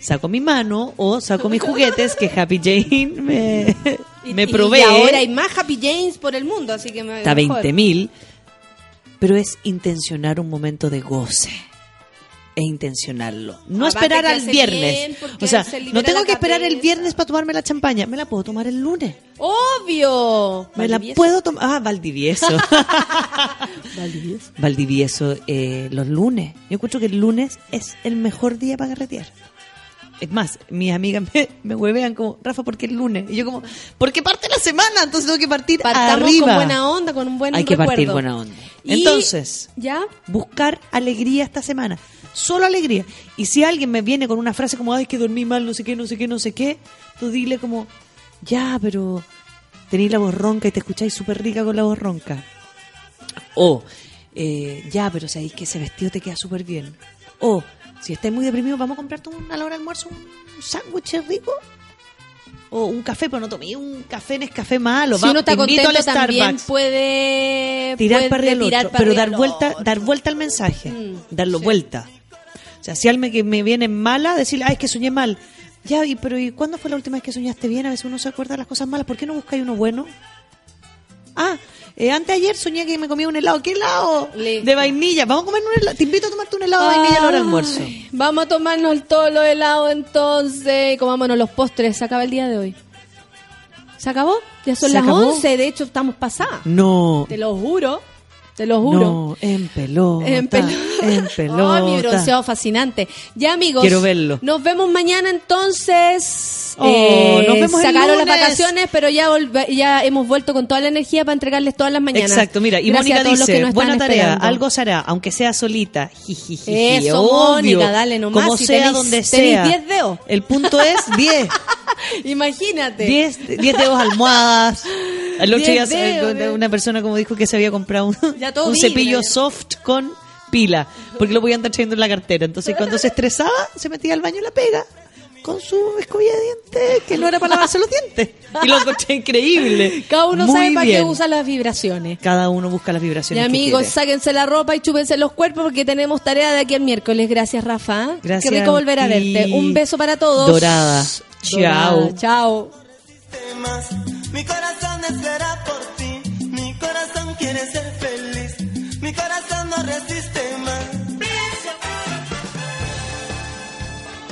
saco mi mano o saco mis juguetes que Happy Jane me, me provee. Y ahora hay más Happy James por el mundo, así que me Está mejor. 20 mil, pero es intencionar un momento de goce. Es intencionarlo. No esperar al viernes. o sea, se no tengo la que esperar el cabeza. viernes para tomarme la champaña. Me la puedo tomar el lunes. ¡Obvio! Me la Valdivieso. puedo tomar. Ah, Valdivieso. Valdivieso. Valdivieso, eh, los lunes. Yo encuentro que el lunes es el mejor día para carretear. Es más, mis amigas me, me huevean como, Rafa, ¿por qué el lunes? Y yo como, porque parte la semana, entonces tengo que partir Partamos arriba. con buena onda, con un buen Hay que recuerdo. partir buena onda. Y- Entonces, ¿Ya? buscar alegría esta semana. Solo alegría. Y si alguien me viene con una frase como, ay, que dormí mal, no sé qué, no sé qué, no sé qué, tú dile como, ya, pero tenéis la voz ronca y te escucháis súper rica con la voz ronca. O, eh, ya, pero sabéis que ese vestido te queda súper bien. O, si estás muy deprimido, vamos a comprarte un- a la hora del almuerzo un sándwich rico. O un café, pero no tomé un café en café malo. si uno está contento al también puede tirar puede para arriba el otro, pero dar el vuelta, otro. dar vuelta al mensaje, Mm, darlo sí. vuelta. O sea, si alguien que me viene mala, decirle, ay, es que soñé mal. Ya, y, pero ¿y cuándo fue la última vez que soñaste bien? A veces uno se acuerda de las cosas malas. ¿Por qué no buscáis uno bueno? Ah, eh, antes ayer soñé que me comía un helado. ¿Qué helado? Listo. De vainilla. Vamos a comer un helado. Te invito a tomarte un helado de vainilla a la hora almuerzo. Vamos a tomarnos todos los helados entonces. Comámonos los postres. Se acaba el día de hoy. ¿Se acabó? Ya son ¿Se las acabó? 11. De hecho, estamos pasadas. No, Te lo juro. Te lo juro. no, en pelota. En pelota. En pelota. Oh, mi bronceado fascinante. Ya, amigos. Quiero verlo. Nos vemos mañana entonces. Oh, Eh, nos vemos se el acabaron las lunes. vacaciones, pero ya, ya hemos vuelto con toda la energía para entregarles todas las mañanas. Exacto, mira, y Mónica dice, buena tarea, esperando. algo se hará, aunque sea solita. Jijijiji, Eso, Mónica, dale nomás, Como si sea, tenéis- donde sea. 10 dedos. El punto es 10. Imagínate. 10 10 dedos almohadas. El otro día 10 dedos, eh, una persona como dijo que se había comprado un, Ya todo un vibra, cepillo ya. soft con pila, porque lo podía andar trayendo en la cartera. Entonces cuando se estresaba, se metía al baño y la pega. con su escobilla de dientes que no era para lavarse los dientes. Y lo encontré increíble. Cada uno Muy sabe para qué usa las vibraciones. Cada uno busca las Y vibraciones. que amigos, quiere. sáquense la ropa y chúpense los cuerpos porque tenemos tarea de aquí al miércoles. Gracias, Rafa. Gracias Qué rico a volver a verte. Un beso para todos. Dorada. Chao. Chao. Mi corazón espera por ti, mi corazón quiere ser